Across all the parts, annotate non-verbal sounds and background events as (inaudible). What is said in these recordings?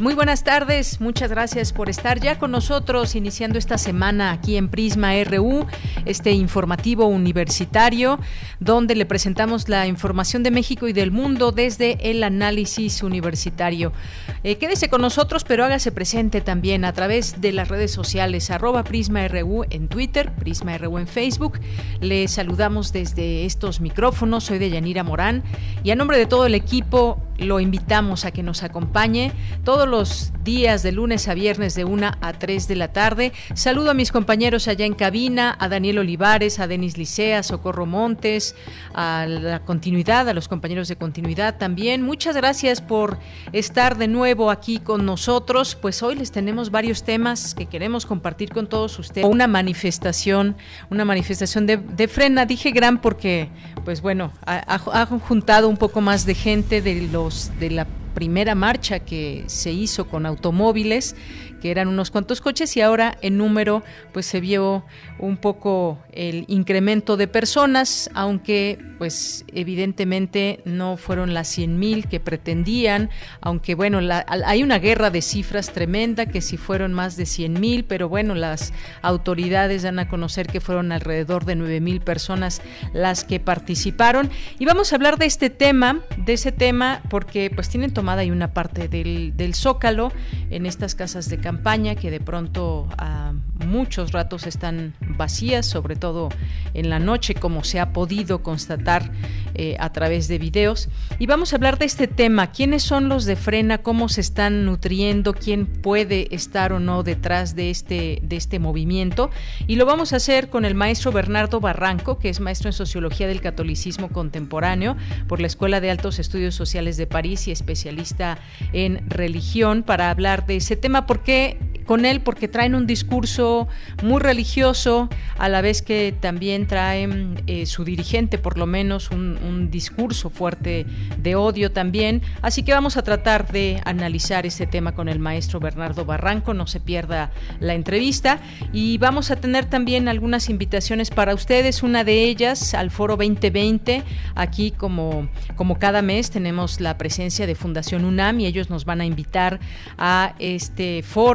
Muy buenas tardes, muchas gracias por estar ya con nosotros iniciando esta semana aquí en Prisma RU, este informativo universitario donde le presentamos la información de México y del mundo desde el análisis universitario. Eh, quédese con nosotros, pero hágase presente también a través de las redes sociales, arroba Prisma RU en Twitter, Prisma RU en Facebook. Le saludamos desde estos micrófonos, soy de Yanira Morán y a nombre de todo el equipo lo invitamos a que nos acompañe todos los días de lunes a viernes de 1 a 3 de la tarde. Saludo a mis compañeros allá en cabina, a Daniel Olivares, a Denis Licea, Socorro Montes, a la continuidad, a los compañeros de continuidad también. Muchas gracias por estar de nuevo aquí con nosotros. Pues hoy les tenemos varios temas que queremos compartir con todos ustedes. Una manifestación, una manifestación de, de frena. Dije gran porque, pues bueno, ha, ha juntado un poco más de gente de los de la primera marcha que se hizo con automóviles que eran unos cuantos coches y ahora en número pues se vio un poco el incremento de personas, aunque pues evidentemente no fueron las 100.000 que pretendían, aunque bueno, hay una guerra de cifras tremenda que si fueron más de 100.000, pero bueno, las autoridades dan a conocer que fueron alrededor de 9.000 personas las que participaron. Y vamos a hablar de este tema, de ese tema porque pues tienen tomada ahí una parte del, del zócalo en estas casas de campaña que de pronto a muchos ratos están vacías, sobre todo en la noche, como se ha podido constatar eh, a través de videos. Y vamos a hablar de este tema, quiénes son los de frena, cómo se están nutriendo, quién puede estar o no detrás de este, de este movimiento. Y lo vamos a hacer con el maestro Bernardo Barranco, que es maestro en Sociología del Catolicismo Contemporáneo por la Escuela de Altos Estudios Sociales de París y especialista en religión, para hablar de ese tema, porque con él porque traen un discurso muy religioso, a la vez que también traen eh, su dirigente, por lo menos, un, discurso fuerte de odio también. Así que vamos a tratar de analizar este tema con el maestro Bernardo Barranco, no se pierda la entrevista. Y vamos a tener también algunas invitaciones para ustedes, una de ellas al Foro 2020. Aquí, como, como cada mes, tenemos la presencia de Fundación UNAM y ellos nos van a invitar a este foro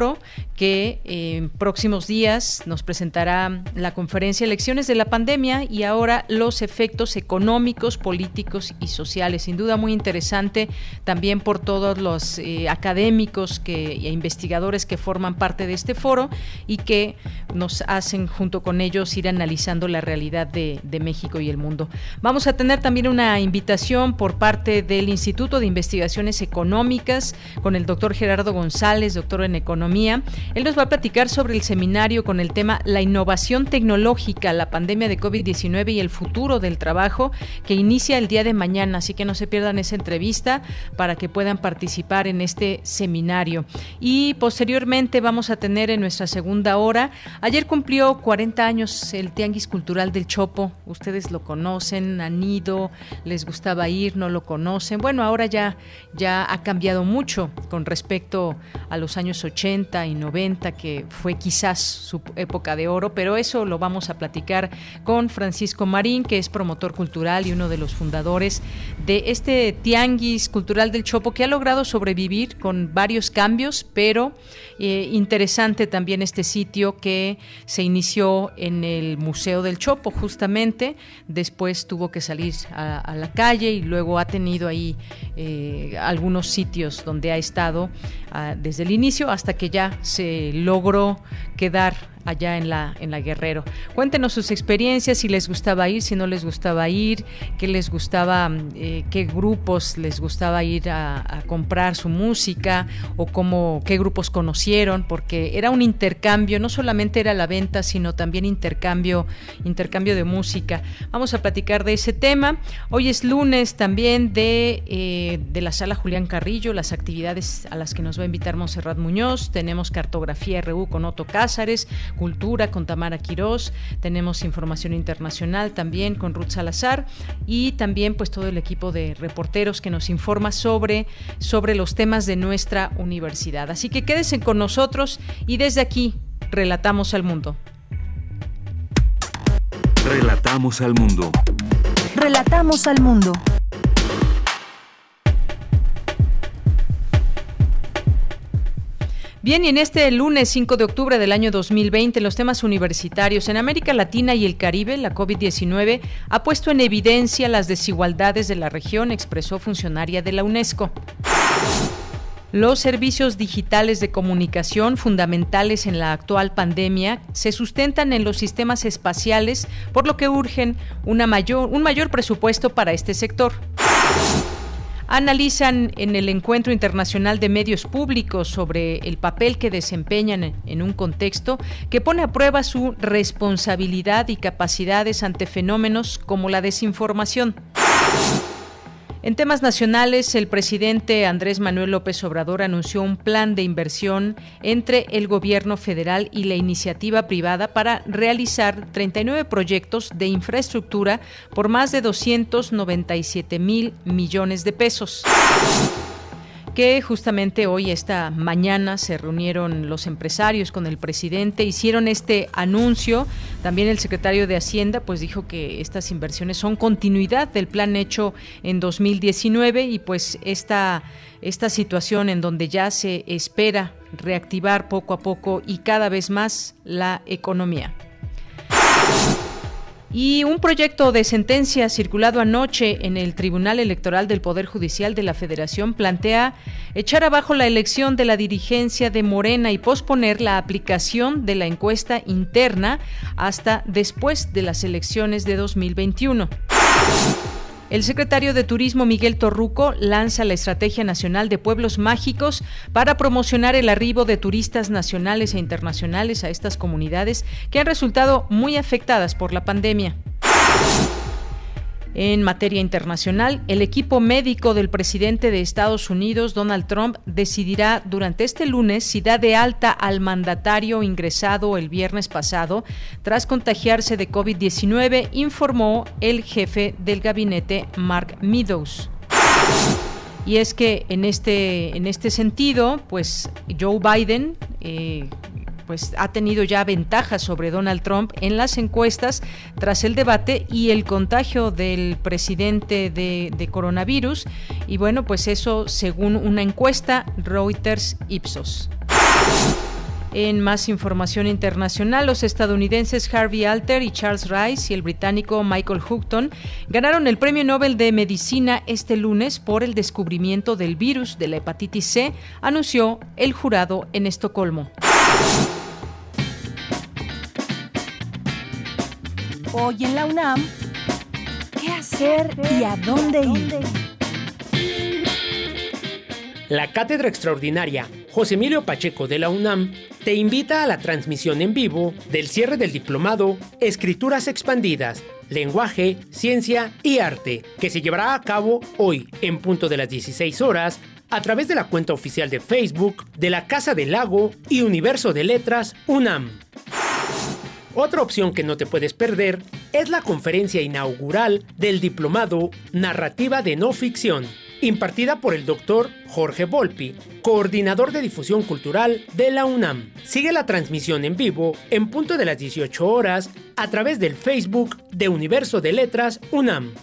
que eh, en próximos días nos presentará la conferencia Elecciones de la pandemia y ahora los efectos económicos, políticos y sociales. Sin duda muy interesante también por todos los eh, académicos que, e investigadores que forman parte de este foro y que nos hacen junto con ellos ir analizando la realidad de, de México y el mundo. Vamos a tener también una invitación por parte del Instituto de Investigaciones Económicas con el doctor Gerardo González, doctor en Economía él nos va a platicar sobre el seminario con el tema La innovación tecnológica, la pandemia de COVID-19 y el futuro del trabajo que inicia el día de mañana, así que no se pierdan esa entrevista para que puedan participar en este seminario. Y posteriormente vamos a tener en nuestra segunda hora, ayer cumplió 40 años el Tianguis Cultural del Chopo, ustedes lo conocen, han ido, les gustaba ir, no lo conocen. Bueno, ahora ya, ya ha cambiado mucho con respecto a los años 80 y 90, que fue quizás su época de oro, pero eso lo vamos a platicar con Francisco Marín, que es promotor cultural y uno de los fundadores de este Tianguis Cultural del Chopo, que ha logrado sobrevivir con varios cambios, pero eh, interesante también este sitio que se inició en el Museo del Chopo, justamente, después tuvo que salir a, la calle y luego ha tenido ahí eh, algunos sitios donde ha estado ah, desde el inicio hasta que ya se logró quedar allá en la, en la Guerrero. Cuéntenos sus experiencias, si les gustaba ir, si no les gustaba ir, qué les gustaba, eh, qué grupos les gustaba ir a, comprar su música o cómo, qué grupos conocieron, porque era un intercambio, no solamente era la venta, sino también intercambio, intercambio de música. Vamos a platicar de ese tema. Hoy es lunes también de, eh, de la sala Julián Carrillo, las actividades a las que nos va a invitar Monserrat Muñoz. Tenemos cartografía RU con Otto Cázares, Cultura con Tamara Quirós, tenemos información internacional también con Ruth Salazar y también pues todo el equipo de reporteros que nos informa sobre, sobre los temas de nuestra universidad. Así que quédense con nosotros y desde aquí relatamos al mundo. Relatamos al mundo. Relatamos al mundo. Bien, y en este lunes 5 de octubre del año 2020, los temas universitarios en América Latina y el Caribe, la COVID-19 ha puesto en evidencia las desigualdades de la región, expresó funcionaria de la UNESCO. Los servicios digitales de comunicación fundamentales en la actual pandemia se sustentan en los sistemas espaciales, por lo que urgen un mayor presupuesto para este sector analizan en el Encuentro Internacional de Medios Públicos sobre el papel que desempeñan en un contexto que pone a prueba su responsabilidad y capacidades ante fenómenos como la desinformación. En temas nacionales, el presidente Andrés Manuel López Obrador anunció un plan de inversión entre el gobierno federal y la iniciativa privada para realizar 39 proyectos de infraestructura por más de 297 mil millones de pesos justamente hoy, esta mañana, se reunieron los empresarios con el presidente, hicieron este anuncio. También el secretario de Hacienda pues dijo que estas inversiones son continuidad del plan hecho en 2019 y pues esta, esta situación en donde ya se espera reactivar poco a poco y cada vez más la economía. Y un proyecto de sentencia circulado anoche en el Tribunal Electoral del Poder Judicial de la Federación plantea echar abajo la elección de la dirigencia de Morena y posponer la aplicación de la encuesta interna hasta después de las elecciones de 2021. El secretario de Turismo Miguel Torruco lanza la Estrategia Nacional de Pueblos Mágicos para promocionar el arribo de turistas nacionales e internacionales a estas comunidades que han resultado muy afectadas por la pandemia. En materia internacional, el equipo médico del presidente de Estados Unidos, Donald Trump, decidirá durante este lunes si da de alta al mandatario ingresado el viernes pasado tras contagiarse de COVID-19, informó el jefe del gabinete, Mark Meadows. Y es que en este, en este sentido, pues Joe Biden, eh, pues ha tenido ya ventajas sobre Donald Trump en las encuestas tras el debate y el contagio del presidente de, de coronavirus. Y bueno, pues eso según una encuesta Reuters Ipsos. En más información internacional, los estadounidenses Harvey Alter y Charles Rice y el británico Michael Houghton ganaron el Premio Nobel de Medicina este lunes por el descubrimiento del virus de la hepatitis C, anunció el jurado en Estocolmo. Hoy en la UNAM, ¿qué hacer y a dónde ir? La Cátedra Extraordinaria José Emilio Pacheco de la UNAM te invita a la transmisión en vivo del cierre del diplomado Escrituras Expandidas, Lenguaje, Ciencia y Arte, que se llevará a cabo hoy en punto de las 16 horas a través de la cuenta oficial de Facebook de la Casa del Lago y Universo de Letras UNAM. Otra opción que no te puedes perder es la conferencia inaugural del diplomado Narrativa de No Ficción, impartida por el doctor Jorge Volpi, coordinador de difusión cultural de la UNAM. Sigue la transmisión en vivo en punto de las 18 horas a través del Facebook de Universo de Letras UNAM.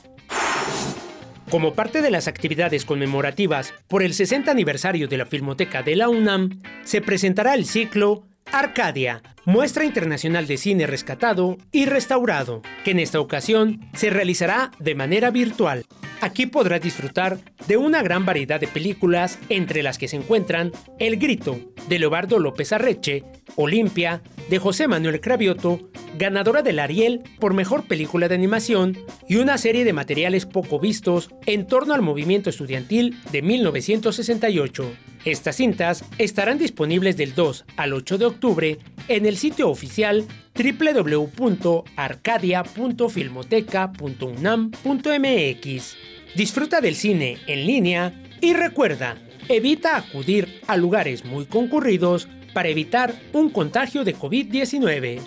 Como parte de las actividades conmemorativas por el 60 aniversario de la Filmoteca de la UNAM, se presentará el ciclo Arcadia, muestra internacional de cine rescatado y restaurado, que en esta ocasión se realizará de manera virtual. Aquí podrás disfrutar de una gran variedad de películas, entre las que se encuentran El Grito, de Leobardo López Arreche, Olimpia, de José Manuel Cravioto, ganadora del Ariel por Mejor Película de Animación, y una serie de materiales poco vistos en torno al movimiento estudiantil de 1968. Estas cintas estarán disponibles del 2 al 8 de octubre en el sitio oficial www.arcadia.filmoteca.unam.mx. Disfruta del cine en línea y recuerda, evita acudir a lugares muy concurridos para evitar un contagio de COVID-19.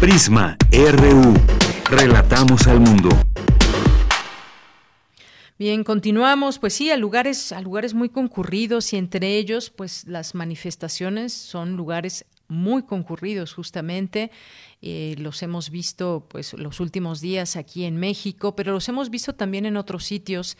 Prisma RU. Relatamos al mundo. Bien, continuamos, pues sí, a lugares, a lugares muy concurridos y entre ellos, pues las manifestaciones son lugares muy concurridos justamente. Eh, los hemos visto pues los últimos días aquí en México, pero los hemos visto también en otros sitios.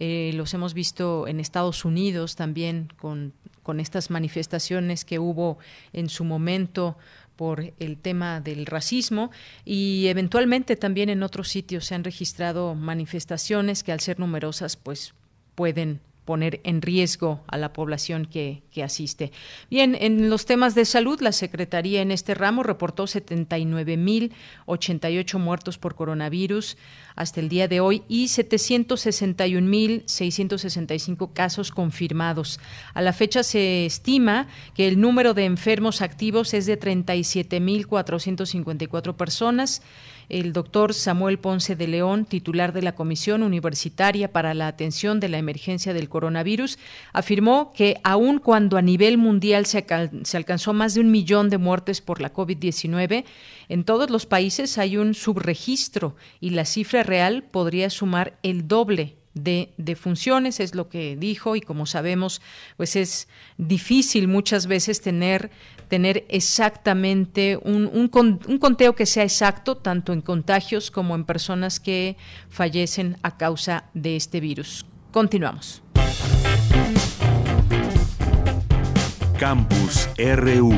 Eh, los hemos visto en Estados Unidos también con, con estas manifestaciones que hubo en su momento por el tema del racismo y eventualmente también en otros sitios se han registrado manifestaciones que al ser numerosas pues pueden poner en riesgo a la población que, que, asiste. Bien, en los temas de salud, la Secretaría en este ramo reportó 79.088 muertos por coronavirus hasta el día de hoy y 761.665 casos confirmados. A la fecha se estima que el número de enfermos activos es de 37.454 personas el doctor Samuel Ponce de León, titular de la Comisión Universitaria para la Atención de la Emergencia del Coronavirus, afirmó que aun cuando a nivel mundial se, alcanzó más de un millón de muertes por la COVID-19, en todos los países hay un subregistro y la cifra real podría sumar el doble de, funciones, es lo que dijo, y como sabemos, pues es difícil muchas veces tener, tener exactamente un, un, conteo que sea exacto, tanto en contagios como en personas que fallecen a causa de este virus. Continuamos. Campus RU.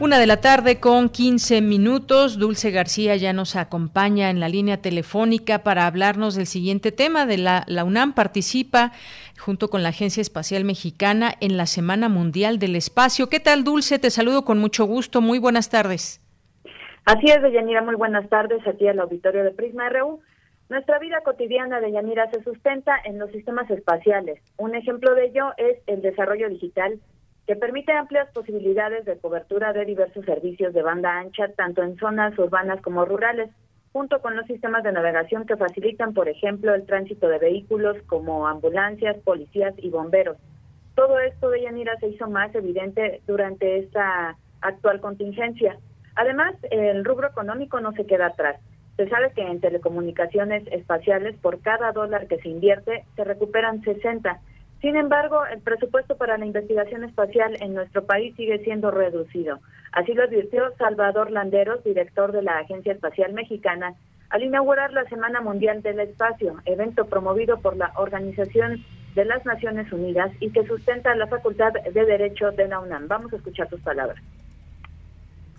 Una de la tarde con 15 minutos. Dulce García ya nos acompaña en la línea telefónica para hablarnos del siguiente tema. De la, la UNAM participa junto con la Agencia Espacial Mexicana en la Semana Mundial del Espacio. ¿Qué tal, Dulce? Te saludo con mucho gusto. Muy buenas tardes. Así es, Deyanira. Muy buenas tardes aquí al auditorio de Prisma RU. Nuestra vida cotidiana de Yanira se sustenta en los sistemas espaciales. Un ejemplo de ello es el desarrollo digital que permite amplias posibilidades de cobertura de diversos servicios de banda ancha, tanto en zonas urbanas como rurales, junto con los sistemas de navegación que facilitan, por ejemplo, el tránsito de vehículos como ambulancias, policías y bomberos. Todo esto de Yanira se hizo más evidente durante esta actual contingencia. Además, el rubro económico no se queda atrás. Se sabe que en telecomunicaciones espaciales, por cada dólar que se invierte, se recuperan 60 sin embargo, el presupuesto para la investigación espacial en nuestro país sigue siendo reducido. Así lo advirtió Salvador Landeros, director de la Agencia Espacial Mexicana, al inaugurar la Semana Mundial del Espacio, evento promovido por la Organización de las Naciones Unidas y que sustenta la Facultad de Derecho de la UNAM. Vamos a escuchar sus palabras.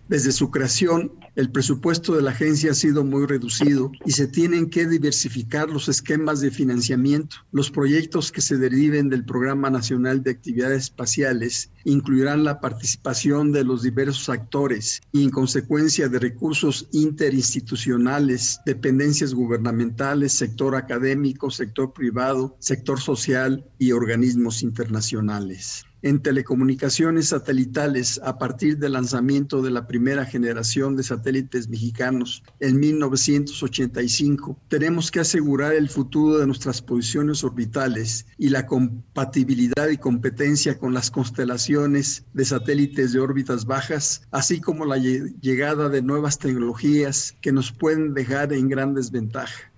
Desde su creación, el presupuesto de la agencia ha sido muy reducido y se tienen que diversificar los esquemas de financiamiento. Los proyectos que se deriven del Programa Nacional de Actividades Espaciales incluirán la participación de los diversos actores y en consecuencia de recursos interinstitucionales, dependencias gubernamentales, sector académico, sector privado, sector social y organismos internacionales en telecomunicaciones satelitales a partir del lanzamiento de la primera generación de satélites mexicanos en 1985. Tenemos que asegurar el futuro de nuestras posiciones orbitales y la compatibilidad y competencia con las constelaciones de satélites de órbitas bajas, así como la llegada de nuevas tecnologías que nos pueden dejar en gran desventaja.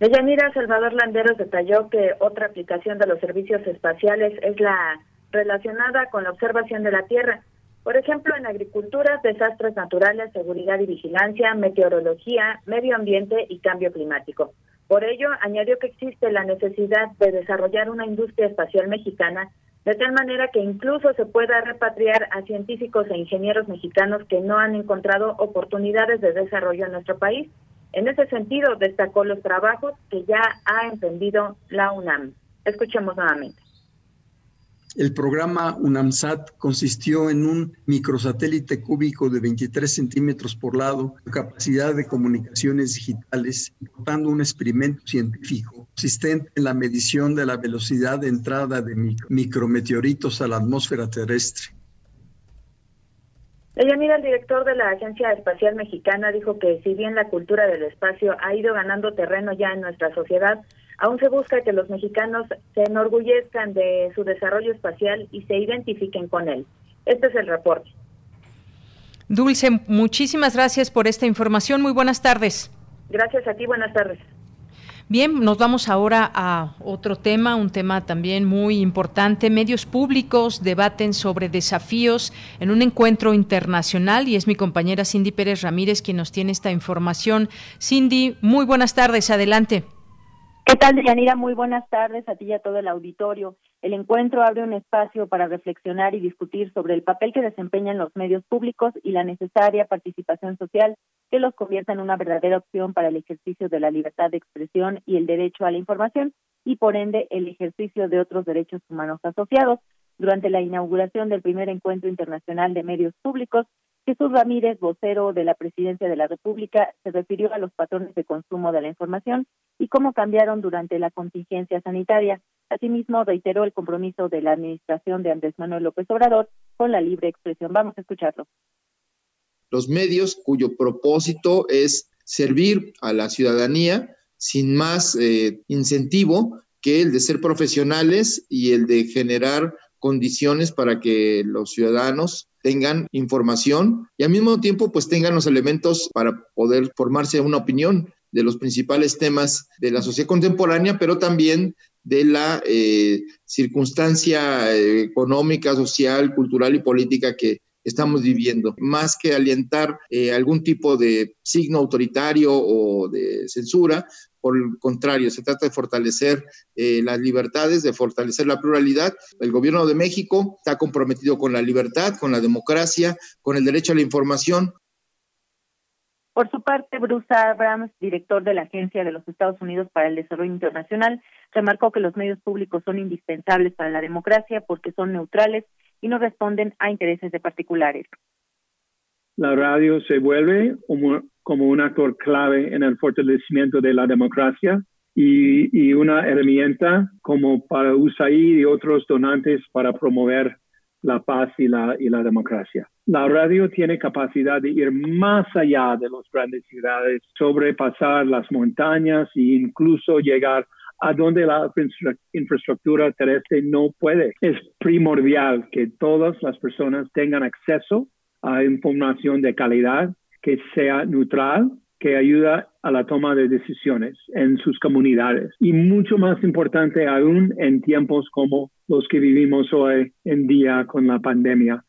Deyanira Salvador Landeros detalló que otra aplicación de los servicios espaciales es la relacionada con la observación de la Tierra, por ejemplo, en agricultura, desastres naturales, seguridad y vigilancia, meteorología, medio ambiente y cambio climático. Por ello, añadió que existe la necesidad de desarrollar una industria espacial mexicana de tal manera que incluso se pueda repatriar a científicos e ingenieros mexicanos que no han encontrado oportunidades de desarrollo en nuestro país. En ese sentido, destacó los trabajos que ya ha emprendido la UNAM. Escuchemos nuevamente. El programa UNAMSAT consistió en un microsatélite cúbico de 23 centímetros por lado, con capacidad de comunicaciones digitales, importando un experimento científico consistente en la medición de la velocidad de entrada de micrometeoritos a la atmósfera terrestre. Deyanira, el director de la Agencia Espacial Mexicana, dijo que si bien la cultura del espacio ha ido ganando terreno ya en nuestra sociedad, Aún se busca que los mexicanos se enorgullezcan de su desarrollo espacial y se identifiquen con él. Este es el reporte. Dulce, muchísimas gracias por esta información. Muy buenas tardes. Gracias a ti, buenas tardes. Bien, nos vamos ahora a otro tema, un tema también muy importante. Medios públicos debaten sobre desafíos en un encuentro internacional y es mi compañera Cindy Pérez Ramírez quien nos tiene esta información. Cindy, muy buenas tardes, adelante. ¿Qué tal, Deyanira? Muy buenas tardes a ti y a todo el auditorio. El encuentro abre un espacio para reflexionar y discutir sobre el papel que desempeñan los medios públicos y la necesaria participación social que los convierta en una verdadera opción para el ejercicio de la libertad de expresión y el derecho a la información y, por ende, el ejercicio de otros derechos humanos asociados. Durante la inauguración del primer encuentro internacional de medios públicos, Jesús Ramírez, vocero de la Presidencia de la República, se refirió a los patrones de consumo de la información y cómo cambiaron durante la contingencia sanitaria. Asimismo, reiteró el compromiso de la Administración de Andrés Manuel López Obrador con la libre expresión. Vamos a escucharlo. Los medios cuyo propósito es servir a la ciudadanía sin más eh, incentivo que el de ser profesionales y el de generar condiciones para que los ciudadanos tengan información y al mismo tiempo pues tengan los elementos para poder formarse una opinión de los principales temas de la sociedad contemporánea, pero también de la eh, circunstancia eh, económica, social, cultural y política que estamos viviendo. Más que alientar eh, algún tipo de signo autoritario o de censura, por el contrario, se trata de fortalecer eh, las libertades, de fortalecer la pluralidad. El gobierno de México está comprometido con la libertad, con la democracia, con el derecho a la información. Por su parte, Bruce Abrams, director de la Agencia de los Estados Unidos para el Desarrollo Internacional, remarcó que los medios públicos son indispensables para la democracia porque son neutrales y no responden a intereses de particulares. La radio se vuelve como, un actor clave en el fortalecimiento de la democracia y, una herramienta como para USAID y otros donantes para promover la paz y la, y la democracia. La radio tiene capacidad de ir más allá de las grandes ciudades, sobrepasar las montañas e incluso llegar a donde la infraestructura terrestre no puede. Es primordial que todas las personas tengan acceso a información de calidad que sea neutral, que ayuda a la toma de decisiones en sus comunidades. Y mucho más importante aún en tiempos como los que vivimos hoy en día con la pandemia.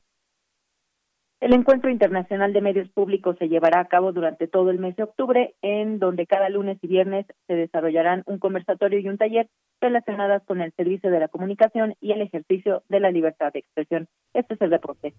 El encuentro internacional de medios públicos se llevará a cabo durante todo el mes de octubre, en donde cada lunes y viernes se desarrollarán un conversatorio y un taller relacionadas con el servicio de la comunicación y el ejercicio de la libertad de expresión. Este es el deporte.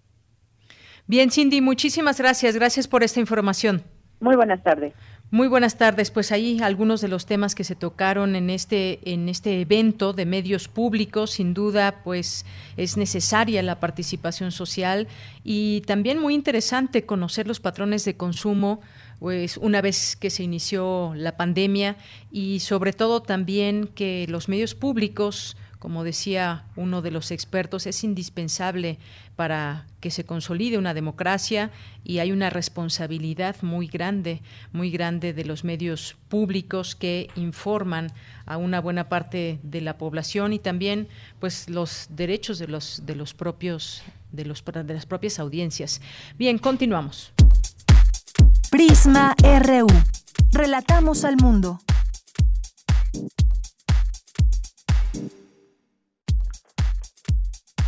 Bien, Cindy, muchísimas gracias. Gracias por esta información. Muy buenas tardes. Muy buenas tardes. Pues ahí algunos de los temas que se tocaron en este en este evento de medios públicos, sin duda, pues es necesaria la participación social y también muy interesante conocer los patrones de consumo pues una vez que se inició la pandemia y sobre todo también que los medios públicos como decía uno de los expertos, es indispensable para que se consolide una democracia y hay una responsabilidad muy grande, muy grande de los medios públicos que informan a una buena parte de la población y también pues los derechos de los de los propios de los de las propias audiencias. Bien, continuamos. Prisma RU. Relatamos al mundo.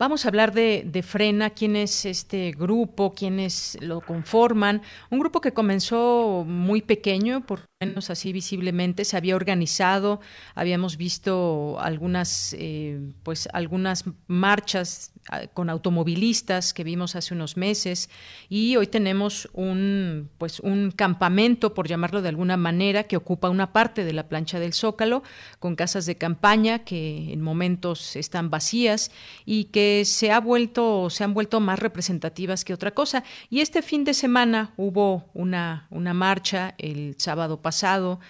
Vamos a hablar de, de, Frena, quién es este grupo, quiénes lo conforman. Un grupo que comenzó muy pequeño, por lo menos así visiblemente, se había organizado, habíamos visto algunas, eh, pues algunas marchas con automovilistas que vimos hace unos meses y hoy tenemos un pues un campamento por llamarlo de alguna manera que ocupa una parte de la plancha del Zócalo con casas de campaña que en momentos están vacías y que se ha vuelto se han vuelto más representativas que otra cosa. Y este fin de semana hubo una una marcha el sábado pasado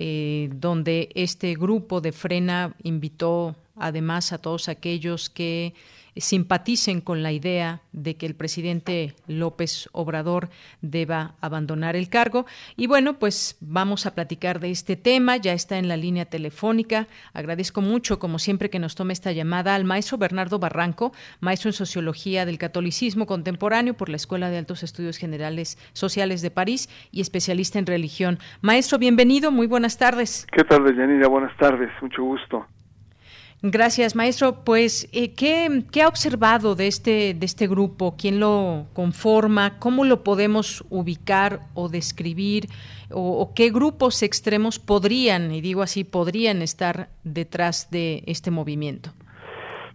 eh, donde este grupo de Frena invitó además a todos aquellos que simpaticen con la idea de que el presidente López Obrador deba abandonar el cargo. Y bueno, pues vamos a platicar de este tema. Ya está en la línea telefónica. Agradezco mucho, como siempre, que nos tome esta llamada al maestro Bernardo Barranco, maestro en Sociología del Catolicismo Contemporáneo por la Escuela de Altos Estudios Generales Sociales de París y especialista en religión. Maestro, bienvenido. Muy buenas tardes. ¿Qué tal, Yanira? Buenas tardes. Mucho gusto. Gracias, maestro. Pues, eh, ¿qué, ¿qué, ha observado de este, de este grupo? ¿Quién lo conforma? ¿Cómo lo podemos ubicar o describir? O, qué grupos extremos podrían, y digo así, podrían estar detrás de este movimiento?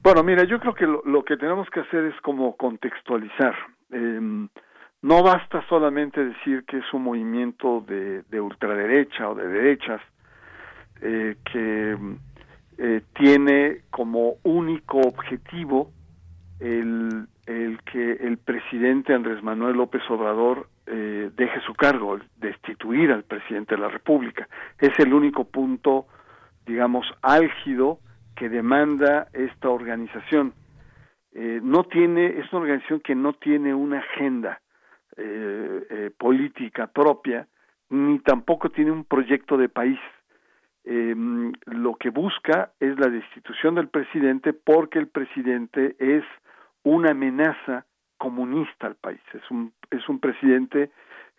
Bueno, mira, yo creo que lo, que tenemos que hacer es como contextualizar. Em, no basta solamente decir que es un movimiento de, de ultraderecha o de derechas, eh, que eh, tiene como único objetivo el, que el presidente Andrés Manuel López Obrador eh, deje su cargo, destituir al presidente de la República. Es el único punto, digamos, álgido que demanda esta organización. Eh, no tiene, es una organización que no tiene una agenda política propia, ni tampoco tiene un proyecto de país eh, lo que busca es la destitución del presidente porque el presidente es una amenaza comunista al país. Es un, es un presidente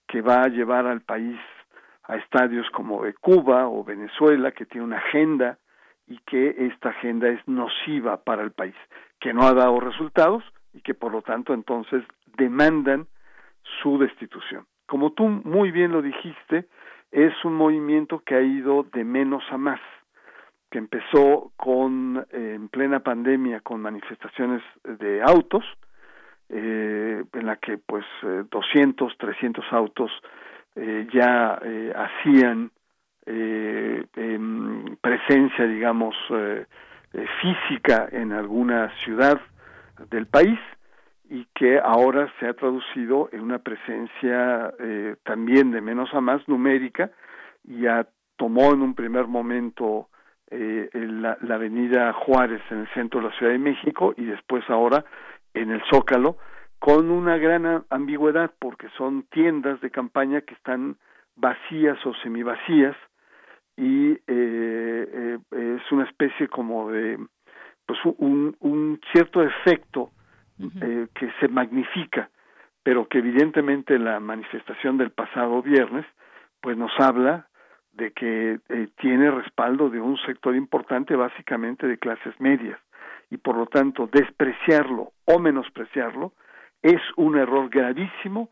que va a llevar al país a estadios como de Cuba o Venezuela, que tiene una agenda y que esta agenda es nociva para el país, que no ha dado resultados y que por lo tanto entonces demandan su destitución. Como tú muy bien lo dijiste, es un movimiento que ha ido de menos a más, que empezó con eh, en plena pandemia con manifestaciones de autos, eh, en la que pues 200, eh, 300 autos ya hacían em, presencia, digamos, física en alguna ciudad del país y que ahora se ha traducido en una presencia eh, también de menos a más numérica ya tomó en un primer momento eh, la, la, avenida Juárez en el centro de la Ciudad de México y después ahora en el Zócalo con una gran ambigüedad porque son tiendas de campaña que están vacías o semivacías y eh, eh es una especie como de pues un, un cierto efecto eh, que se magnifica, pero que evidentemente la manifestación del pasado viernes pues nos habla de que eh, tiene respaldo de un sector importante básicamente de clases medias y por lo tanto despreciarlo o menospreciarlo es un error gravísimo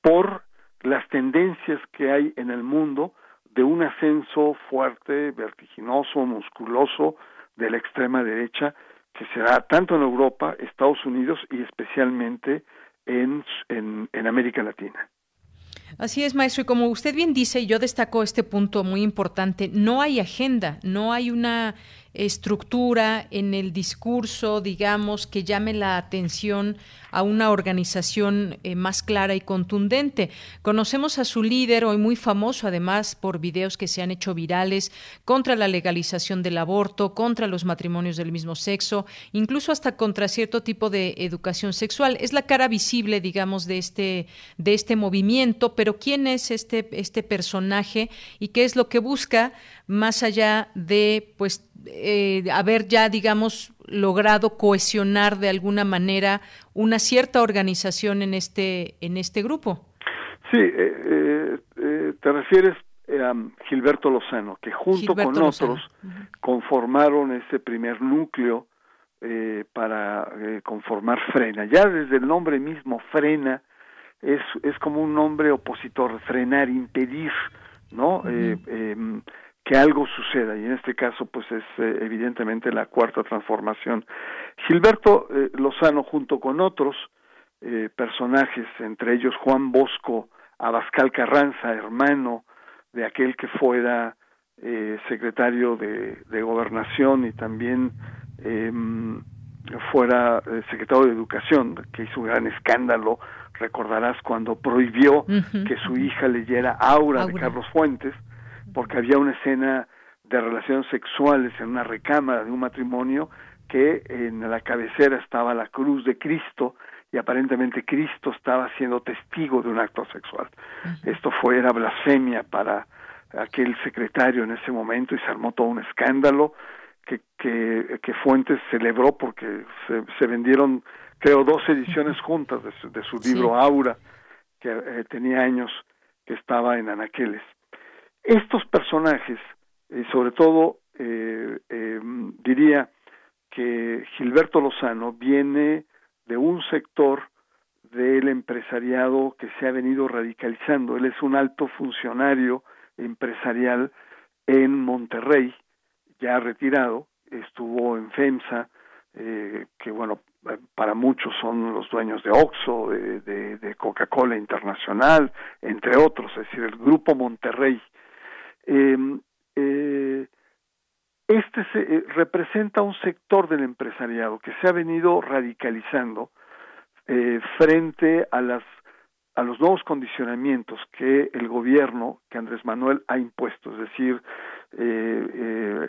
por las tendencias que hay en el mundo de un ascenso fuerte, vertiginoso, musculoso de la extrema derecha que se da tanto en Europa, Estados Unidos y especialmente en, en, en América Latina. Así es, maestro. Y como usted bien dice, y yo destaco este punto muy importante, no hay agenda, no hay una estructura en el discurso, digamos, que llame la atención a una organización eh, más clara y contundente. Conocemos a su líder, hoy muy famoso además por videos que se han hecho virales contra la legalización del aborto, contra los matrimonios del mismo sexo, incluso hasta contra cierto tipo de educación sexual. Es la cara visible, digamos, de este, de este movimiento, pero ¿quién es este, este personaje y qué es lo que busca más allá de, pues, eh, haber ya, digamos, logrado cohesionar de alguna manera una cierta organización en este, en este grupo. Sí, eh, eh, te refieres a Gilberto Lozano, que junto con otros conformaron ese primer núcleo eh, para eh, conformar Frena. Ya desde el nombre mismo, Frena, es, es como un nombre opositor, frenar, impedir, ¿no? eh, em, que algo suceda y en este caso pues es eh, evidentemente la cuarta transformación. Gilberto eh, Lozano junto con otros eh, personajes, entre ellos Juan Bosco Abascal Carranza, hermano de aquel que fuera secretario de, de, gobernación y también em, fuera secretario de educación, que hizo un gran escándalo, recordarás cuando prohibió que su hija leyera Aura, de Carlos Fuentes, porque había una escena de relaciones sexuales en una recámara de un matrimonio que en la cabecera estaba la cruz de Cristo y aparentemente Cristo estaba siendo testigo de un acto sexual. Esto fue era blasfemia para aquel secretario en ese momento y se armó todo un escándalo que, que, que Fuentes celebró porque se, se, vendieron creo dos ediciones juntas de su, de su libro Aura que eh, tenía años que estaba en Anaqueles. Estos personajes, eh, sobre todo eh, eh, diría que Gilberto Lozano viene de un sector del empresariado que se ha venido radicalizando. Él es un alto funcionario empresarial en Monterrey, ya retirado, estuvo en FEMSA, eh, que bueno, para muchos son los dueños de Oxxo, de, Coca-Cola Internacional, entre otros, es decir, el grupo Monterrey este se, eh, representa un sector del empresariado que se ha venido radicalizando eh, frente a las a los nuevos condicionamientos que el gobierno que Andrés Manuel ha impuesto, es decir, eh, eh,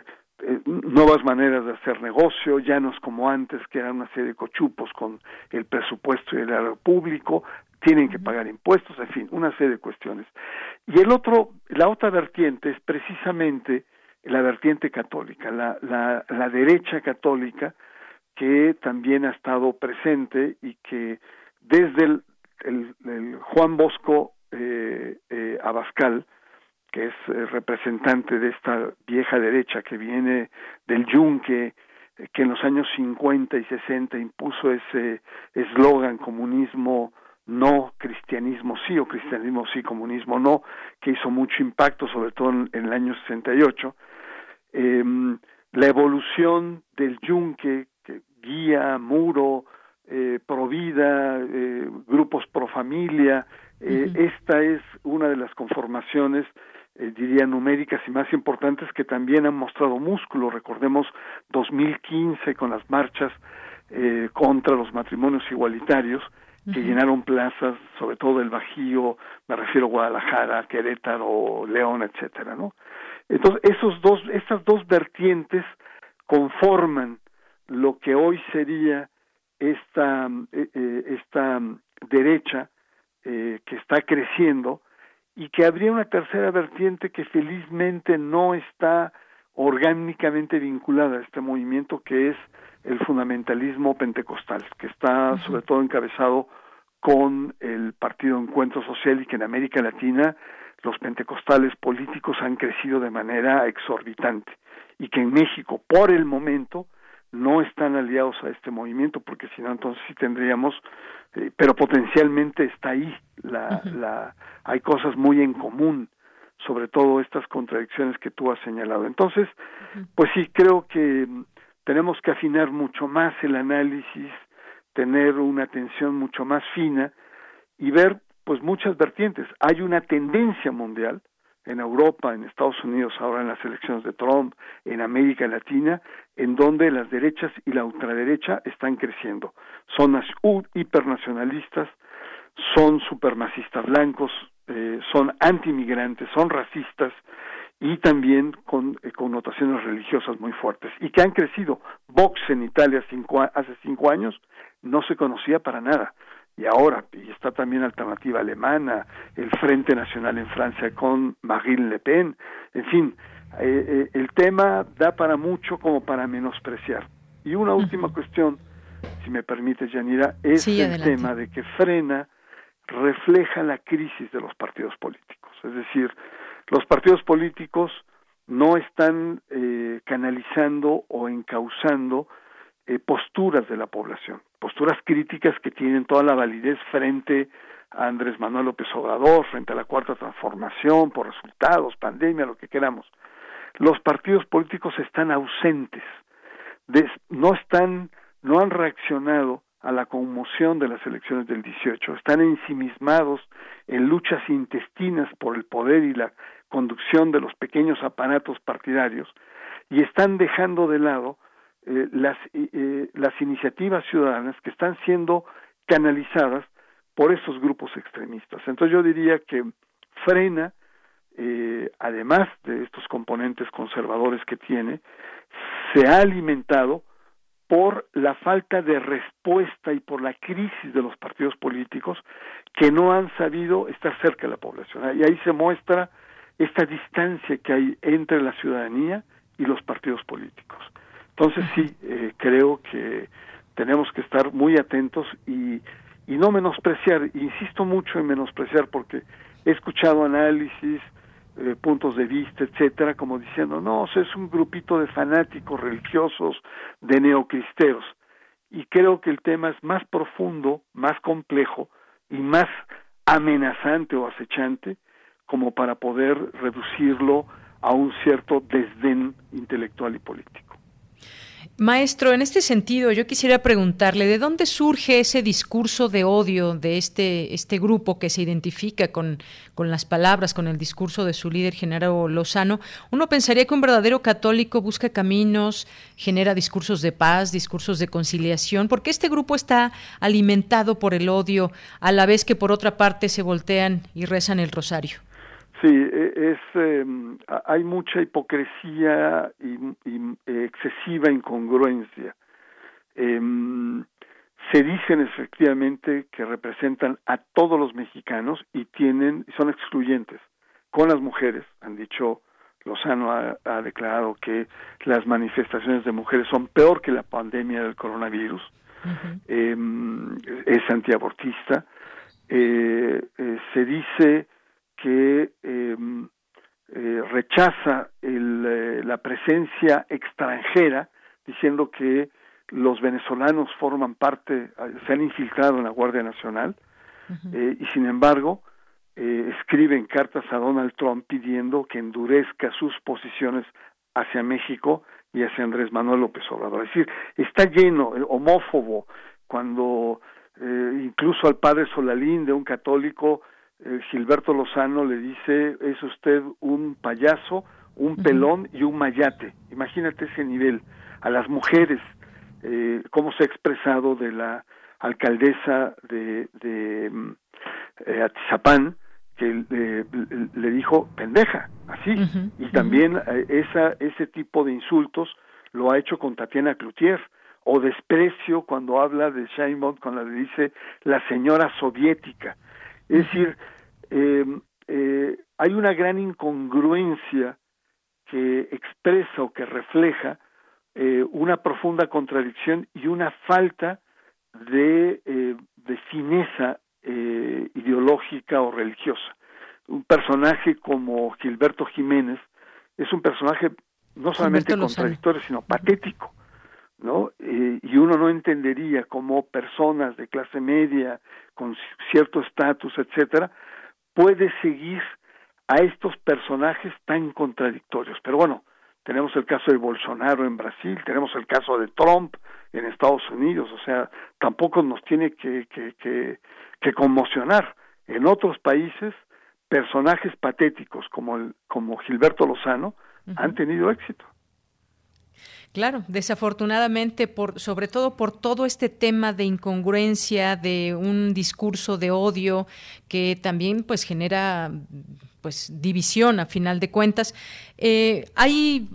nuevas maneras de hacer negocio, ya no es como antes, que eran una serie de cochupos con el presupuesto y el público, tienen que pagar impuestos, en fin, una serie de cuestiones. Y el otro, la otra vertiente es precisamente la vertiente católica, la, la, la derecha católica que también ha estado presente y que desde el, el, el Juan Bosco eh, eh, Abascal, que es eh, representante de esta vieja derecha que viene del yunque, eh, que en los años 50 y 60 impuso ese eslogan comunismo no, cristianismo sí o cristianismo sí, comunismo no, que hizo mucho impacto, sobre todo en, en el año 68. Eh, la evolución del yunque, que guía, muro, eh, provida, eh, grupos pro familia, eh, uh -huh. esta es una de las conformaciones eh, diría numéricas y más importantes que también han mostrado músculo. Recordemos 2015 con las marchas eh, contra los matrimonios igualitarios, que llenaron plazas, sobre todo el Bajío, me refiero a Guadalajara, Querétaro, León, etcétera, ¿no? Entonces, esos dos, estas dos vertientes conforman lo que hoy sería esta, eh, eh, esta derecha eh, que está creciendo y que habría una tercera vertiente que felizmente no está orgánicamente vinculada a este movimiento que es el fundamentalismo pentecostal, que está uh -huh. sobre todo encabezado con el Partido Encuentro Social y que en América Latina los pentecostales políticos han crecido de manera exorbitante y que en México por el momento no están aliados a este movimiento porque si no entonces sí tendríamos eh, pero potencialmente está ahí la, uh -huh. la hay cosas muy en común sobre todo estas contradicciones que tú has señalado entonces uh -huh. pues sí creo que tenemos que afinar mucho más el análisis, tener una atención mucho más fina y ver pues muchas vertientes. Hay una tendencia mundial en Europa, en Estados Unidos, ahora en las elecciones de Trump, en América Latina, en donde las derechas y la ultraderecha están creciendo. Son hipernacionalistas, son supremacistas blancos, eh, son antimigrantes, son racistas, y también con eh, connotaciones religiosas muy fuertes y que han crecido. Vox en Italia cinco, hace cinco años no se conocía para nada y ahora y está también alternativa alemana, el Frente Nacional en Francia con Marine Le Pen, en fin, eh, eh, el tema da para mucho como para menospreciar. Y una última uh -huh. cuestión, si me permite, Yanira, es sí, el adelante. tema de que frena refleja la crisis de los partidos políticos, es decir, los partidos políticos no están eh, canalizando o encauzando eh, posturas de la población, posturas críticas que tienen toda la validez frente a Andrés Manuel López Obrador, frente a la cuarta transformación, por resultados, pandemia, lo que queramos. Los partidos políticos están ausentes, no están, no han reaccionado a la conmoción de las elecciones del 18, están ensimismados en luchas intestinas por el poder y la conducción de los pequeños aparatos partidarios y están dejando de lado eh, las, eh, las iniciativas ciudadanas que están siendo canalizadas por esos grupos extremistas. Entonces yo diría que frena, eh, además de estos componentes conservadores que tiene, se ha alimentado por la falta de respuesta y por la crisis de los partidos políticos que no han sabido estar cerca de la población. Y ahí se muestra esta distancia que hay entre la ciudadanía y los partidos políticos. Entonces sí, eh, creo que tenemos que estar muy atentos y, y no menospreciar, insisto mucho en menospreciar porque he escuchado análisis, eh, puntos de vista, etcétera, como diciendo, no, es un grupito de fanáticos religiosos, de neocristeros. Y creo que el tema es más profundo, más complejo y más amenazante o acechante como para poder reducirlo a un cierto desdén intelectual y político. Maestro, en este sentido, yo quisiera preguntarle, ¿de dónde surge ese discurso de odio de este, este grupo que se identifica con, con las palabras, con el discurso de su líder, Genaro Lozano? Uno pensaría que un verdadero católico busca caminos, genera discursos de paz, discursos de conciliación, porque este grupo está alimentado por el odio, a la vez que por otra parte se voltean y rezan el rosario. Sí, e, es, em, hay mucha hipocresía y, excesiva incongruencia. Em, se dicen efectivamente que representan a todos los mexicanos y tienen son excluyentes con las mujeres. Han dicho Lozano ha, declarado que las manifestaciones de mujeres son peor que la pandemia del coronavirus. Em, es antiabortista. Eh, eh, se dice que em, eh, rechaza eh, la presencia extranjera, diciendo que los venezolanos forman parte, se han infiltrado en la Guardia Nacional, eh, y sin embargo escriben cartas a Donald Trump pidiendo que endurezca sus posiciones hacia México y hacia Andrés Manuel López Obrador. Es decir, está lleno, homófobo, cuando incluso al padre Solalín de un católico eh, Gilberto Lozano le dice, es usted un payaso, un pelón y un mayate. Imagínate ese nivel. A las mujeres, eh, cómo se ha expresado de la alcaldesa de, de mm, eh, Atizapán, que le dijo pendeja, así. y también esa, ese tipo de insultos lo ha hecho con Tatiana Cloutier, o desprecio cuando habla de Sheinbaum, cuando le dice la señora soviética. Es decir, em, eh, hay una gran incongruencia que expresa o que refleja eh, una profunda contradicción y una falta de, eh, de fineza ideológica o religiosa. Un personaje como Gilberto Jiménez es un personaje no solamente contradictorio, sino patético. ¿No? Eh, y uno no entendería cómo personas de clase media, con cierto estatus, etcétera, puede seguir a estos personajes tan contradictorios. Pero bueno, tenemos el caso de Bolsonaro en Brasil, tenemos el caso de Trump en Estados Unidos, o sea, tampoco nos tiene que, que, que, que conmocionar. En otros países, personajes patéticos como, el, como Gilberto Lozano han tenido éxito. Claro, desafortunadamente, por, sobre todo por todo este tema de incongruencia, de un discurso de odio que también pues genera pues división a final de cuentas. Eh, hay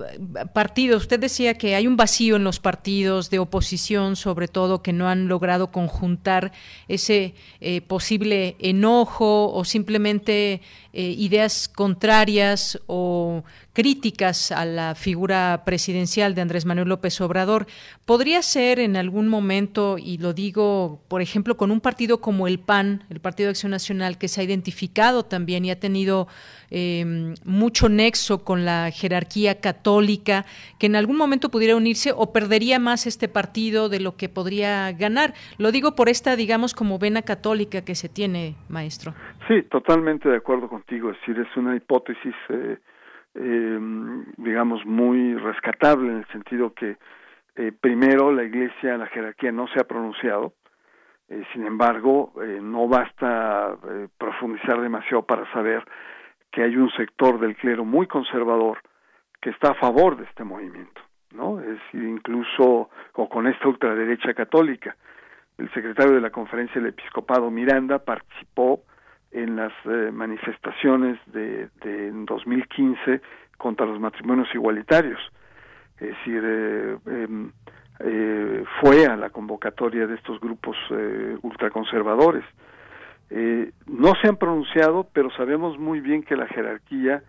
partidos, usted decía que hay un vacío en los partidos de oposición, sobre todo, que no han logrado conjuntar ese eh, posible enojo o simplemente eh, ideas contrarias o críticas a la figura presidencial de Andrés Manuel López Obrador. ¿Podría ser en algún momento, y lo digo, por ejemplo, con un partido como el PAN, el Partido de Acción Nacional, que se ha identificado también y ha tenido em, mucho nexo con la jerarquía católica, que en algún momento pudiera unirse o perdería más este partido de lo que podría ganar. Lo digo por esta, digamos, como vena católica que se tiene, maestro. Sí, totalmente de acuerdo contigo. Es decir, es una hipótesis, eh, em, digamos, muy rescatable en el sentido que eh, primero la Iglesia, la jerarquía no se ha pronunciado, eh, sin embargo, eh, no basta eh, profundizar demasiado para saber que hay un sector del clero muy conservador que está a favor de este movimiento, ¿no? Es incluso o con esta ultraderecha católica. El secretario de la Conferencia del Episcopado Miranda participó en las manifestaciones de, de 2015 contra los matrimonios igualitarios. Es decir, em, eh, fue a la convocatoria de estos grupos eh, ultraconservadores. Eh, no se han pronunciado, pero sabemos muy bien que la jerarquía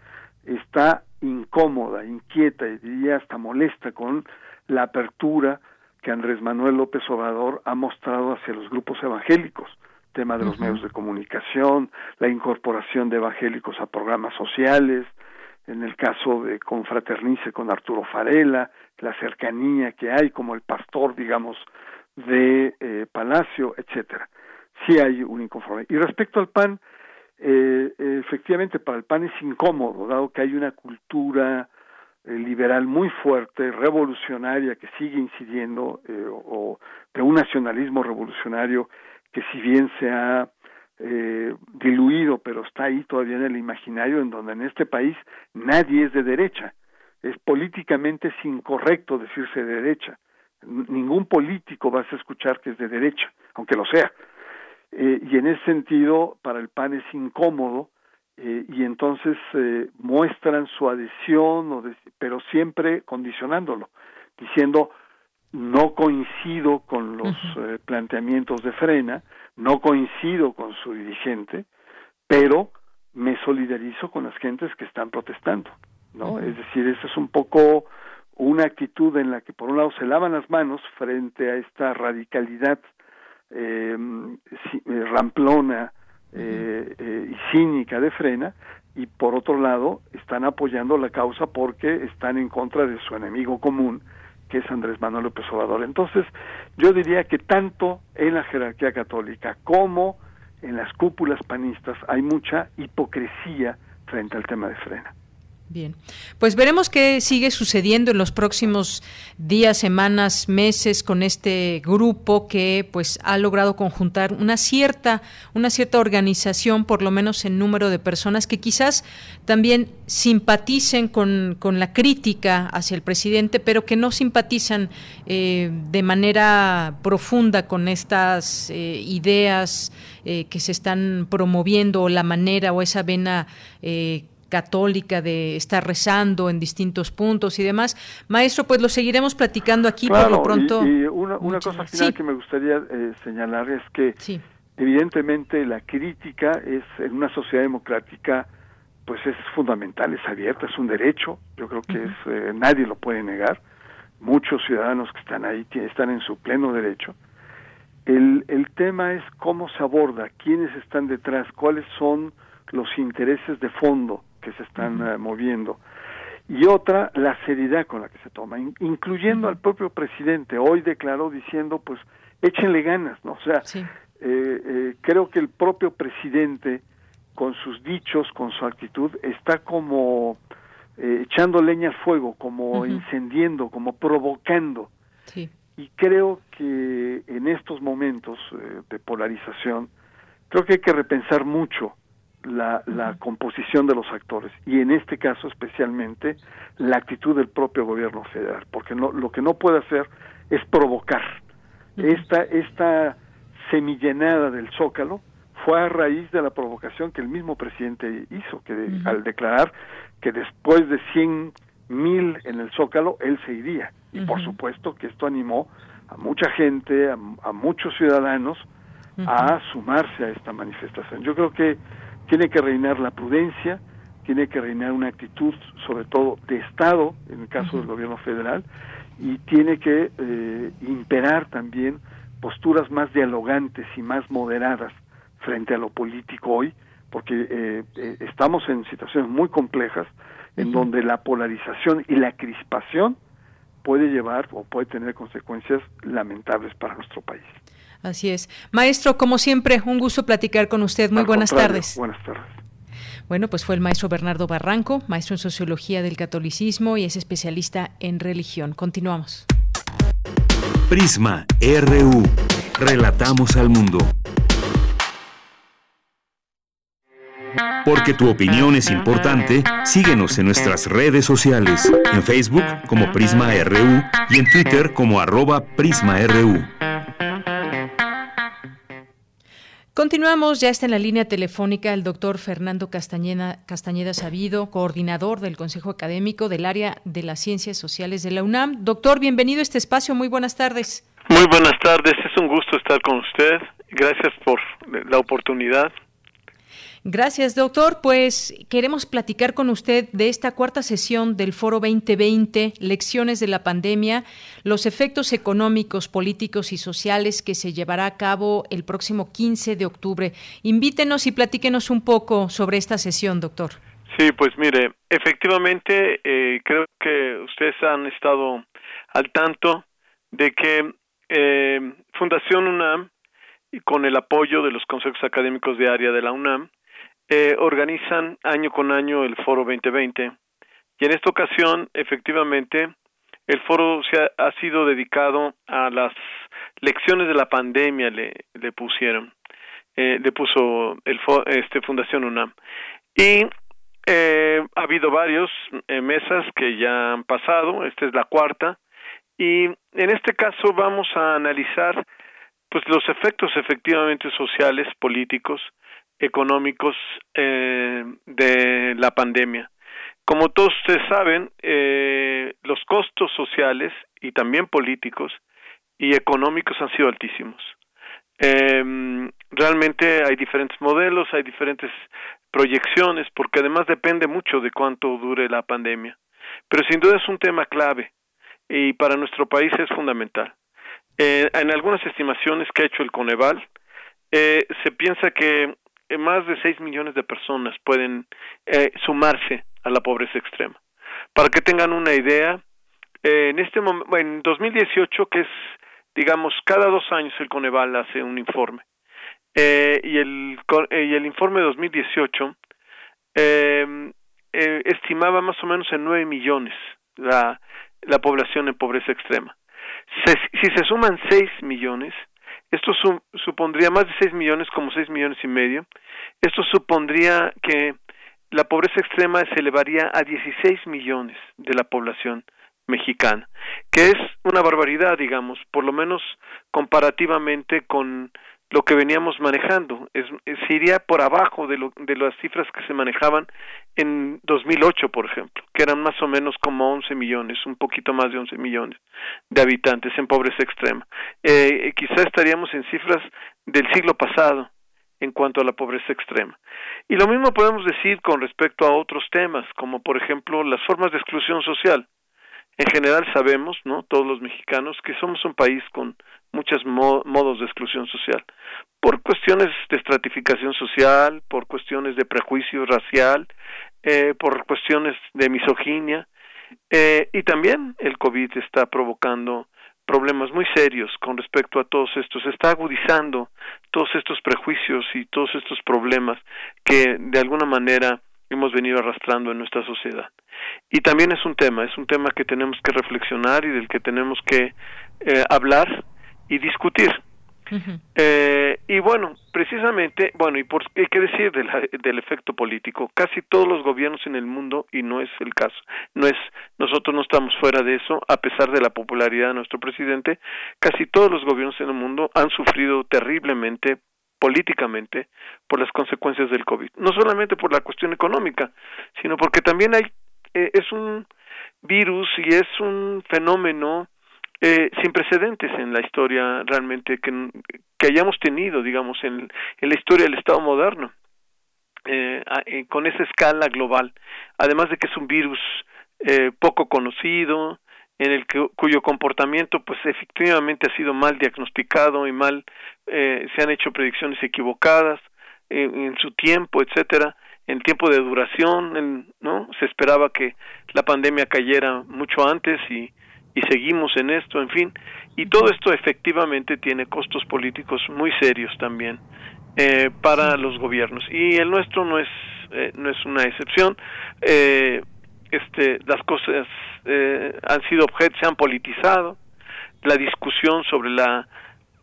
está incómoda, inquieta y diría hasta molesta con la apertura que Andrés Manuel López Obrador ha mostrado hacia los grupos evangélicos, tema de los medios de comunicación, la incorporación de evangélicos a programas sociales, en el caso de Confraternice con Arturo Farela, la cercanía que hay como el pastor, digamos, de eh, Palacio, etcétera. Sí hay un inconforme. Y respecto al PAN, eh, efectivamente para el PAN es incómodo, dado que hay una cultura eh, liberal muy fuerte, revolucionaria, que sigue incidiendo, o de un nacionalismo revolucionario que si bien se ha eh, diluido, pero está ahí todavía en el imaginario, en donde en este país nadie es de derecha. Es políticamente es incorrecto decirse de derecha. Ningún político vas a escuchar que es de derecha, aunque lo sea. Eh, y en ese sentido, para el PAN es incómodo eh, y entonces eh, muestran su adhesión, pero siempre condicionándolo, diciendo no coincido con los eh, planteamientos de Frena, no coincido con su dirigente, pero me solidarizo con las gentes que están protestando, ¿no? Es decir, esa es un poco una actitud en la que por un lado se lavan las manos frente a esta radicalidad em, eh, ramplona eh, eh, y cínica de Frena y por otro lado están apoyando la causa porque están en contra de su enemigo común que es Andrés Manuel López Obrador. Entonces, yo diría que tanto en la jerarquía católica como en las cúpulas panistas hay mucha hipocresía frente al tema de frena. Bien, pues veremos qué sigue sucediendo en los próximos días, semanas, meses con este grupo que pues ha logrado conjuntar una cierta una cierta organización, por lo menos en número de personas que quizás también simpaticen con, con la crítica hacia el presidente, pero que no simpatizan eh, de manera profunda con estas eh, ideas eh, que se están promoviendo o la manera o esa vena católica de estar rezando en distintos puntos y demás. Maestro, pues lo seguiremos platicando aquí por lo pronto. Y, una, cosa final que me gustaría eh, señalar es que evidentemente la crítica es en una sociedad democrática pues es fundamental, es abierta, es un derecho, yo creo que es eh, nadie lo puede negar. Muchos ciudadanos que están ahí están en su pleno derecho. El, el tema es cómo se aborda, quiénes están detrás, cuáles son los intereses de fondo que se están eh, moviendo. Y otra, la seriedad con la que se toma, incluyendo al propio presidente. Hoy declaró diciendo, pues, échenle ganas, ¿no? O sea, eh, eh, creo que el propio presidente, con sus dichos, con su actitud, está como echando leña al fuego, como encendiendo, como provocando. Y creo que en estos momentos de polarización, creo que hay que repensar mucho la, la composición de los actores y en este caso especialmente la actitud del propio gobierno federal, porque no, lo que no puede hacer es provocar. Esta, esta semillenada del Zócalo fue a raíz de la provocación que el mismo presidente hizo, que al declarar que después de cien mil en el Zócalo, él se iría. Y por supuesto que esto animó a mucha gente, a, a muchos ciudadanos, a sumarse a esta manifestación. Yo creo que tiene que reinar la prudencia, tiene que reinar una actitud, sobre todo de Estado, en el caso del gobierno federal, y tiene que eh, imperar también posturas más dialogantes y más moderadas frente a lo político hoy, porque estamos en situaciones muy complejas en donde la polarización y la crispación puede llevar o puede tener consecuencias lamentables para nuestro país. Así es. Maestro, como siempre, un gusto platicar con usted. Muy buenas tardes. Buenas tardes. Bueno, pues fue el maestro Bernardo Barranco, maestro en Sociología del Catolicismo y es especialista en religión. Continuamos. Prisma RU. Relatamos al mundo. Porque tu opinión es importante, síguenos en nuestras redes sociales, en Facebook como Prisma RU y en Twitter como arroba PrismaRU. Continuamos, ya está en la línea telefónica el doctor Fernando Castañeda, Castañeda Sabido, coordinador del Consejo Académico del área de las Ciencias Sociales de la UNAM. Doctor, bienvenido a este espacio, muy buenas tardes. Muy buenas tardes, es un gusto estar con usted. Gracias por la oportunidad. Gracias, doctor. Pues queremos platicar con usted de esta cuarta sesión del Foro 2020, Lecciones de la Pandemia, los efectos económicos, políticos y sociales que se llevará a cabo el próximo 15 de octubre. Invítenos y platíquenos un poco sobre esta sesión, doctor. Sí, pues mire, efectivamente eh, creo que ustedes han estado al tanto de que eh, Fundación UNAM, con el apoyo de los consejos académicos de área de la UNAM, eh, organizan año con año el Foro 2020 y en esta ocasión efectivamente el foro se ha, sido dedicado a las lecciones de la pandemia le, le pusieron eh, le puso el este Fundación UNAM. Y eh, ha habido varios eh, mesas que ya han pasado esta es la cuarta y en este caso vamos a analizar pues los efectos efectivamente sociales políticos económicos eh, de la pandemia. Como todos ustedes saben, eh, los costos sociales y también políticos y económicos han sido altísimos. Eh, realmente hay diferentes modelos, hay diferentes proyecciones, porque además depende mucho de cuánto dure la pandemia. Pero sin duda es un tema clave y para nuestro país es fundamental. Eh, en algunas estimaciones que ha hecho el Coneval, se piensa que más de 6 millones de personas pueden eh, sumarse a la pobreza extrema. Para que tengan una idea, eh, en este en 2018, que es, digamos, cada dos años el Coneval hace un informe, eh, y, el, y el informe de 2018 estimaba más o menos en 9 millones la, la población en pobreza extrema. si se suman 6 millones, esto supondría más de 6 millones, como 6 millones y medio. Esto supondría que la pobreza extrema se elevaría a 16 millones de la población mexicana, que es una barbaridad, digamos, por lo menos comparativamente con lo que veníamos manejando. Es, iría por abajo de, lo, de las cifras que se manejaban en 2008, por ejemplo, que eran más o menos como 11 millones, un poquito más de 11 millones de habitantes en pobreza extrema. Eh, quizá estaríamos en cifras del siglo pasado en cuanto a la pobreza extrema. Y lo mismo podemos decir con respecto a otros temas, como por ejemplo las formas de exclusión social. En general sabemos, ¿no? Todos los mexicanos que somos un país con muchos modos de exclusión social, por cuestiones de estratificación social, por cuestiones de prejuicio racial, eh, por cuestiones de misoginia, eh, y también el COVID está provocando problemas muy serios con respecto a todos estos, está agudizando todos estos prejuicios y todos estos problemas que de alguna manera hemos venido arrastrando en nuestra sociedad. Y también es un tema, es un tema que tenemos que reflexionar y del que tenemos que eh, hablar y discutir. eh, y bueno, precisamente, bueno, y por qué decir del, del efecto político, casi todos los gobiernos en el mundo, y no es el caso, no es, nosotros no estamos fuera de eso, a pesar de la popularidad de nuestro presidente, casi todos los gobiernos en el mundo han sufrido terriblemente políticamente por las consecuencias del COVID. No solamente por la cuestión económica, sino porque también hay, eh, es un virus y es un fenómeno eh, sin precedentes en la historia realmente que, que hayamos tenido, digamos, en, la historia del Estado moderno, eh, eh, con esa escala global. Además de que es un virus eh, poco conocido, en el que, cuyo comportamiento pues efectivamente ha sido mal diagnosticado y mal eh, se han hecho predicciones equivocadas en, su tiempo, etcétera, en tiempo de duración, ¿no? Se esperaba que la pandemia cayera mucho antes y, y seguimos en esto, en fin, y todo esto efectivamente tiene costos políticos muy serios también eh, para los gobiernos y el nuestro no es eh, no es una excepción. Eh, este, las cosas eh, han sido objeto, se han politizado, la discusión sobre la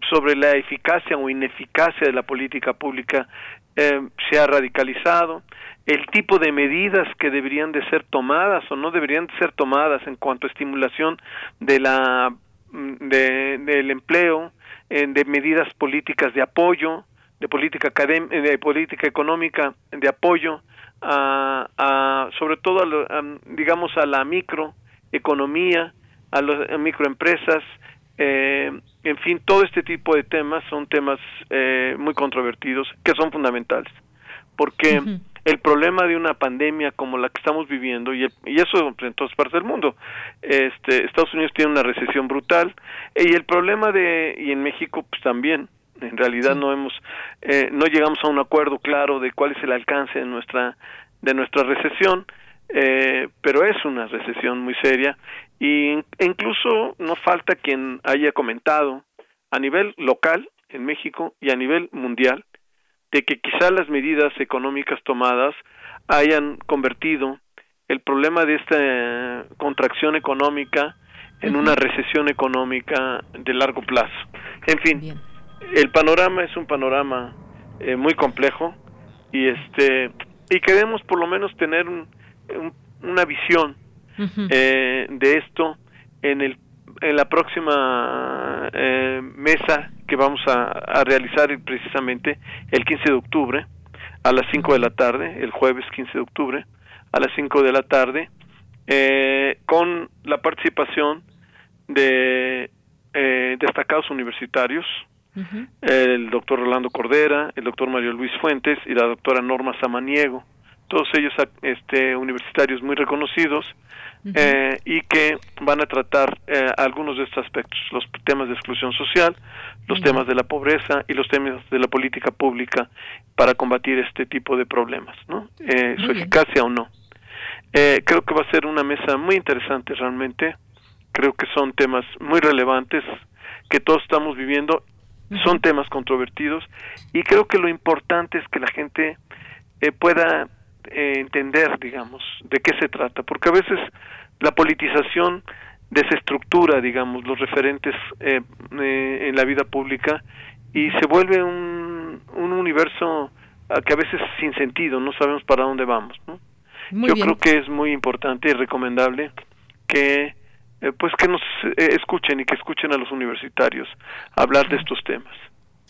sobre la eficacia o ineficacia de la política pública eh, se ha radicalizado, el tipo de medidas que deberían de ser tomadas o no deberían de ser tomadas en cuanto a estimulación de la mm, de, del empleo, de medidas políticas de apoyo, de política de política económica de apoyo a, sobre todo a, digamos a la microeconomía, a las microempresas, eh, en fin, todo este tipo de temas son temas eh, muy controvertidos que son fundamentales, porque el problema de una pandemia como la que estamos viviendo y, y eso en todas partes del mundo, este, Estados Unidos tiene una recesión brutal y el problema de y en México pues también en realidad no hemos eh, no llegamos a un acuerdo claro de cuál es el alcance de nuestra de nuestra recesión eh, pero es una recesión muy seria y e incluso no falta quien haya comentado a nivel local en México y a nivel mundial de que quizá las medidas económicas tomadas hayan convertido el problema de esta contracción económica en una recesión económica de largo plazo. En fin, el panorama es un panorama eh, muy complejo y este y queremos por lo menos tener una visión eh, de esto en el en la próxima eh, mesa que vamos a, a, realizar precisamente el 15 de octubre a las 5 de la tarde, el jueves 15 de octubre a las 5 de la tarde, eh, con la participación de eh, destacados universitarios, el doctor Rolando Cordera, el doctor Mario Luis Fuentes y la doctora Norma Samaniego, todos ellos este, universitarios muy reconocidos eh, y que van a tratar eh, algunos de estos aspectos, los temas de exclusión social, los temas de la pobreza y los temas de la política pública para combatir este tipo de problemas, ¿no? Eh, su eficacia o no. creo que va a ser una mesa muy interesante realmente, creo que son temas muy relevantes que todos estamos viviendo son temas controvertidos y creo que lo importante es que la gente eh, pueda eh, entender, digamos, de qué se trata, porque a veces la politización desestructura, digamos, los referentes eh, en la vida pública y se vuelve un, un universo que a veces sin sentido, no sabemos para dónde vamos. ¿no? Yo creo que es muy importante y recomendable que eh, pues que nos eh, escuchen y que escuchen a los universitarios hablar de estos temas.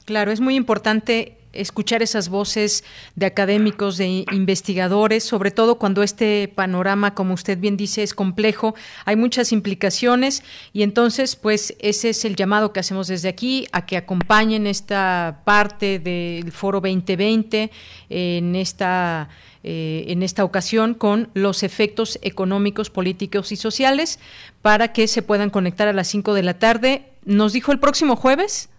Claro, es muy importante escuchar esas voces de académicos, de investigadores, sobre todo cuando este panorama, como usted bien dice, es complejo, hay muchas implicaciones y entonces, pues ese es el llamado que hacemos desde aquí a que acompañen esta parte del Foro 2020 en esta eh, en esta ocasión con los efectos económicos, políticos y sociales para que se puedan conectar a las 5 de la tarde. ¿Nos dijo el próximo jueves?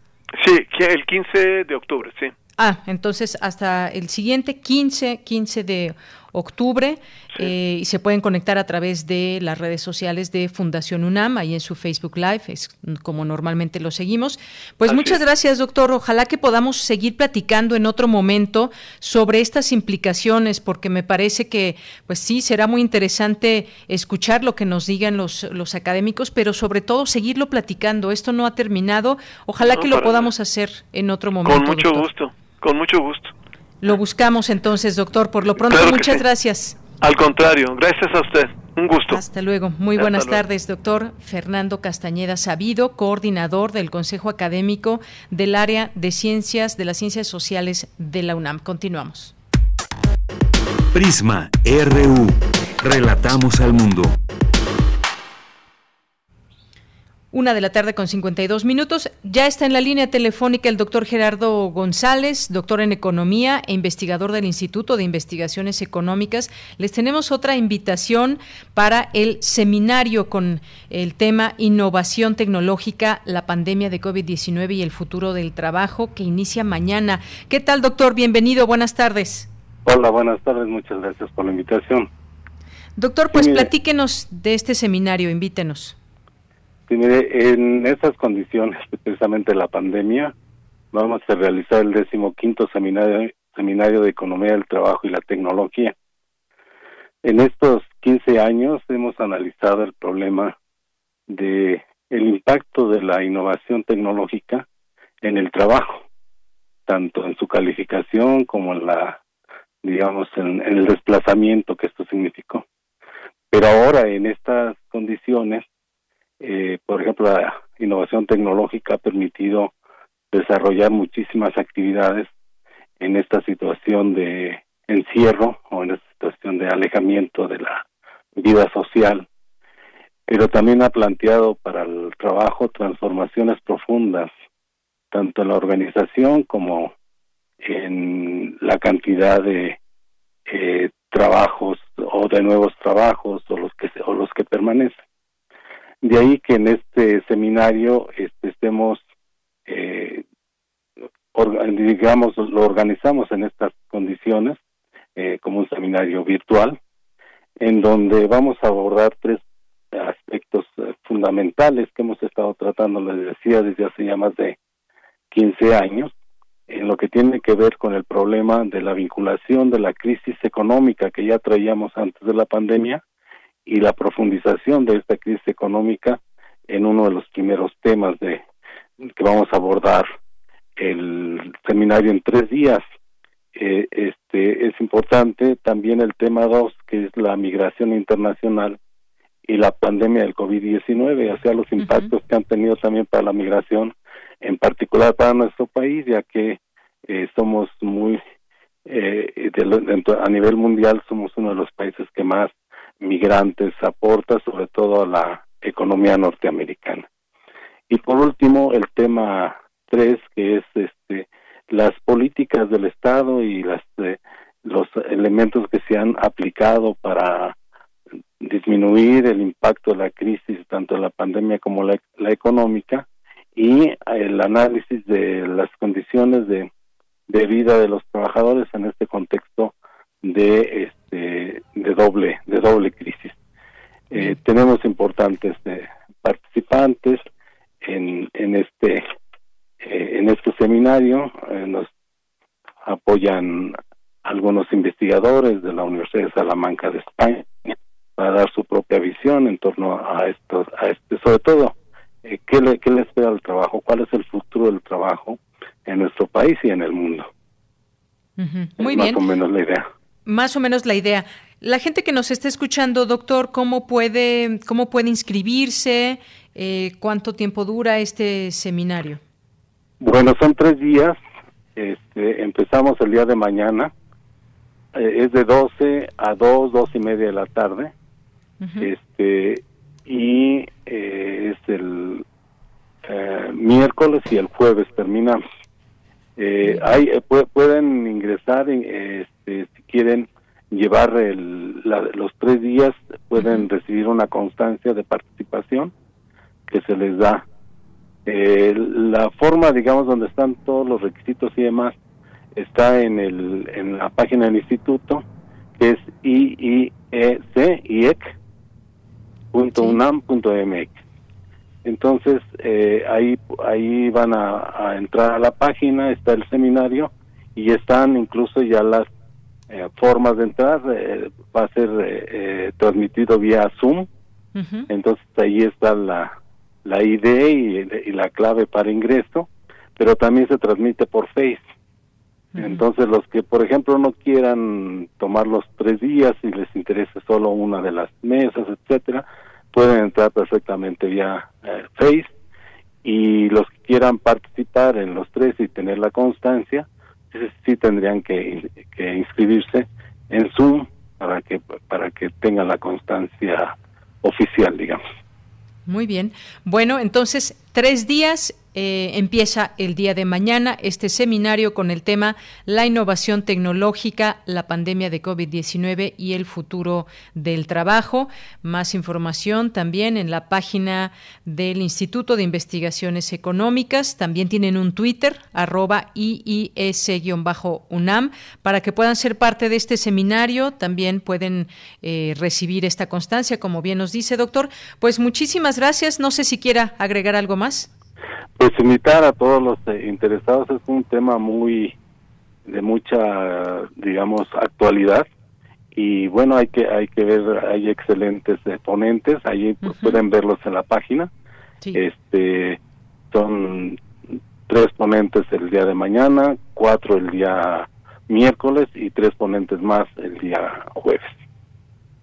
Sí, el 15 de octubre, sí. Ah, entonces hasta el siguiente 15, 15 de octubre eh, y se pueden conectar a través de las redes sociales de Fundación UNAM, ahí en su Facebook Live, es como normalmente lo seguimos. Pues muchas gracias, doctor. Ojalá que podamos seguir platicando en otro momento sobre estas implicaciones, porque me parece que, pues sí, será muy interesante escuchar lo que nos digan los, los académicos, pero sobre todo seguirlo platicando. Esto no ha terminado. Ojalá que lo podamos hacer en otro momento. Con mucho gusto, con mucho gusto. Lo buscamos entonces, doctor. Por lo pronto, muchas gracias. Al contrario, gracias a usted. Un gusto. Hasta luego. Muy buenas tardes, doctor Fernando Castañeda Sabido, coordinador del Consejo Académico del Área de Ciencias de las Ciencias Sociales de la UNAM. Continuamos. Prisma RU. Relatamos al mundo. Una de la tarde con 52 minutos. Ya está en la línea telefónica el doctor Gerardo González, doctor en Economía e investigador del Instituto de Investigaciones Económicas. Les tenemos otra invitación para el seminario con el tema Innovación Tecnológica, la pandemia de COVID-19 y el futuro del trabajo que inicia mañana. ¿Qué tal, doctor? Bienvenido. Buenas tardes. Hola, buenas tardes. Muchas gracias por la invitación. Doctor, pues platíquenos de este seminario, invítenos. Sí, mire, en esas condiciones, (laughs) precisamente la pandemia, vamos a realizar el decimoquinto seminario, seminario de Economía del Trabajo y la Tecnología. En estos 15 años hemos analizado el problema de el impacto de la innovación tecnológica en el trabajo, tanto en su calificación como en la, digamos, en el desplazamiento que esto significó. Pero ahora en estas condiciones eh, por ejemplo, la innovación tecnológica ha permitido desarrollar muchísimas actividades en esta situación de encierro o en esta situación de alejamiento de la vida social, pero también ha planteado para el trabajo transformaciones profundas, tanto en la organización como en la cantidad de eh, trabajos o de nuevos trabajos o los que o los que permanecen. De ahí que en este seminario este, estemos, eh, digamos, lo organizamos en estas condiciones eh, como un seminario virtual, en donde vamos a abordar tres aspectos eh, fundamentales que hemos estado tratando, les decía, desde hace ya más de 15 años, en lo que tiene que ver con el problema de la vinculación de la crisis económica que ya traíamos antes de la pandemia y la profundización de esta crisis económica en uno de los primeros temas de que vamos a abordar el seminario en tres días. Eh, este es importante también el tema dos, que es la migración internacional y la pandemia del COVID-19, o sea, los impactos que han tenido también para la migración, en particular para nuestro país, ya que eh, somos muy, eh, a nivel mundial, somos uno de los países que más migrantes aporta sobre todo a la economía norteamericana. Y por último, el tema tres, que es este las políticas del Estado y las eh, los elementos que se han aplicado para disminuir el impacto de la crisis, tanto la pandemia como la, la económica, y el análisis de las condiciones de, de vida de los trabajadores en este contexto de este de doble de doble crisis. Eh, tenemos importantes eh, participantes en, en este eh, en este seminario. Nos apoyan algunos investigadores de la Universidad de Salamanca de España para dar su propia visión en torno a esto a este sobre todo qué le qué le espera al trabajo cuál es el futuro del trabajo en nuestro país y en el mundo. Muy bien. más o menos la idea más o menos la idea. La gente que nos está escuchando, doctor, ¿cómo puede, cómo puede inscribirse? Eh, ¿Cuánto tiempo dura este seminario? Bueno, son tres días. Este, empezamos el día de mañana. Eh, es de 12 a 2, 2 y media de la tarde. este Y eh, es el miércoles y el jueves terminamos. Hay, pueden ingresar en, este, si quieren llevar el, los tres días, pueden recibir una constancia de participación que se les da. Eh, la forma, digamos, donde están todos los requisitos y demás, está en, el, en la página del instituto, que es iiec.unam.mx. Entonces, eh, ahí, ahí van a entrar a la página, está el seminario y están incluso ya las eh, formas de entrar, eh, va a ser eh, transmitido vía Zoom. Entonces ahí está la, la ID y, la clave para ingreso, pero también se transmite por Face. Entonces los que, por ejemplo, no quieran tomar los tres días y les interese solo una de las mesas, etcétera, pueden entrar perfectamente vía Face y los que quieran participar en los tres y tener la constancia, sí tendrían que, inscribirse en Zoom para que para que tengan la constancia oficial, digamos. Muy bien. Bueno, entonces, tres días eh, empieza el día de mañana este seminario con el tema La innovación tecnológica, la pandemia de COVID-19 y el futuro del trabajo. Más información también en la página del Instituto de Investigaciones Económicas. También tienen un Twitter, arroba IIS-UNAM, para que puedan ser parte de este seminario. También pueden eh, recibir esta constancia, como bien nos dice, doctor. Pues muchísimas gracias. No sé si quiera agregar algo más. Pues invitar a todos los eh, interesados es un tema muy de mucha, digamos, actualidad y bueno, hay que hay que ver, hay excelentes ponentes, ahí pueden verlos en la página. Este son tres ponentes el día de mañana, cuatro el día miércoles y tres ponentes más el día jueves.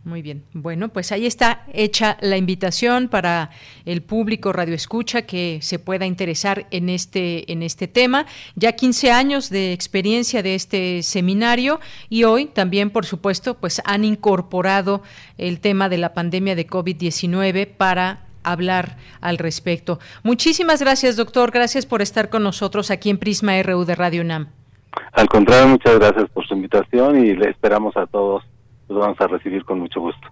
Muy bien. Bueno, pues ahí está hecha la invitación para el público Radio Escucha que se pueda interesar en este en este tema. Ya 15 años de experiencia de este seminario y hoy también, por supuesto, pues han incorporado el tema de la pandemia de COVID-19 para hablar al respecto. Muchísimas gracias, doctor. Gracias por estar con nosotros aquí en Prisma RU de Radio UNAM. Al contrario, muchas gracias por su invitación y le esperamos a todos los vamos a recibir con mucho gusto.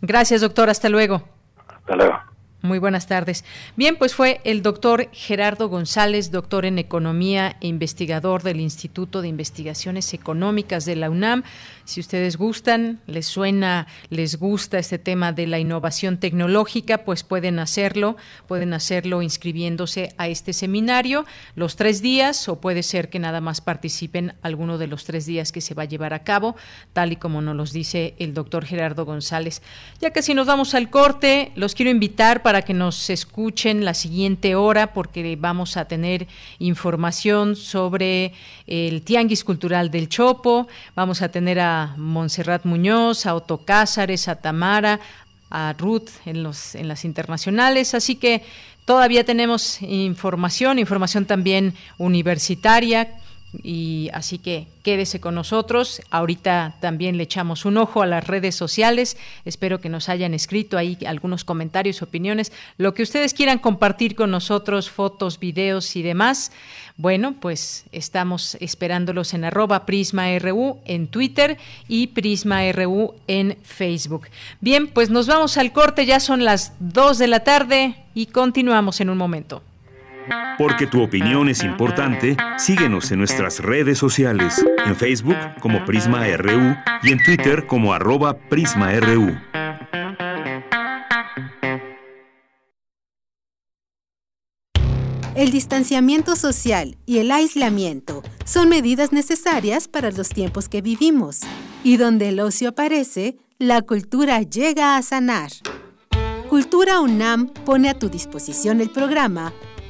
Gracias, doctor. Hasta luego. Hasta luego. Muy buenas tardes. Bien, pues fue el doctor Gerardo González, doctor en Economía e investigador del Instituto de Investigaciones Económicas de la UNAM. Si ustedes gustan, les suena, les gusta este tema de la innovación tecnológica, pues pueden hacerlo, pueden hacerlo inscribiéndose a este seminario los tres días o puede ser que nada más participen alguno de los tres días que se va a llevar a cabo, tal y como nos los dice el doctor Gerardo González. Ya que si nos vamos al corte, los quiero invitar para para que nos escuchen la siguiente hora porque vamos a tener información sobre el Tianguis Cultural del Chopo, vamos a tener a Montserrat Muñoz, a Otto Cázares, a Tamara, a Ruth en, los, en las internacionales, así que todavía tenemos información, información también universitaria y así que quédese con nosotros. Ahorita también le echamos un ojo a las redes sociales. Espero que nos hayan escrito ahí algunos comentarios, opiniones, lo que ustedes quieran compartir con nosotros, fotos, videos y demás. Bueno, pues estamos esperándolos en arroba PrismaRU en Twitter y PrismaRU en Facebook. Bien, pues nos vamos al corte, ya son las 2 de la tarde y continuamos en un momento. Porque tu opinión es importante, síguenos en nuestras redes sociales, en Facebook como Prisma RU y en Twitter como arroba PrismaRU. El distanciamiento social y el aislamiento son medidas necesarias para los tiempos que vivimos, y donde el ocio aparece, la cultura llega a sanar. Cultura UNAM pone a tu disposición el programa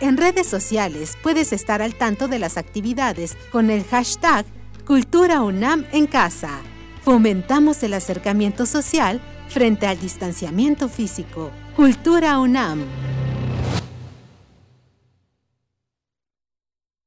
En redes sociales puedes estar al tanto de las actividades con el hashtag Cultura UNAM en casa. Fomentamos el acercamiento social frente al distanciamiento físico. Cultura UNAM.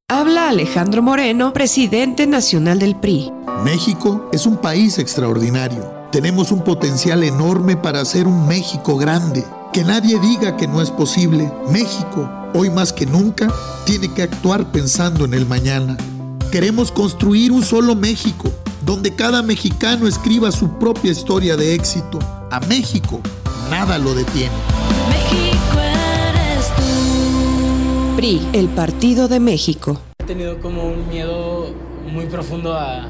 Habla Alejandro Moreno, presidente nacional del PRI. México es un país extraordinario. Tenemos un potencial enorme para hacer un México grande. Que nadie diga que no es posible. México hoy más que nunca, tiene que actuar pensando en el mañana. Queremos construir un solo México, donde cada mexicano escriba su propia historia de éxito. A México, nada lo detiene. México eres tú. PRI, el Partido de México. He tenido como un miedo muy profundo a,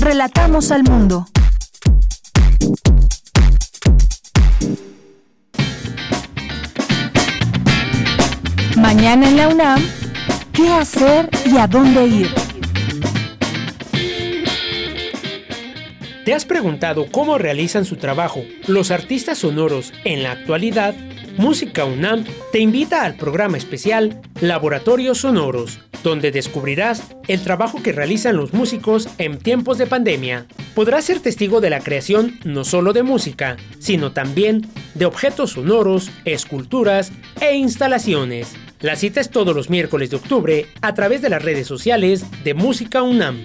Relatamos al mundo. Mañana en la UNAM, ¿qué hacer y a dónde ir? ¿Te has preguntado cómo realizan su trabajo los artistas sonoros en la actualidad? Música UNAM te invita al programa especial Laboratorios Sonoros, donde descubrirás el trabajo que realizan los músicos en tiempos de pandemia. Podrás ser testigo de la creación no solo de música, sino también de objetos sonoros, esculturas e instalaciones. La cita es todos los miércoles de octubre a través de las redes sociales de Música UNAM.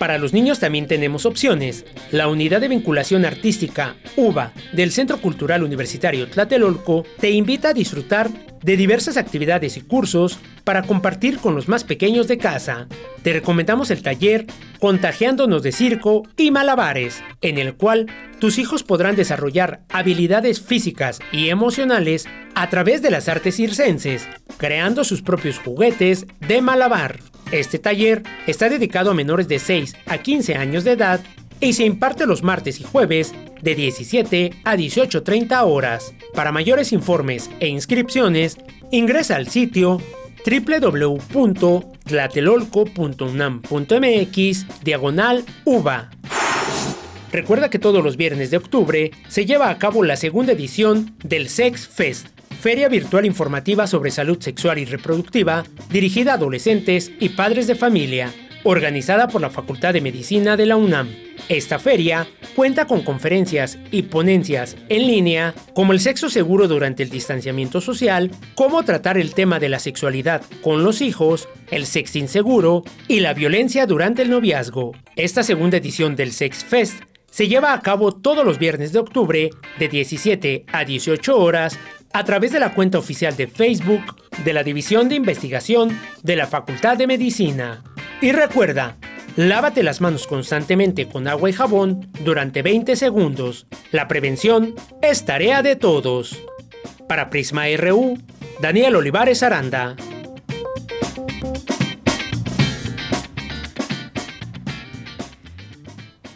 Para los niños también tenemos opciones. La Unidad de Vinculación Artística, UBA, del Centro Cultural Universitario Tlatelolco, te invita a disfrutar de diversas actividades y cursos para compartir con los más pequeños de casa. Te recomendamos el taller Contagiándonos de Circo y Malabares, en el cual tus hijos podrán desarrollar habilidades físicas y emocionales a través de las artes circenses, creando sus propios juguetes de malabar. Este taller está dedicado a menores de 6 a 15 años de edad y se imparte los martes y jueves de 17 a 18.30 horas. Para mayores informes e inscripciones, ingresa al sitio www.tlatelolco.unam.mx diagonal UVA. Recuerda que todos los viernes de octubre se lleva a cabo la segunda edición del Sex Fest, feria virtual informativa sobre salud sexual y reproductiva dirigida a adolescentes y padres de familia, organizada por la Facultad de Medicina de la UNAM. Esta feria cuenta con conferencias y ponencias en línea como el sexo seguro durante el distanciamiento social, cómo tratar el tema de la sexualidad con los hijos, el sexting seguro y la violencia durante el noviazgo. Esta segunda edición del Sex Fest se lleva a cabo todos los viernes de octubre de 17 a 18 horas a través de la cuenta oficial de Facebook de la División de Investigación de la Facultad de Medicina. Y recuerda, lávate las manos constantemente con agua y jabón durante 20 segundos. La prevención es tarea de todos. Para Prisma RU, Daniel Olivares Aranda.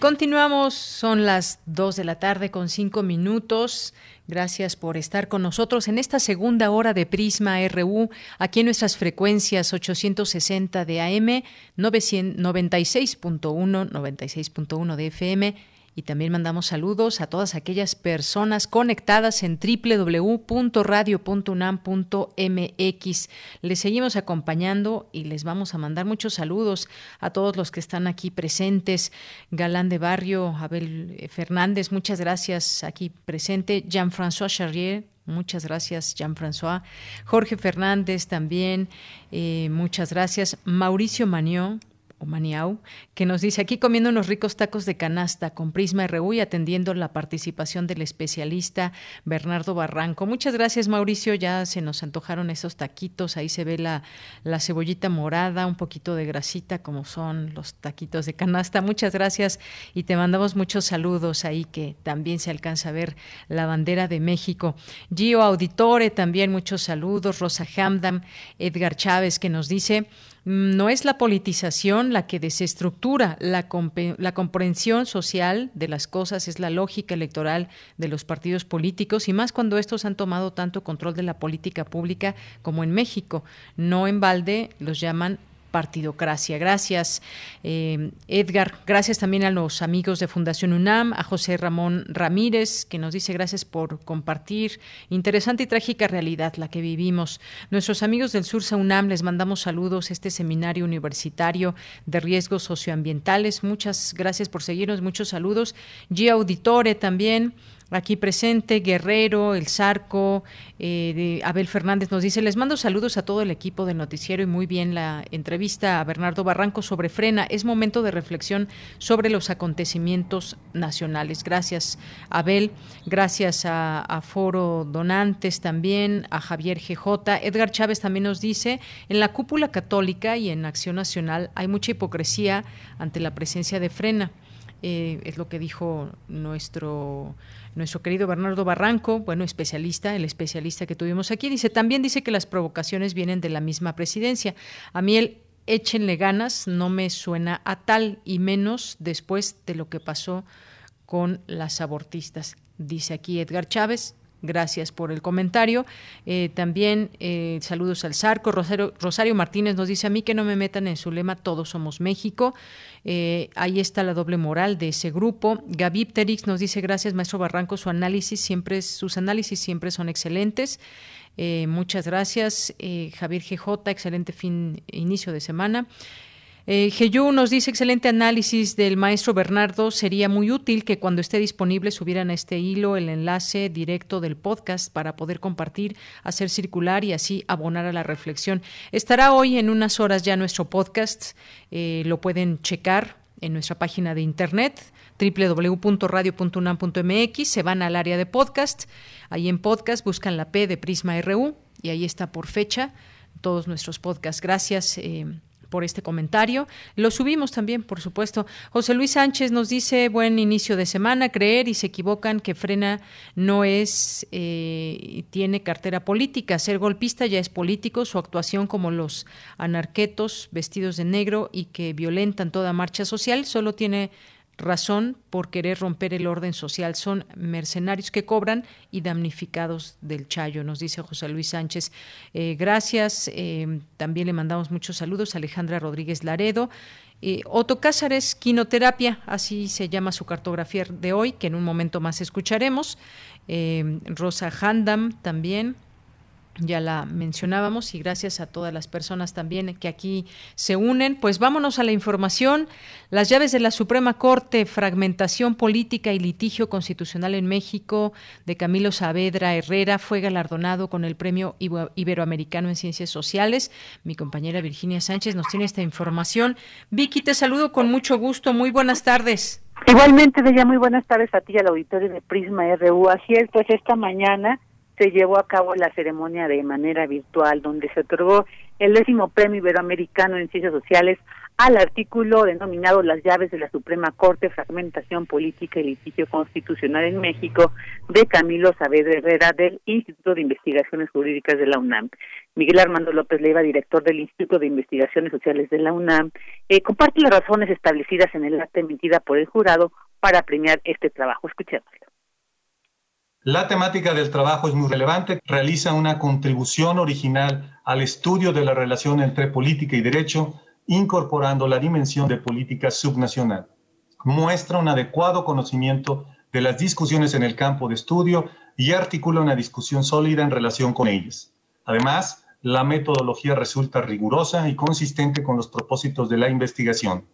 Continuamos, son las 2 de la tarde con 5 minutos. Gracias por estar con nosotros en esta segunda hora de Prisma RU, aquí en nuestras frecuencias 860 de AM, 96.1, 96.1 de FM y también mandamos saludos a todas aquellas personas conectadas en www.radio.unam.mx. Les seguimos acompañando y les vamos a mandar muchos saludos a todos los que están aquí presentes. Galán de Barrio, Abel Fernández, muchas gracias aquí presente. Jean-François Charrier, Muchas gracias, Jean-François. Jorge Fernández también, eh, muchas gracias. Mauricio Manió, Maniau, que nos dice aquí comiendo unos ricos tacos de canasta con Prisma RU y atendiendo la participación del especialista Bernardo Barranco. Muchas gracias, Mauricio. Ya se nos antojaron esos taquitos. Ahí se ve la, la cebollita morada, un poquito de grasita, como son los taquitos de canasta. Muchas gracias y te mandamos muchos saludos ahí que también se alcanza a ver la bandera de México. Gio Auditore, también muchos saludos. Rosa Hamdam, Edgar Chávez, que nos dice. Mm, no es la politización la que desestructura la, la, comprensión social de las cosas, es la lógica electoral de los partidos políticos y más cuando estos han tomado tanto control de la política pública como en México. No en balde los llaman partidocracia. Gracias, eh, Edgar. Gracias también a los amigos de Fundación UNAM, a José Ramón Ramírez, que nos dice gracias por compartir. Interesante y trágica realidad la que vivimos. Nuestros amigos del Sursa UNAM les mandamos saludos este seminario universitario de riesgos socioambientales. Muchas gracias por seguirnos. Muchos saludos. G Auditore también aquí presente, Guerrero, El Zarco, eh, Abel Fernández nos dice, les mando saludos a todo el equipo del noticiero y muy bien la entrevista a Bernardo Barranco sobre Frena. Es momento de reflexión sobre los acontecimientos nacionales. Gracias, Abel. Gracias a, Foro Donantes también, a Javier GJ. Edgar Chávez también nos dice, en la cúpula católica y en Acción Nacional hay mucha hipocresía ante la presencia de Frena. Eh, es lo que dijo nuestro nuestro querido Bernardo Barranco, bueno, especialista, el especialista que tuvimos aquí, dice, también dice que las provocaciones vienen de la misma presidencia. A mí el échenle ganas no me suena a tal y menos después de lo que pasó con las abortistas. Dice aquí Edgar Chávez, Gracias por el comentario. Eh, también eh, saludos al Zarco. Rosario, Rosario, Martínez nos dice a mí que no me metan en su lema Todos somos México. Eh, ahí está la doble moral de ese grupo. Gaby Pterix nos dice gracias, maestro Barranco. Su análisis siempre, sus análisis siempre son excelentes. muchas gracias. Javier GJ, excelente fin, inicio de semana. Eh, nos dice excelente análisis del maestro Bernardo. Sería muy útil que cuando esté disponible subieran a este hilo el enlace directo del podcast para poder compartir, hacer circular y así abonar a la reflexión. Estará hoy en unas horas ya nuestro podcast. Eh, lo pueden checar en nuestra página de internet www.radio.unam.mx. Se van al área de podcast. Ahí en podcast buscan la P de Prisma RU y ahí está por fecha todos nuestros podcasts. Gracias. Eh, por este comentario. Lo subimos también, por supuesto. José Luis Sánchez nos dice, buen inicio de semana, creer y se equivocan que Frena no es, eh, tiene cartera política. Ser golpista ya es político, su actuación como los anarquetos vestidos de negro y que violentan toda marcha social solo tiene razón por querer romper el orden social. Son mercenarios que cobran y damnificados del Chayo, nos dice José Luis Sánchez. Eh, gracias. Eh, también le mandamos muchos saludos a Alejandra Rodríguez Laredo. Eh, Otto Cázares, quinoterapia, así se llama su cartografía de hoy, que en un momento más escucharemos. Rosa Handam también ya la mencionábamos y gracias a todas las personas también que aquí se unen. Pues vámonos a la información. Las llaves de la Suprema Corte, fragmentación política y litigio constitucional en México de Camilo Saavedra Herrera fue galardonado con el Premio Iberoamericano en Ciencias Sociales. Mi compañera Virginia Sánchez nos tiene esta información. Vicky, te saludo con mucho gusto. Muy buenas tardes. Igualmente, Bella, muy buenas tardes a ti al auditorio de Prisma RU. Así es, pues esta mañana se llevó a cabo la ceremonia de manera virtual, donde se otorgó el décimo premio iberoamericano en ciencias sociales al artículo denominado Las llaves de la Suprema Corte, Fragmentación Política y Litigio Constitucional en México, de Camilo Saavedra Herrera del Instituto de Investigaciones Jurídicas de la UNAM. Miguel Armando López Leiva, director del Instituto de Investigaciones Sociales de la UNAM, eh, comparte las razones establecidas en el acta emitida por el jurado para premiar este trabajo. Escuchémoslo. La temática del trabajo es muy relevante, realiza una contribución original al estudio de la relación entre política y derecho, incorporando la dimensión de política subnacional. Muestra un adecuado conocimiento de las discusiones en el campo de estudio y articula una discusión sólida en relación con ellas. Además, la metodología resulta rigurosa y consistente con los propósitos de la investigación.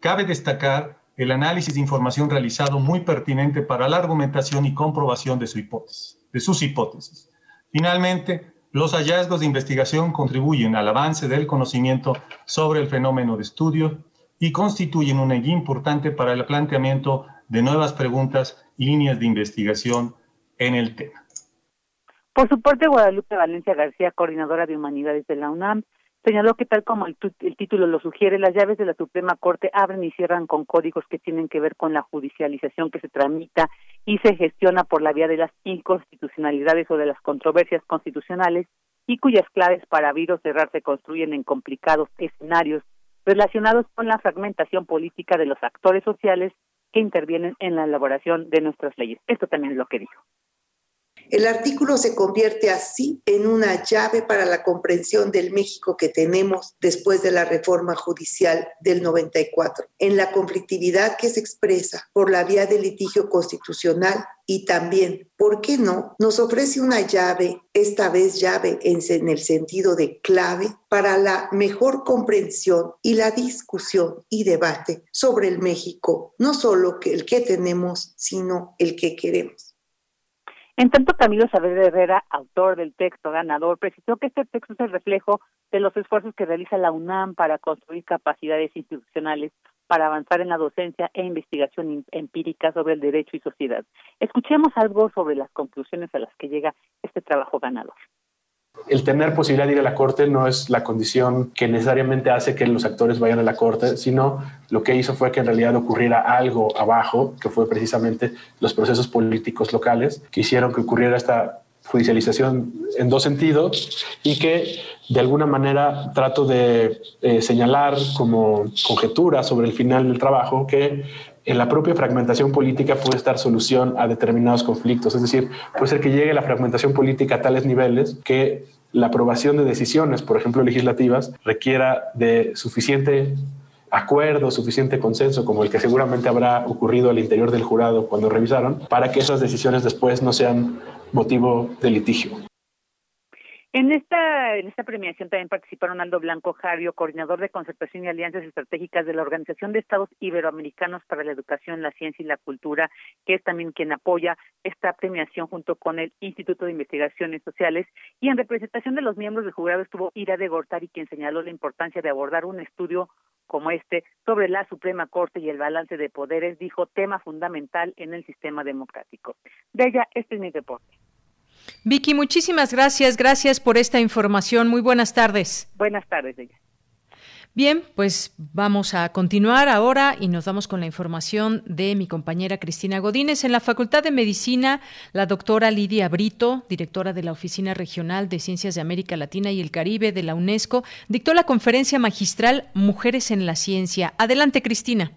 Cabe destacar el análisis de información realizado muy pertinente para la argumentación y comprobación de, su hipótesis, de sus hipótesis. Finalmente, los hallazgos de investigación contribuyen al avance del conocimiento sobre el fenómeno de estudio y constituyen una guía importante para el planteamiento de nuevas preguntas y líneas de investigación en el tema. Por su parte, Guadalupe Valencia García, coordinadora de Humanidades de la UNAM, Señaló que tal como el, título lo sugiere, las llaves de la Suprema Corte abren y cierran con códigos que tienen que ver con la judicialización que se tramita y se gestiona por la vía de las inconstitucionalidades o de las controversias constitucionales y cuyas claves para abrir o cerrar se construyen en complicados escenarios relacionados con la fragmentación política de los actores sociales que intervienen en la elaboración de nuestras leyes. Esto también es lo que dijo. El artículo se convierte así en una llave para la comprensión del México que tenemos después de la reforma judicial del 94, en la conflictividad que se expresa por la vía del litigio constitucional y también, ¿por qué no?, nos ofrece una llave, esta vez llave en, en, el sentido de clave, para la mejor comprensión y la discusión y debate sobre el México, no solo el que tenemos, sino el que queremos. En tanto, Camilo Saavedra Herrera, autor del texto ganador, precisó que este texto es el reflejo de los esfuerzos que realiza la UNAM para construir capacidades institucionales para avanzar en la docencia e investigación empírica sobre el derecho y sociedad. Escuchemos algo sobre las conclusiones a las que llega este trabajo ganador el tener posibilidad de ir a la corte no es la condición que necesariamente hace que los actores vayan a la corte, sino lo que hizo fue que en realidad ocurriera algo abajo, que fue precisamente los procesos políticos locales que hicieron que ocurriera esta judicialización en dos sentidos y que de alguna manera trato de eh, señalar como conjetura sobre el final del trabajo que en la propia fragmentación política puede estar solución a determinados conflictos. Es decir, puede ser que llegue la fragmentación política a tales niveles que la aprobación de decisiones, por ejemplo, legislativas, requiera de suficiente acuerdo, suficiente consenso, como el que seguramente habrá ocurrido al interior del jurado cuando revisaron, para que esas decisiones después no sean motivo de litigio. En esta, en esta premiación también participaron Aldo Blanco Jario, coordinador de concertación y alianzas estratégicas de la Organización de Estados Iberoamericanos para la Educación, la Ciencia y la Cultura, que es también quien apoya esta premiación junto con el Instituto de Investigaciones Sociales. Y en representación de los miembros del jurado estuvo Ira de Gortari, quien señaló la importancia de abordar un estudio como este sobre la Suprema Corte y el balance de poderes, dijo tema fundamental en el sistema democrático. De ella, este es mi reporte. Vicky, muchísimas gracias. Gracias por esta información. Muy buenas tardes. Buenas tardes, ella. Bien, pues vamos a continuar ahora y nos vamos con la información de mi compañera Cristina Godínez. En la Facultad de Medicina, la doctora Lidia Brito, directora de la Oficina Regional de Ciencias de América Latina y el Caribe de la UNESCO, dictó la conferencia magistral Mujeres en la Ciencia. Adelante, Cristina.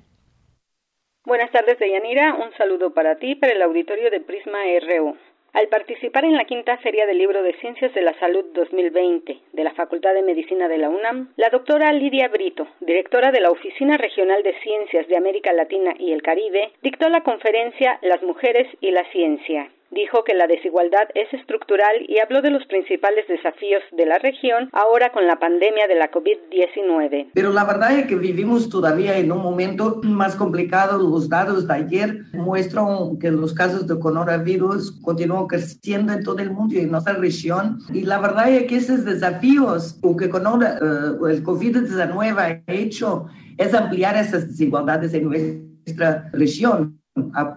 Buenas tardes, Deyanira. Un saludo para ti, para el auditorio de Prisma RU. Al participar en la quinta Feria del Libro de Ciencias de la Salud 2020 de la Facultad de Medicina de la UNAM, la doctora Lidia Brito, directora de la Oficina Regional de Ciencias de América Latina y el Caribe, dictó la conferencia Las mujeres y la ciencia. Dijo que la desigualdad es estructural y habló de los principales desafíos de la región ahora con la pandemia de la COVID-19. Pero la verdad es que vivimos todavía en un momento más complicado. Los datos de ayer muestran que los casos de coronavirus continúan creciendo en todo el mundo y en nuestra región. Y la verdad es que esos desafíos que uh, el COVID-19 ha hecho es ampliar esas desigualdades en nuestra región. Ha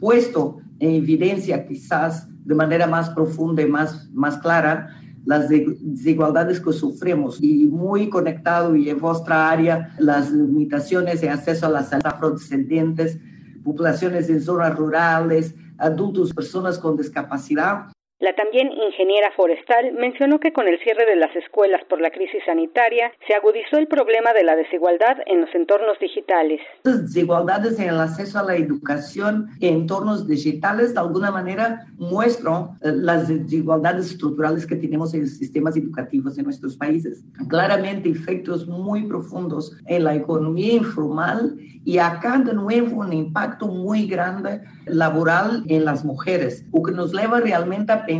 puesto en evidencia quizás de manera más profunda y más, más clara las desigualdades que sufrimos. Y muy conectado y en vuestra área las limitaciones de acceso a las afrodescendientes, poblaciones en zonas rurales, adultos, personas con discapacidad la también ingeniera forestal mencionó que con el cierre de las escuelas por la crisis sanitaria se agudizó el problema de la desigualdad en los entornos digitales. Las desigualdades en el acceso a la educación en entornos digitales de alguna manera muestran eh, las desigualdades estructurales que tenemos en los sistemas educativos de nuestros países. Claramente efectos muy profundos en la economía informal y acá de nuevo un impacto muy grande laboral en las mujeres, lo que nos lleva realmente a pensar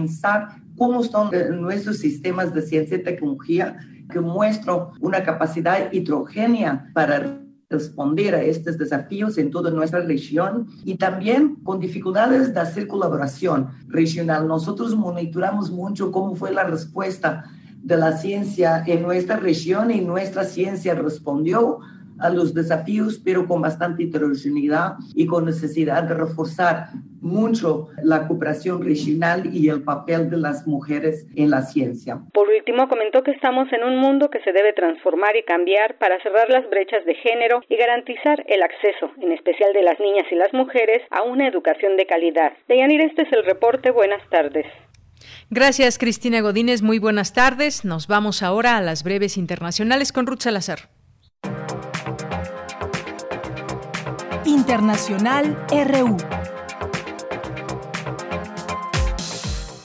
cómo están eh, nuestros sistemas de ciencia y tecnología que muestran una capacidad hidrogénea para responder a estos desafíos en toda nuestra región y también con dificultades de hacer colaboración regional. Nosotros monitoramos mucho cómo fue la respuesta de la ciencia en nuestra región y nuestra ciencia respondió a los desafíos, pero con bastante heterogeneidad y con necesidad de reforzar mucho la cooperación regional y el papel de las mujeres en la ciencia. Por último, comentó que estamos en un mundo que se debe transformar y cambiar para cerrar las brechas de género y garantizar el acceso, en especial de las niñas y las mujeres, a una educación de calidad. Deyanir, este es el reporte. Buenas tardes. Gracias, Cristina Godínez. Muy buenas tardes. Nos vamos ahora a las breves internacionales con Ruth Salazar. Internacional RU.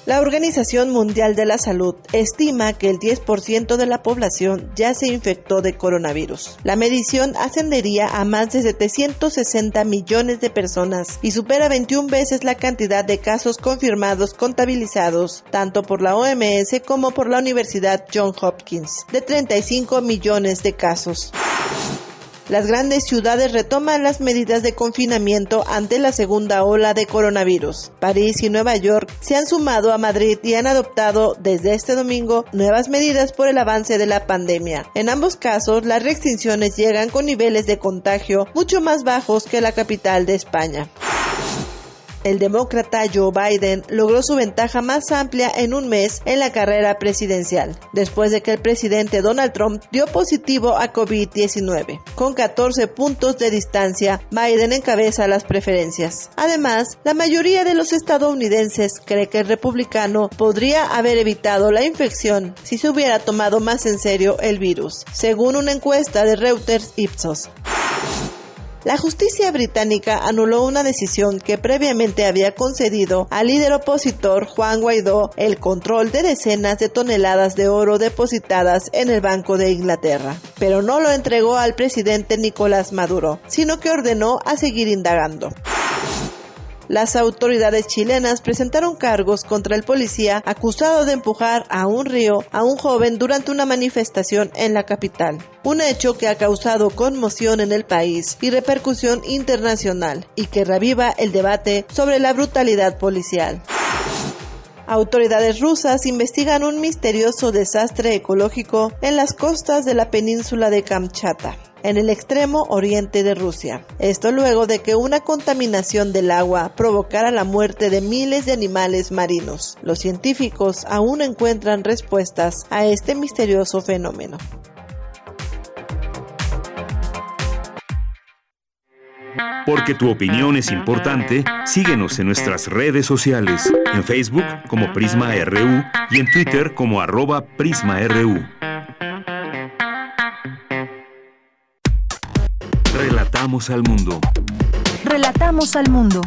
La Organización Mundial de la Salud estima que el 10% de la población ya se infectó de coronavirus. La medición ascendería a más de 760 millones de personas y supera 21 veces la cantidad de casos confirmados contabilizados tanto por la OMS como por la Universidad John Hopkins, de 35 millones de casos. Las grandes ciudades retoman las medidas de confinamiento ante la segunda ola de coronavirus. París y Nueva York se han sumado a Madrid y han adoptado desde este domingo nuevas medidas por el avance de la pandemia. En ambos casos, las restricciones llegan con niveles de contagio mucho más bajos que la capital de España. El demócrata Joe Biden logró su ventaja más amplia en un mes en la carrera presidencial, después de que el presidente Donald Trump dio positivo a COVID-19. Con 14 puntos de distancia, Biden encabeza las preferencias. Además, la mayoría de los estadounidenses cree que el republicano podría haber evitado la infección si se hubiera tomado más en serio el virus, según una encuesta de Reuters Ipsos. La justicia británica anuló una decisión que previamente había concedido al líder opositor Juan Guaidó el control de decenas de toneladas de oro depositadas en el Banco de Inglaterra, pero no lo entregó al presidente Nicolás Maduro, sino que ordenó a seguir indagando. Las autoridades chilenas presentaron cargos contra el policía acusado de empujar a un río a un joven durante una manifestación en la capital. Un hecho que ha causado conmoción en el país y repercusión internacional y que reviva el debate sobre la brutalidad policial. Autoridades rusas investigan un misterioso desastre ecológico en las costas de la península de Kamchatka en el extremo oriente de Rusia. Esto luego de que una contaminación del agua provocara la muerte de miles de animales marinos. Los científicos aún encuentran respuestas a este misterioso fenómeno. Porque tu opinión es importante, síguenos en nuestras redes sociales, en Facebook como Prisma RU y en Twitter como arroba PrismaRU. Relatamos al mundo. Relatamos al mundo.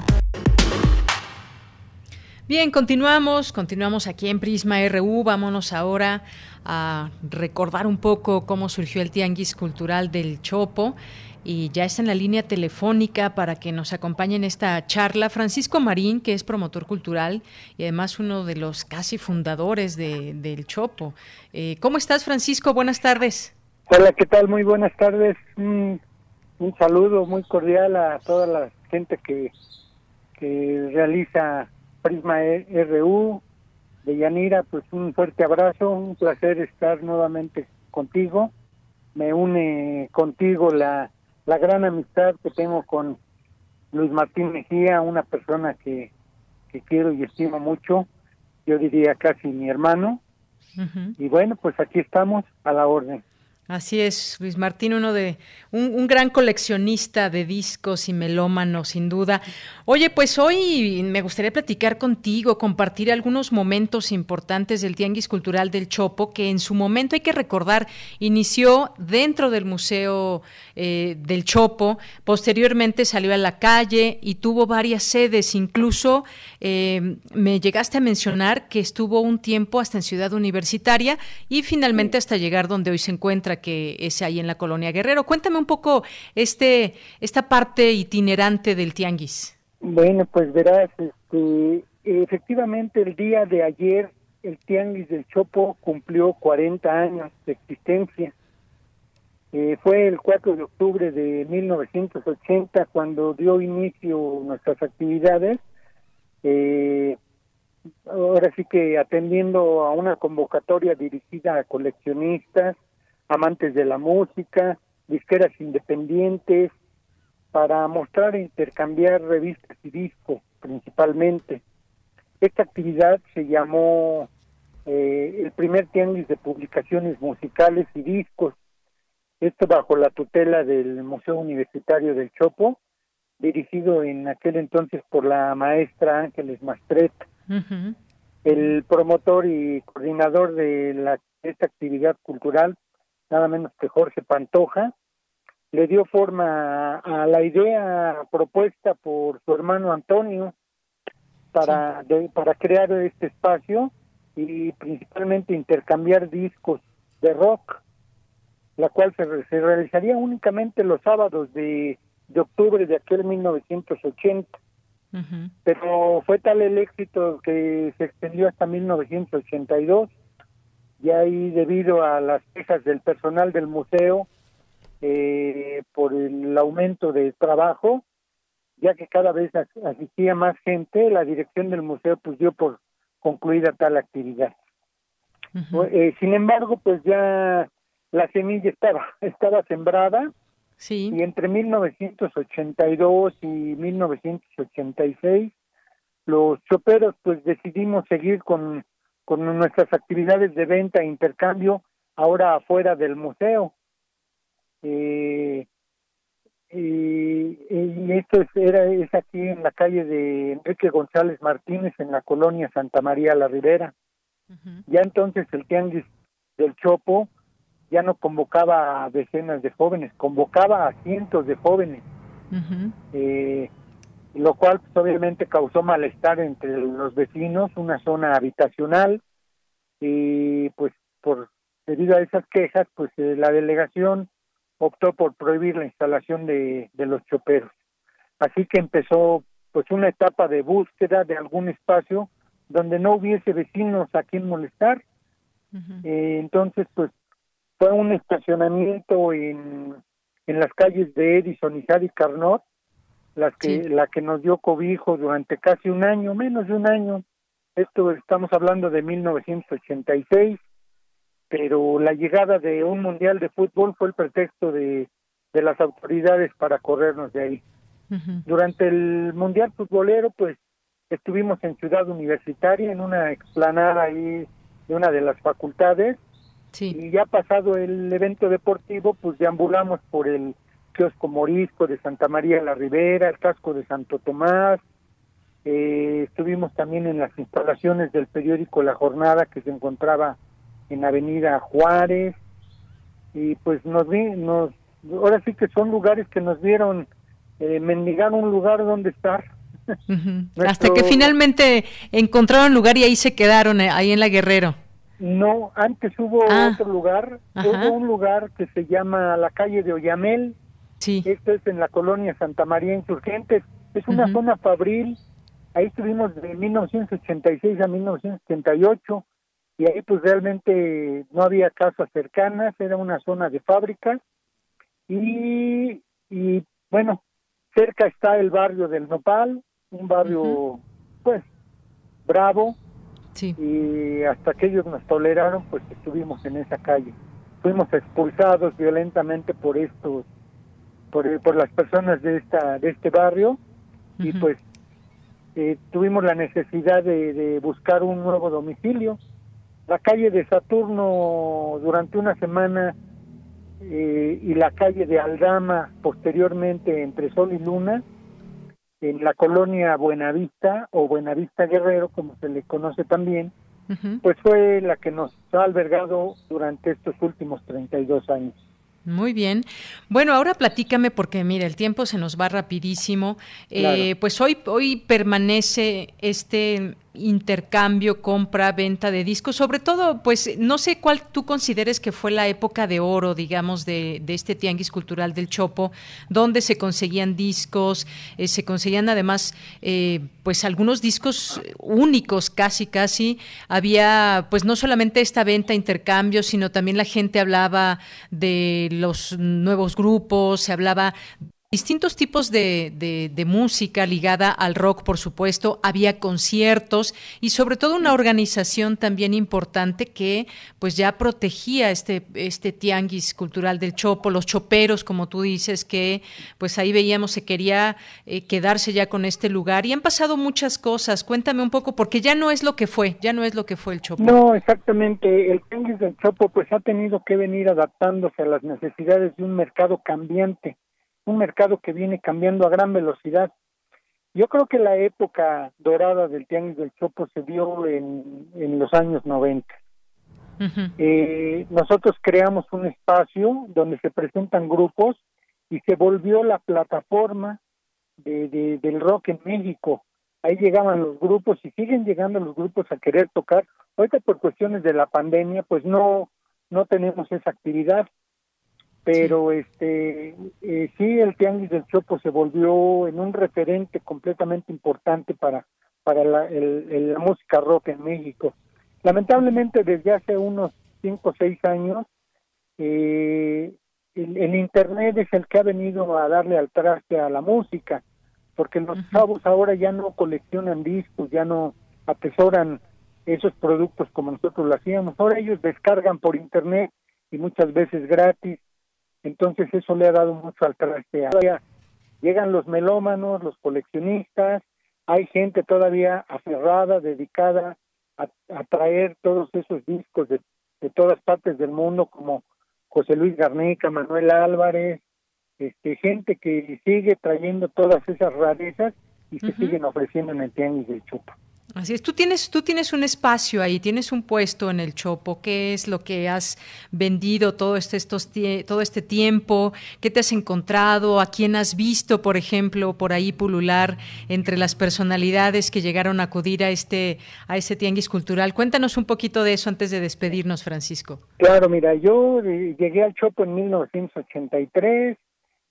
Bien, continuamos, continuamos aquí en Prisma RU. Vámonos ahora a recordar un poco cómo surgió el Tianguis Cultural del Chopo. Y ya está en la línea telefónica para que nos acompañe en esta charla Francisco Marín, que es promotor cultural y además uno de los casi fundadores del Chopo. Eh, ¿Cómo estás, Francisco? Buenas tardes. Hola, ¿qué tal? Muy buenas tardes. Mm, un saludo muy cordial a toda la gente que, que realiza Prisma RU de Yanira, pues un fuerte abrazo, un placer estar nuevamente contigo. Me une contigo la, la gran amistad que tengo con Luis Martín Mejía, una persona que, que quiero y estimo mucho, yo diría casi mi hermano. Y bueno, pues aquí estamos a la orden. Así es, Luis Martín, uno de un, gran coleccionista de discos y melómano, sin duda. Oye, pues hoy me gustaría platicar contigo, compartir algunos momentos importantes del Tianguis Cultural del Chopo, que en su momento hay que recordar inició dentro del Museo eh, del Chopo, posteriormente salió a la calle y tuvo varias sedes, incluso eh, me llegaste a mencionar que estuvo un tiempo hasta en Ciudad Universitaria y finalmente hasta llegar donde hoy se encuentra que es ahí en la colonia Guerrero. Cuéntame un poco este esta parte itinerante del tianguis. Bueno, pues verás, este, efectivamente el día de ayer el tianguis del Chopo cumplió 40 años de existencia. Eh, fue el 4 de octubre de 1980 cuando dio inicio nuestras actividades. Eh, ahora sí que atendiendo a una convocatoria dirigida a coleccionistas, amantes de la música, disqueras independientes, para mostrar e intercambiar revistas y discos principalmente. Esta actividad se llamó eh, el primer tianguis de publicaciones musicales y discos, esto bajo la tutela del Museo Universitario del Chopo, dirigido en aquel entonces por la maestra Ángeles Mastret. El promotor y coordinador de la, esta actividad cultural nada menos que Jorge Pantoja, le dio forma a la idea propuesta por su hermano Antonio para, para crear este espacio y principalmente intercambiar discos de rock, la cual se, se realizaría únicamente los sábados de, de octubre de aquel 1980. Pero fue tal el éxito que se extendió hasta 1982 y ahí debido a las quejas del personal del museo eh, por el aumento de trabajo, ya que cada vez asistía más gente, la dirección del museo pues dio por concluida tal actividad. Eh, sin embargo, pues ya la semilla estaba (laughs) estaba sembrada sí. y entre 1982 y 1986 los choperos pues decidimos seguir con con nuestras actividades de venta e intercambio ahora afuera del museo. Eh, y, esto es, era, es aquí en la calle de Enrique González Martínez, en la colonia Santa María la Ribera. Ya entonces el Tianguis del Chopo ya no convocaba a decenas de jóvenes, convocaba a cientos de jóvenes, eh, lo cual pues, obviamente causó malestar entre los vecinos, una zona habitacional, y pues por debido a esas quejas, pues eh, la delegación optó por prohibir la instalación de, de los choperos. Así que empezó pues una etapa de búsqueda de algún espacio donde no hubiese vecinos a quien molestar. Eh, entonces, pues fue un estacionamiento en, en las calles de Edison y Sadi Carnot, las que, la que nos dio cobijo durante casi un año, menos de un año. Esto estamos hablando de 1986 pero la llegada de un mundial de fútbol fue el pretexto de, de las autoridades para corrernos de ahí. Durante el mundial futbolero, pues estuvimos en Ciudad Universitaria, en una explanada ahí de una de las facultades, y ya pasado el evento deportivo, pues deambulamos por el kiosco morisco de Santa María la Ribera, el casco de Santo Tomás, eh, estuvimos también en las instalaciones del periódico La Jornada que se encontraba en Avenida Juárez y pues nos vi, nos ahora sí que son lugares que nos dieron eh, mendigar un lugar donde estar. (laughs) Hasta que finalmente encontraron lugar y ahí se quedaron, eh, ahí en la Guerrero. No, antes hubo ah. otro lugar, hubo un lugar que se llama la calle de Oyamel. Sí. Esto es en la colonia Santa María Insurgentes. Es una zona fabril. Ahí estuvimos de 1986 a 1978 y ahí pues realmente no había casas cercanas, era una zona de fábricas y, y bueno, cerca está el barrio del Nopal, un barrio pues bravo sí. y hasta que ellos nos toleraron pues estuvimos en esa calle. Fuimos expulsados violentamente por estos por, por las personas de esta de este barrio. Y pues eh, tuvimos la necesidad de, de buscar un nuevo domicilio. La calle de Saturno durante una semana eh, y la calle de Aldama posteriormente entre Sol y Luna en la colonia Buenavista o Buenavista Guerrero como se le conoce también pues fue la que nos ha albergado durante estos últimos 32 años. Muy bien. Bueno, ahora platícame porque mira, el tiempo se nos va rapidísimo. Eh, pues hoy, hoy permanece este intercambio, compra, venta de discos, sobre todo, pues no sé cuál tú consideres que fue la época de oro, digamos, de, este tianguis cultural del Chopo, donde se conseguían discos, eh, se conseguían además, eh, pues algunos discos únicos, casi, casi. Había, pues no solamente esta venta, intercambio, sino también la gente hablaba de los nuevos grupos, se hablaba distintos tipos de, de, música ligada al rock, por supuesto, había conciertos y sobre todo una organización también importante que pues ya protegía este, este tianguis cultural del Chopo, los choperos, como tú dices, que pues ahí veíamos se quería eh, quedarse ya con este lugar y han pasado muchas cosas. Cuéntame un poco, porque ya no es lo que fue, ya no es lo que fue el Chopo. No, exactamente. El tianguis del Chopo pues ha tenido que venir adaptándose a las necesidades de un mercado cambiante un mercado que viene cambiando a gran velocidad. Yo creo que la época dorada del Tianguis del Chopo se dio en, en los años 90. eh, nosotros creamos un espacio donde se presentan grupos y se volvió la plataforma de, del rock en México. ahí llegaban los grupos y siguen llegando los grupos a querer tocar. Ahorita por cuestiones de la pandemia, pues no, no tenemos esa actividad, pero sí. este eh, sí el tianguis del Chopo se volvió en un referente completamente importante para para la, el, la música rock en México. Lamentablemente desde hace unos cinco o seis años eh, el, el, internet es el que ha venido a darle al traste a la música, porque los uh -huh. chavos ahora ya no coleccionan discos, ya no atesoran esos productos como nosotros lo hacíamos. Ahora ellos descargan por internet y muchas veces gratis. Entonces eso le ha dado mucho al traste. Ahora llegan los melómanos, los coleccionistas, hay gente todavía aferrada, dedicada a, a traer todos esos discos de, de, todas partes del mundo, como José Luis Garnica, Manuel Álvarez, este, gente que sigue trayendo todas esas rarezas y se uh -huh. siguen ofreciendo en el Tianguis del Chupa. Así es, tú tienes, tú tienes un espacio ahí, tienes un puesto en el Chopo. ¿Qué es lo que has vendido todo este, estos, todo este tiempo? ¿Qué te has encontrado? ¿A quién has visto, por ejemplo, por ahí pulular entre las personalidades que llegaron a acudir a este, a ese tianguis cultural? Cuéntanos un poquito de eso antes de despedirnos, Francisco. Claro, mira, yo llegué al Chopo en 1983.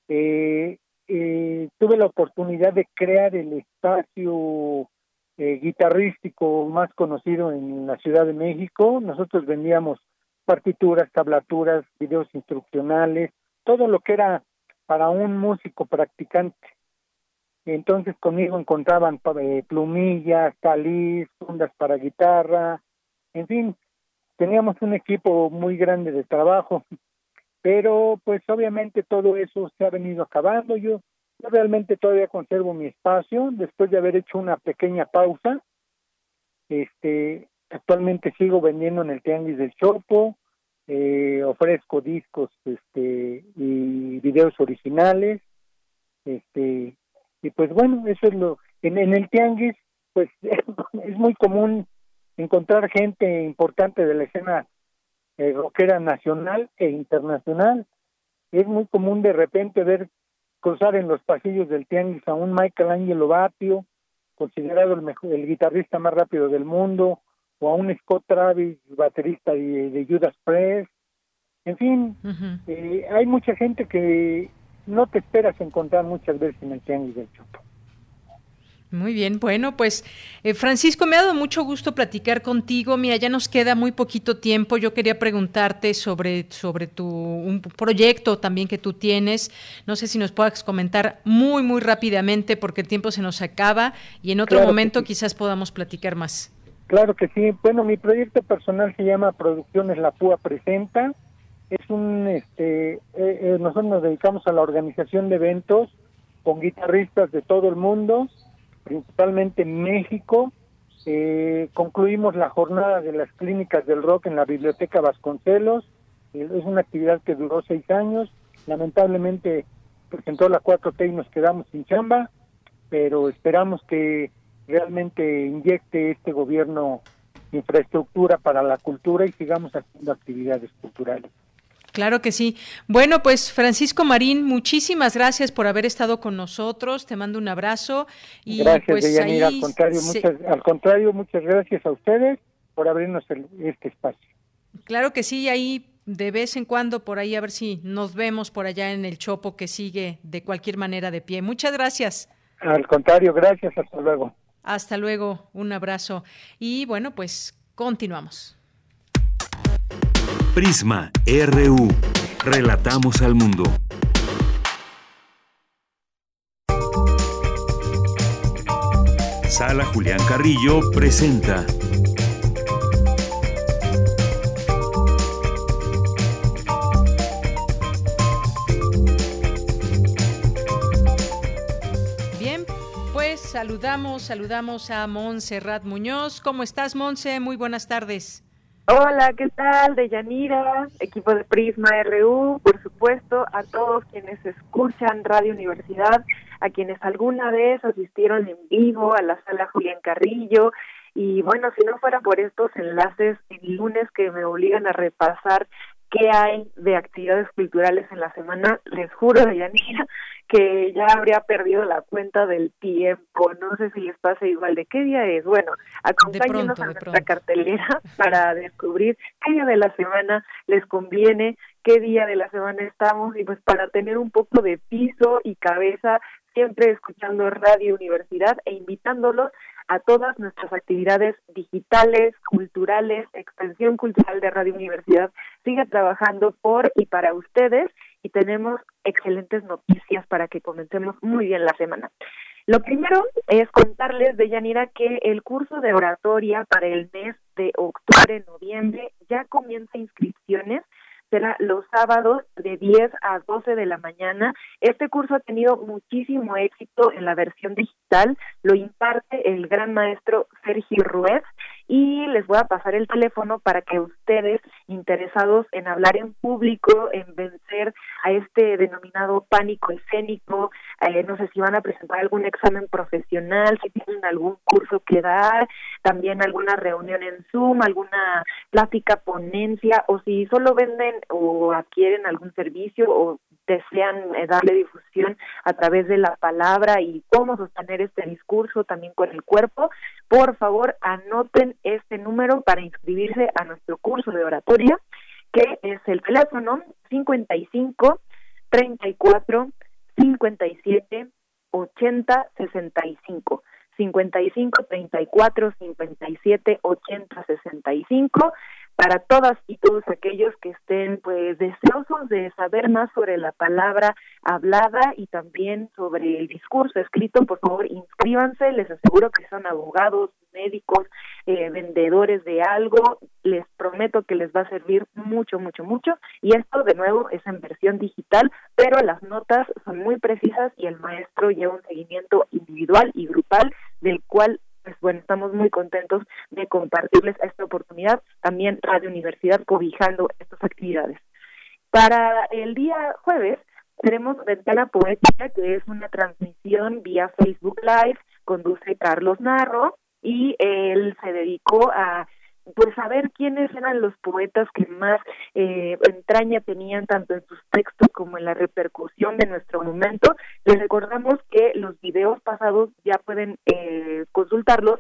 Eh, eh, tuve la oportunidad de crear el espacio eh, guitarrístico más conocido en la Ciudad de México. Nosotros vendíamos partituras, tablaturas, videos instruccionales, todo lo que era para un músico practicante. Entonces conmigo encontraban eh, plumillas, talis, fundas para guitarra, en fin, teníamos un equipo muy grande de trabajo, pero pues obviamente todo eso se ha venido acabando. Yo yo realmente todavía conservo mi espacio después de haber hecho una pequeña pausa. Este, actualmente sigo vendiendo en el Tianguis del Chopo, eh, ofrezco discos este, y videos originales. Este, y pues bueno, eso es lo. En, en el Tianguis, pues (laughs) es muy común encontrar gente importante de la escena eh, rockera nacional e internacional. Es muy común de repente ver cruzar en los pasillos del tianguis a un Michael Angelo Batio, considerado el, mejor, el guitarrista más rápido del mundo, o a un Scott Travis, baterista de, de Judas Priest. En fin, uh -huh. eh, hay mucha gente que no te esperas encontrar muchas veces en el tianguis del Chopo. Muy bien, bueno, pues eh, Francisco, me ha dado mucho gusto platicar contigo. Mira, ya nos queda muy poquito tiempo. Yo quería preguntarte sobre, sobre tu un proyecto también que tú tienes. No sé si nos puedas comentar muy, muy rápidamente porque el tiempo se nos acaba y en otro claro momento sí. quizás podamos platicar más. Claro que sí. Bueno, mi proyecto personal se llama Producciones La Púa Presenta. Es un, este, eh, eh, nosotros nos dedicamos a la organización de eventos con guitarristas de todo el mundo principalmente en México. Eh, concluimos la jornada de las clínicas del rock en la Biblioteca Vasconcelos. Eh, es una actividad que duró seis años. Lamentablemente presentó la 4T y nos quedamos sin chamba, pero esperamos que realmente inyecte este gobierno infraestructura para la cultura y sigamos haciendo actividades culturales. Claro que sí. Bueno, pues Francisco Marín, muchísimas gracias por haber estado con nosotros. Te mando un abrazo. Y gracias, pues Deyanira. ahí Al contrario, se... muchas, al contrario, muchas gracias a ustedes por abrirnos el, este espacio. Claro que sí, ahí de vez en cuando por ahí a ver si nos vemos por allá en el Chopo que sigue de cualquier manera de pie. Muchas gracias. Al contrario, gracias. Hasta luego. Hasta luego. Un abrazo. Y bueno, pues continuamos. Prisma RU. Relatamos al mundo. Sala Julián Carrillo presenta. Bien, pues saludamos, saludamos a Montserrat Muñoz. ¿Cómo estás, Monse? Muy buenas tardes. Hola, ¿qué tal? Deyanira, equipo de Prisma RU, por supuesto, a todos quienes escuchan Radio Universidad, a quienes alguna vez asistieron en vivo a la sala Julián Carrillo. Y bueno, si no fuera por estos enlaces el lunes que me obligan a repasar qué hay de actividades culturales en la semana, les juro, Yanira, que ya habría perdido la cuenta del tiempo. No sé si les pasa igual. ¿De qué día es? Bueno, acompáñenos a nuestra cartelera (laughs) para descubrir qué día de la semana les conviene, qué día de la semana estamos y pues para tener un poco de piso y cabeza siempre escuchando Radio Universidad e invitándolos a todas nuestras actividades digitales, culturales, extensión cultural de Radio Universidad. Sigue trabajando por y para ustedes y tenemos excelentes noticias para que comencemos muy bien la semana. Lo primero es contarles de Yanira que el curso de oratoria para el mes de octubre-noviembre ya comienza inscripciones será los sábados de 10 a 12 de la mañana. Este curso ha tenido muchísimo éxito en la versión digital, lo imparte el gran maestro Sergio Ruiz y les voy a pasar el teléfono para que ustedes interesados en hablar en público, en vencer a este denominado pánico escénico, eh, no sé si van a presentar algún examen profesional, si tienen algún curso que dar, también alguna reunión en Zoom, alguna plática, ponencia o si solo venden o adquieren algún servicio o desean eh, darle difusión a través de la palabra y cómo sostener este discurso también con el cuerpo, por favor anoten este número para inscribirse a nuestro curso de oratoria, que es el teléfono 55 34 57 80 65. 55 34 57 80 65 para todas y todos aquellos que estén pues deseosos de saber más sobre la palabra hablada y también sobre el discurso escrito, por favor inscríbanse, les aseguro que son abogados, médicos, eh, vendedores de algo, les prometo que les va a servir mucho, mucho, mucho. Y esto de nuevo es en versión digital, pero las notas son muy precisas y el maestro lleva un seguimiento individual y grupal del cual pues bueno, estamos muy contentos de compartirles esta oportunidad, también Radio Universidad cobijando estas actividades. Para el día jueves tenemos Ventana Poética, que es una transmisión vía Facebook Live, conduce Carlos Narro y él se dedicó a pues saber quiénes eran los poetas que más eh, entraña tenían tanto en sus textos como en la repercusión de nuestro momento. Les recordamos que los videos pasados ya pueden eh, consultarlos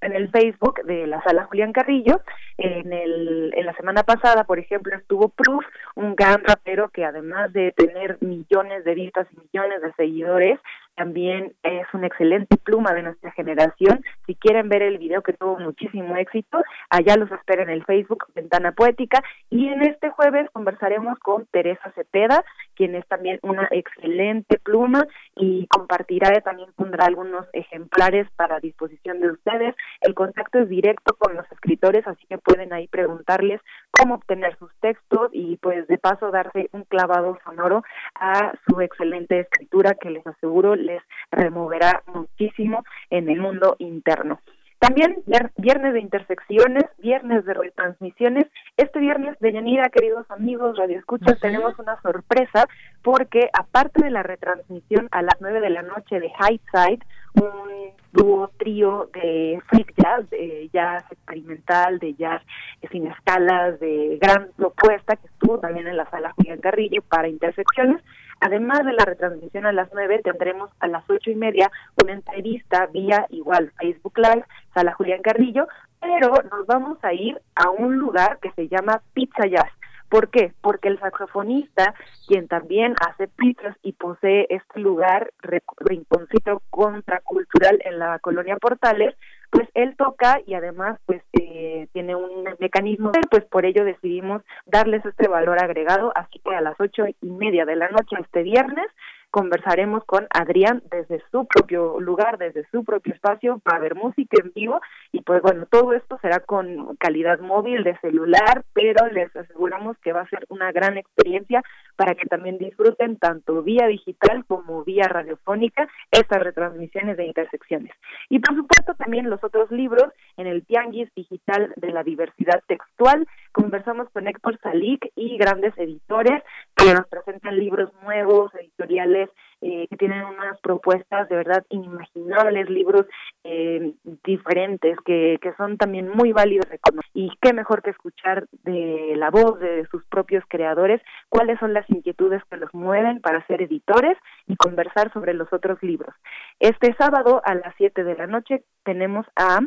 en el Facebook de la sala Julián Carrillo. En, el, en la semana pasada, por ejemplo, estuvo Proof, un gran rapero que además de tener millones de vistas y millones de seguidores, también es una excelente pluma de nuestra generación. Si quieren ver el video que tuvo muchísimo éxito, allá los espero en el Facebook Ventana Poética. Y en este jueves conversaremos con Teresa Cepeda, quien es también una excelente pluma y compartirá, también pondrá algunos ejemplares para disposición de ustedes. El contacto es directo con los escritores, así que pueden ahí preguntarles cómo obtener sus textos y pues de paso darse un clavado sonoro a su excelente escritura que les aseguro les removerá muchísimo en el mundo interno. También viernes de intersecciones, viernes de retransmisiones. Este viernes de Yanira, queridos amigos radioescuchas, tenemos una sorpresa porque aparte de la retransmisión a las nueve de la noche de High Side, un dúo trío de freak jazz, de jazz experimental, de jazz sin escalas, de gran propuesta que estuvo también en la sala Julián Carrillo para intersecciones, Además de la retransmisión a las nueve, tendremos a las ocho y media una entrevista vía igual Facebook Live, Sala Julián Carrillo, pero nos vamos a ir a un lugar que se llama Pizza Jazz. ¿Por qué? Porque el saxofonista, quien también hace pizzas y posee este lugar, rinconcito contracultural en la colonia Portales, pues él toca y además pues eh, tiene un mecanismo, pues por ello decidimos darles este valor agregado, así que a las ocho y media de la noche este viernes conversaremos con Adrián desde su propio lugar, desde su propio espacio. Para ver música en vivo y pues bueno, todo esto será con calidad móvil de celular, pero les aseguramos que va a ser una gran experiencia para que también disfruten tanto vía digital como vía radiofónica estas retransmisiones de intersecciones. Y por supuesto también los otros libros en el Tianguis Digital de la Diversidad Textual. Conversamos con Héctor Salik y grandes editores que nos presentan libros nuevos, editoriales eh, que tienen unas propuestas de verdad inimaginables, libros eh, diferentes que, que son también muy válidos y qué mejor que escuchar de la voz de sus propios creadores cuáles son las inquietudes que los mueven para ser editores y conversar sobre los otros libros. Este sábado a las 7 de la noche tenemos a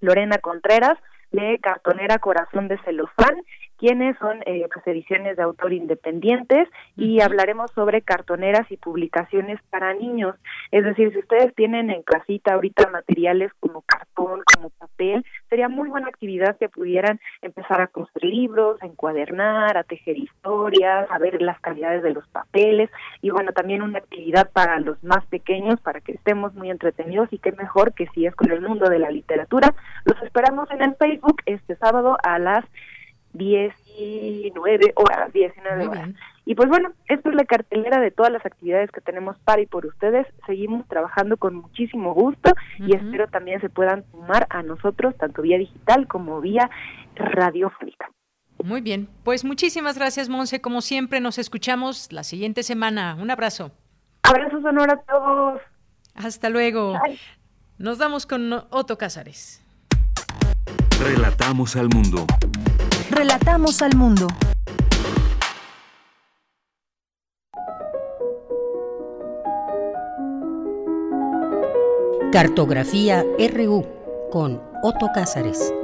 Lorena Contreras de Cartonera Corazón de Celofán quienes son eh, pues, ediciones de autor independientes y hablaremos sobre cartoneras y publicaciones para niños. Es decir, si ustedes tienen en casita ahorita materiales como cartón, como papel, sería muy buena actividad que pudieran empezar a construir libros, a encuadernar, a tejer historias, a ver las calidades de los papeles y bueno, también una actividad para los más pequeños para que estemos muy entretenidos y qué mejor que si es con el mundo de la literatura. Los esperamos en el Facebook este sábado a las 19 horas, 19 horas. Y pues bueno, esto es la cartelera de todas las actividades que tenemos para y por ustedes. Seguimos trabajando con muchísimo gusto y espero también se puedan sumar a nosotros, tanto vía digital como vía radiofónica. Muy bien, pues muchísimas gracias, Monse. Como siempre, nos escuchamos la siguiente semana. Un abrazo. Abrazos honor a todos. Hasta luego. Nos vamos con Otto Cázares. Relatamos al mundo. Relatamos al mundo. Cartografía RU con Otto Cázares.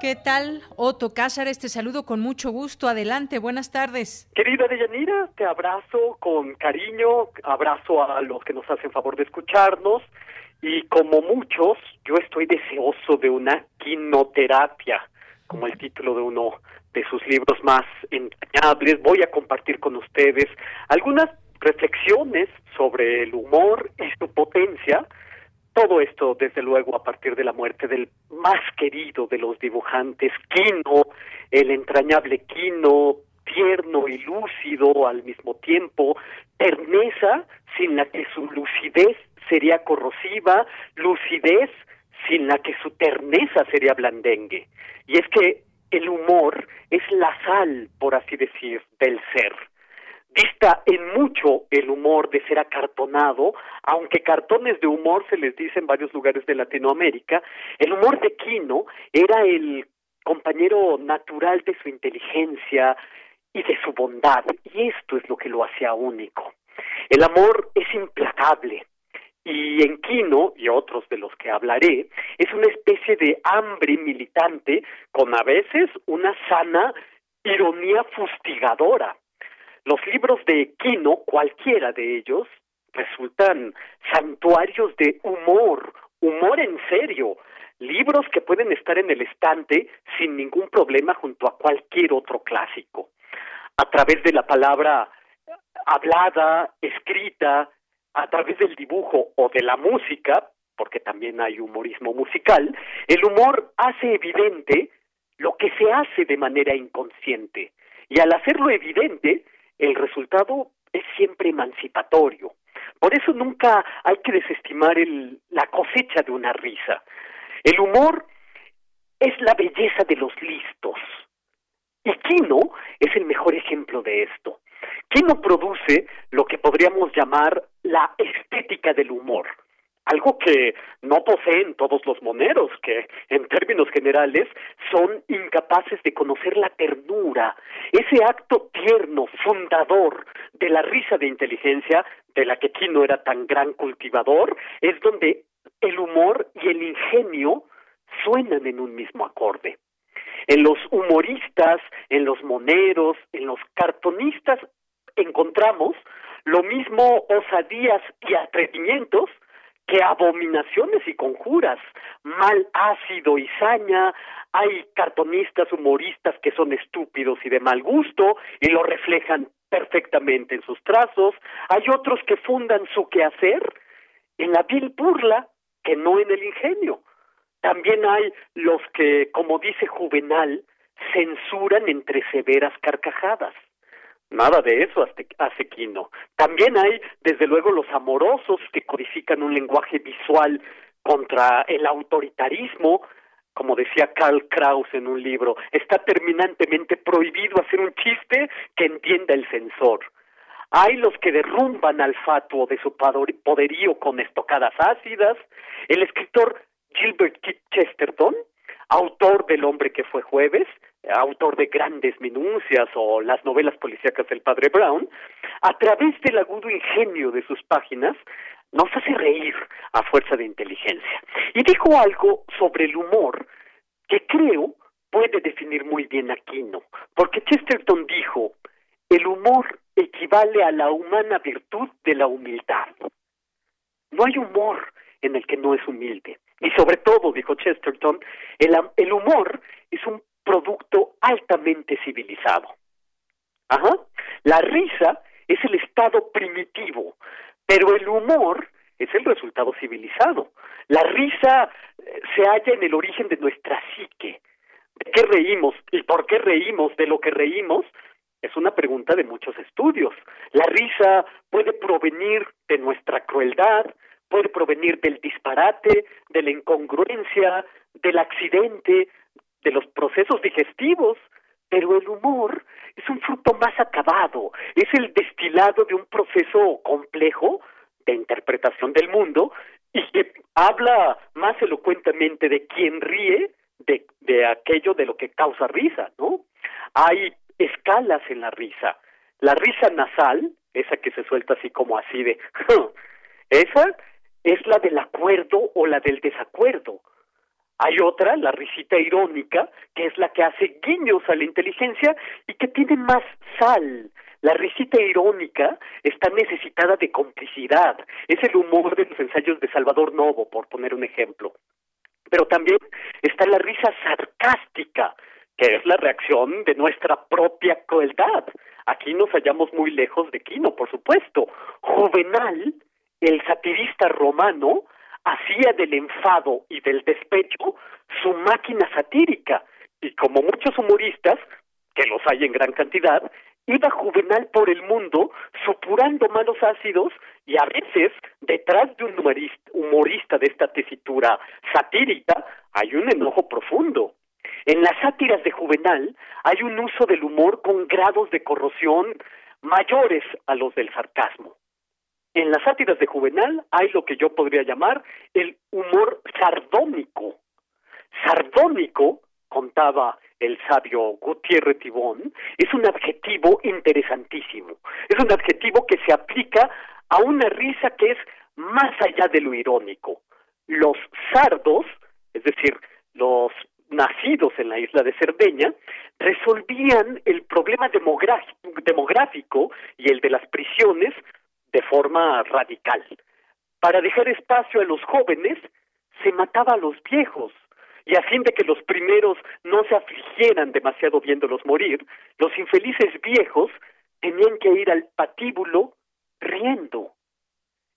¿Qué tal, Otto Cázares? Te saludo con mucho gusto. Adelante, buenas tardes. Querida Deyanira, te abrazo con cariño, abrazo a los que nos hacen favor de escucharnos y como muchos, yo estoy deseoso de una quinoterapia, como el título de uno de sus libros más entrañables. Voy a compartir con ustedes algunas reflexiones sobre el humor y su potencia. Todo esto, desde luego, a partir de la muerte del más querido de los dibujantes, Quino, el entrañable Quino, tierno y lúcido al mismo tiempo, terneza sin la que su lucidez sería corrosiva, lucidez sin la que su terneza sería blandengue. Y es que el humor es la sal, por así decir, del ser. Dista en mucho el humor de ser acartonado, aunque cartones de humor se les dice en varios lugares de Latinoamérica, el humor de Quino era el compañero natural de su inteligencia y de su bondad, y esto es lo que lo hacía único. El amor es implacable, y en Quino, y otros de los que hablaré, es una especie de hambre militante con a veces una sana ironía fustigadora. Los libros de Quino, cualquiera de ellos, resultan santuarios de humor, humor en serio, libros que pueden estar en el estante sin ningún problema junto a cualquier otro clásico. A través de la palabra hablada, escrita, a través del dibujo o de la música, porque también hay humorismo musical, el humor hace evidente lo que se hace de manera inconsciente. Y al hacerlo evidente, el resultado es siempre emancipatorio. Por eso nunca hay que desestimar el, la cosecha de una risa. El humor es la belleza de los listos. Y Kino es el mejor ejemplo de esto. Kino produce lo que podríamos llamar la estética del humor, algo que no poseen todos los moneros, que en términos generales son incapaces de conocer la ternura, ese acto tierno, fundador de la risa de inteligencia, de la que Kino era tan gran cultivador, es donde el humor y el ingenio suenan en un mismo acorde. En los humoristas, en los moneros, en los cartonistas encontramos lo mismo osadías y atrevimientos que abominaciones y conjuras, mal ácido y saña, hay cartonistas, humoristas que son estúpidos y de mal gusto y lo reflejan perfectamente en sus trazos, hay otros que fundan su quehacer en la vil burla que no en el ingenio. También hay los que, como dice Juvenal, censuran entre severas carcajadas. Nada de eso hace Quino. También hay, desde luego, los amorosos que codifican un lenguaje visual contra el autoritarismo, como decía Karl Kraus en un libro, está terminantemente prohibido hacer un chiste que entienda el censor. hay los que derrumban al fatuo de su poderío con estocadas ácidas, el escritor Gilbert Chesterton, autor del hombre que fue jueves, autor de grandes minucias o las novelas policíacas del padre Brown, a través del agudo ingenio de sus páginas, nos hace reír a fuerza de inteligencia. Y dijo algo sobre el humor que creo puede definir muy bien a Quino, porque Chesterton dijo, el humor equivale a la humana virtud de la humildad. No hay humor en el que no es humilde. Y sobre todo, dijo Chesterton, el, el humor es un producto altamente civilizado. Ajá. La risa es el estado primitivo, pero el humor es el resultado civilizado. La risa eh, se halla en el origen de nuestra psique. ¿De qué reímos y por qué reímos de lo que reímos? Es una pregunta de muchos estudios. La risa puede provenir de nuestra crueldad, puede provenir del disparate, de la incongruencia, del accidente, de los procesos digestivos, pero el humor es un fruto más acabado, es el destilado de un proceso complejo de interpretación del mundo y que habla más elocuentemente de quien ríe de, de aquello de lo que causa risa, ¿no? Hay escalas en la risa. La risa nasal, esa que se suelta así como así de, (laughs) esa es la del acuerdo o la del desacuerdo. Hay otra, la risita irónica, que es la que hace guiños a la inteligencia y que tiene más sal. La risita irónica está necesitada de complicidad. Es el humor de los ensayos de Salvador Novo, por poner un ejemplo. Pero también está la risa sarcástica, que es la reacción de nuestra propia crueldad. Aquí nos hallamos muy lejos de Quino, por supuesto. Juvenal, el satirista romano, hacía del enfado y del despecho su máquina satírica, y como muchos humoristas, que los hay en gran cantidad, iba Juvenal por el mundo supurando malos ácidos y a veces detrás de un humorista de esta tesitura satírica hay un enojo profundo. En las sátiras de Juvenal hay un uso del humor con grados de corrosión mayores a los del sarcasmo. En las sátiras de Juvenal hay lo que yo podría llamar el humor sardónico. Sardónico, contaba el sabio Gutiérrez Tibón, es un adjetivo interesantísimo. Es un adjetivo que se aplica a una risa que es más allá de lo irónico. Los sardos, es decir, los nacidos en la isla de Cerdeña, resolvían el problema demográfico y el de las prisiones de forma radical. Para dejar espacio a los jóvenes, se mataba a los viejos, y a fin de que los primeros no se afligieran demasiado viéndolos morir, los infelices viejos tenían que ir al patíbulo riendo.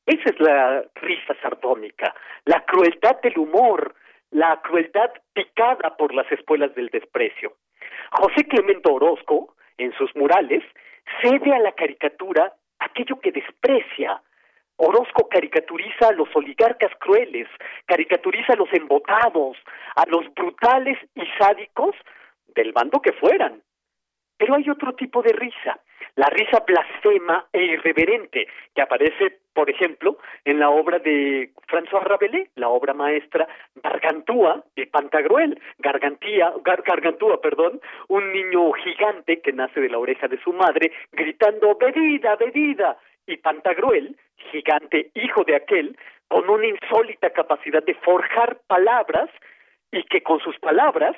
Esa es la risa sardónica, la crueldad del humor, la crueldad picada por las espuelas del desprecio. José Clemente Orozco, en sus murales, cede a la caricatura aquello que desprecia. Orozco caricaturiza a los oligarcas crueles, caricaturiza a los embotados, a los brutales y sádicos del bando que fueran. Pero hay otro tipo de risa, la risa blasfema e irreverente, que aparece, por ejemplo, en la obra de François Rabelais, la obra maestra Gargantúa de Pantagruel. Gargantía, Gargantúa, perdón, un niño gigante que nace de la oreja de su madre, gritando bebida, bebida. Y Pantagruel, gigante hijo de aquel, con una insólita capacidad de forjar palabras y que con sus palabras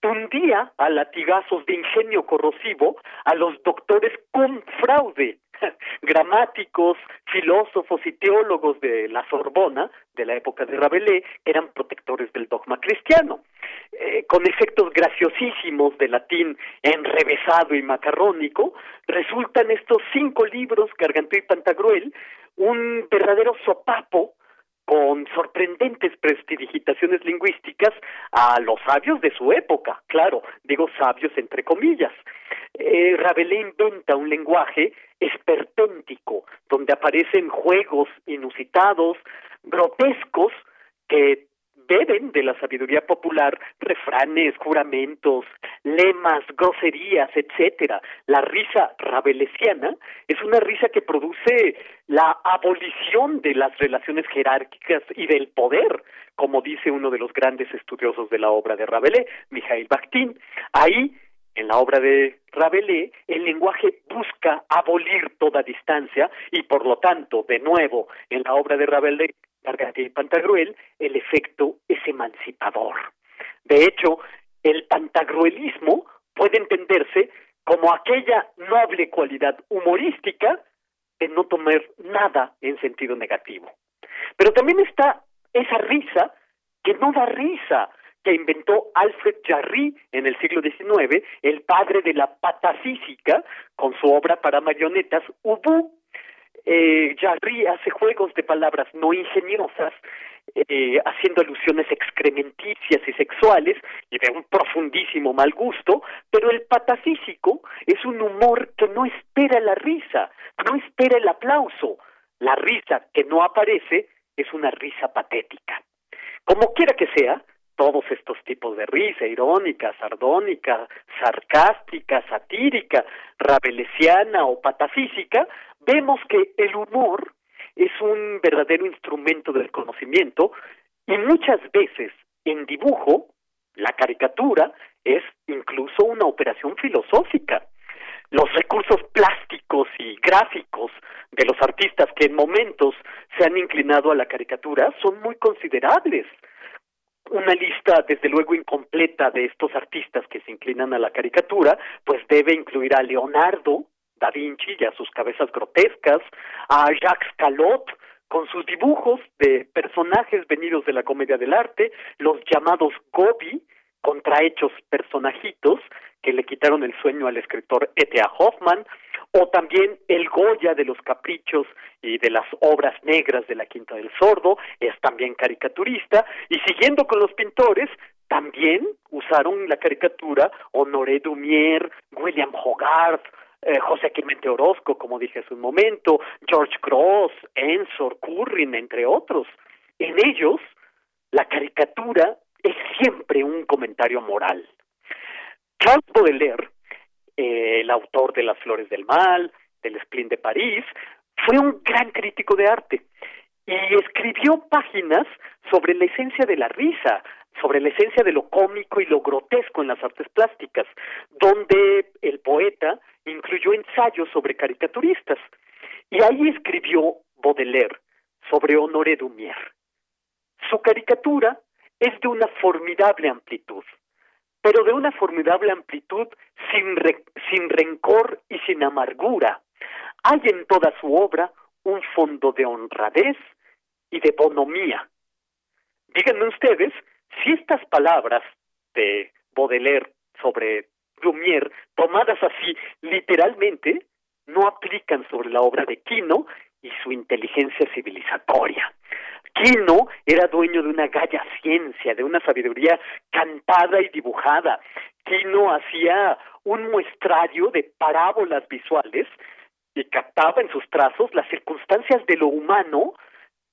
tundía a latigazos de ingenio corrosivo a los doctores con fraude, (laughs) gramáticos, filósofos y teólogos de la Sorbona, de la época de Rabelais, eran protectores del dogma cristiano. Eh, con efectos graciosísimos de latín enrevesado y macarrónico, resultan estos cinco libros, Gargantú y Pantagruel, un verdadero sopapo con sorprendentes prestidigitaciones lingüísticas a los sabios de su época, claro, digo sabios entre comillas. Eh, Rabelais inventa un lenguaje esperpéntico, donde aparecen juegos inusitados, grotescos, que beben de la sabiduría popular refranes, juramentos, lemas, groserías, etcétera. La risa rabelesiana es una risa que produce la abolición de las relaciones jerárquicas y del poder, como dice uno de los grandes estudiosos de la obra de Rabelais, Mikhail Bakhtin. Ahí en la obra de Rabelais, el lenguaje busca abolir toda distancia y por lo tanto, de nuevo, en la obra de Rabelais, Margarita y Pantagruel, el efecto es emancipador. De hecho, el pantagruelismo puede entenderse como aquella noble cualidad humorística de no tomar nada en sentido negativo. Pero también está esa risa que no da risa, que inventó Alfred Jarry en el siglo XIX, el padre de la patafísica, con su obra para marionetas Ubu. Eh, Jarry hace juegos de palabras no ingeniosas, eh, haciendo alusiones excrementicias y sexuales y de un profundísimo mal gusto, pero el patafísico es un humor que no espera la risa, no espera el aplauso. La risa que no aparece es una risa patética. Como quiera que sea, todos estos tipos de risa, irónica, sardónica, sarcástica, satírica, rabelesiana o patafísica, vemos que el humor es un verdadero instrumento del conocimiento y muchas veces en dibujo, la caricatura es incluso una operación filosófica. Los recursos plásticos y gráficos de los artistas que en momentos se han inclinado a la caricatura son muy considerables una lista desde luego incompleta de estos artistas que se inclinan a la caricatura, pues debe incluir a Leonardo da Vinci y a sus cabezas grotescas, a Jacques Calot con sus dibujos de personajes venidos de la comedia del arte, los llamados Gobi, contrahechos personajitos que le quitaron el sueño al escritor E.T.A. Hoffman, o también el Goya de los caprichos y de las obras negras de la Quinta del Sordo, es también caricaturista, y siguiendo con los pintores, también usaron la caricatura Honoré Dumier, William Hogarth, eh, José Clemente Orozco, como dije hace un momento, George Cross, Ensor, Currin, entre otros. En ellos, la caricatura es siempre un comentario moral. Charles Baudelaire eh, el autor de Las Flores del Mal, del Spleen de París, fue un gran crítico de arte y escribió páginas sobre la esencia de la risa, sobre la esencia de lo cómico y lo grotesco en las artes plásticas, donde el poeta incluyó ensayos sobre caricaturistas. Y ahí escribió Baudelaire sobre Honoré Dumier. Su caricatura es de una formidable amplitud pero de una formidable amplitud sin, sin rencor y sin amargura. Hay en toda su obra un fondo de honradez y de bonomía. Díganme ustedes si estas palabras de Baudelaire sobre Lumière, tomadas así literalmente, no aplican sobre la obra de Quino y su inteligencia civilizatoria. Quino era dueño de una galla ciencia, de una sabiduría cantada y dibujada. Quino hacía un muestrario de parábolas visuales y captaba en sus trazos las circunstancias de lo humano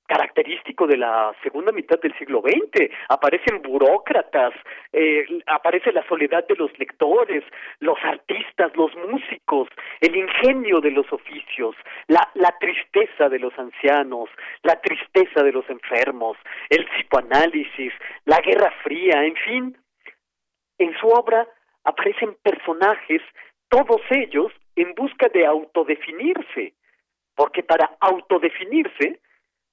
característico de la segunda mitad del siglo XX. Aparecen burócratas, eh, aparece la soledad de los lectores, los artistas, los músicos, el ingenio de los oficios, la, la tristeza de los ancianos, la tristeza de los enfermos, el psicoanálisis, la Guerra Fría, en fin. En su obra aparecen personajes, todos ellos en busca de autodefinirse, porque para autodefinirse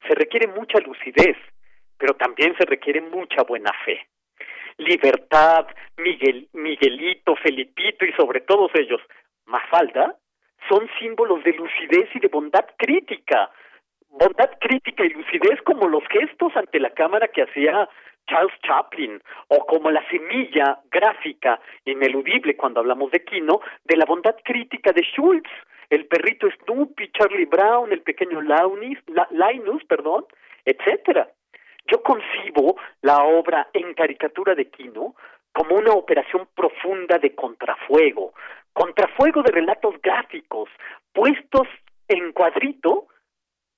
se requiere mucha lucidez, pero también se requiere mucha buena fe. Libertad, Miguel, Miguelito, Felipito y sobre todos ellos, Mafalda, son símbolos de lucidez y de bondad crítica. Bondad crítica y lucidez como los gestos ante la cámara que hacía Charles Chaplin, o como la semilla gráfica ineludible cuando hablamos de Kino, de la bondad crítica de Schultz, el perrito Snoopy, Charlie Brown, el pequeño Linus, perdón, etcétera. Yo concibo la obra en caricatura de Quino como una operación profunda de contrafuego, contrafuego de relatos gráficos, puestos en cuadrito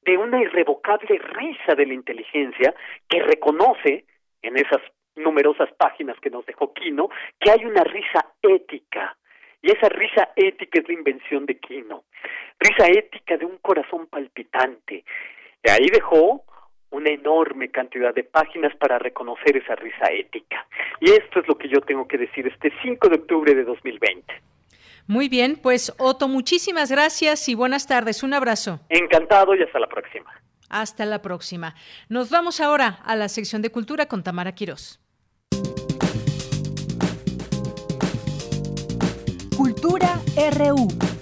de una irrevocable risa de la inteligencia que reconoce en esas numerosas páginas que nos dejó Quino, que hay una risa ética. Y esa risa ética es la invención de Quino. Risa ética de un corazón palpitante. Y ahí dejó una enorme cantidad de páginas para reconocer esa risa ética. Y esto es lo que yo tengo que decir este 5 de octubre de 2020. Muy bien, pues Otto, muchísimas gracias y buenas tardes. Un abrazo. Encantado y hasta la próxima. Hasta la próxima. Nos vamos ahora a la sección de cultura con Tamara Quirós. Cultura RU.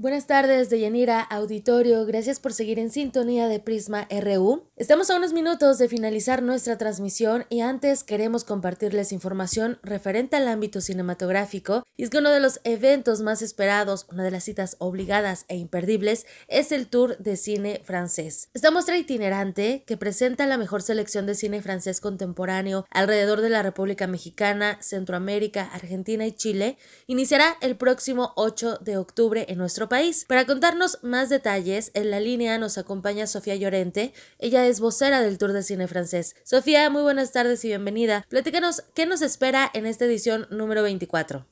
Buenas tardes, Deyanira Auditorio. Gracias por seguir en sintonía de Prisma RU. Estamos a unos minutos de finalizar nuestra transmisión y antes queremos compartirles información referente al ámbito cinematográfico. Y es que uno de los eventos más esperados, una de las citas obligadas e imperdibles, es el Tour de Cine Francés. Esta muestra itinerante que presenta la mejor selección de cine francés contemporáneo alrededor de la República Mexicana, Centroamérica, Argentina y Chile iniciará el próximo 8 de octubre en nuestro país. Para contarnos más detalles, en la línea nos acompaña Sofía Llorente. Ella es vocera del Tour de Cine Francés. Sofía, muy buenas tardes y bienvenida. Platícanos qué nos espera en esta edición número 24.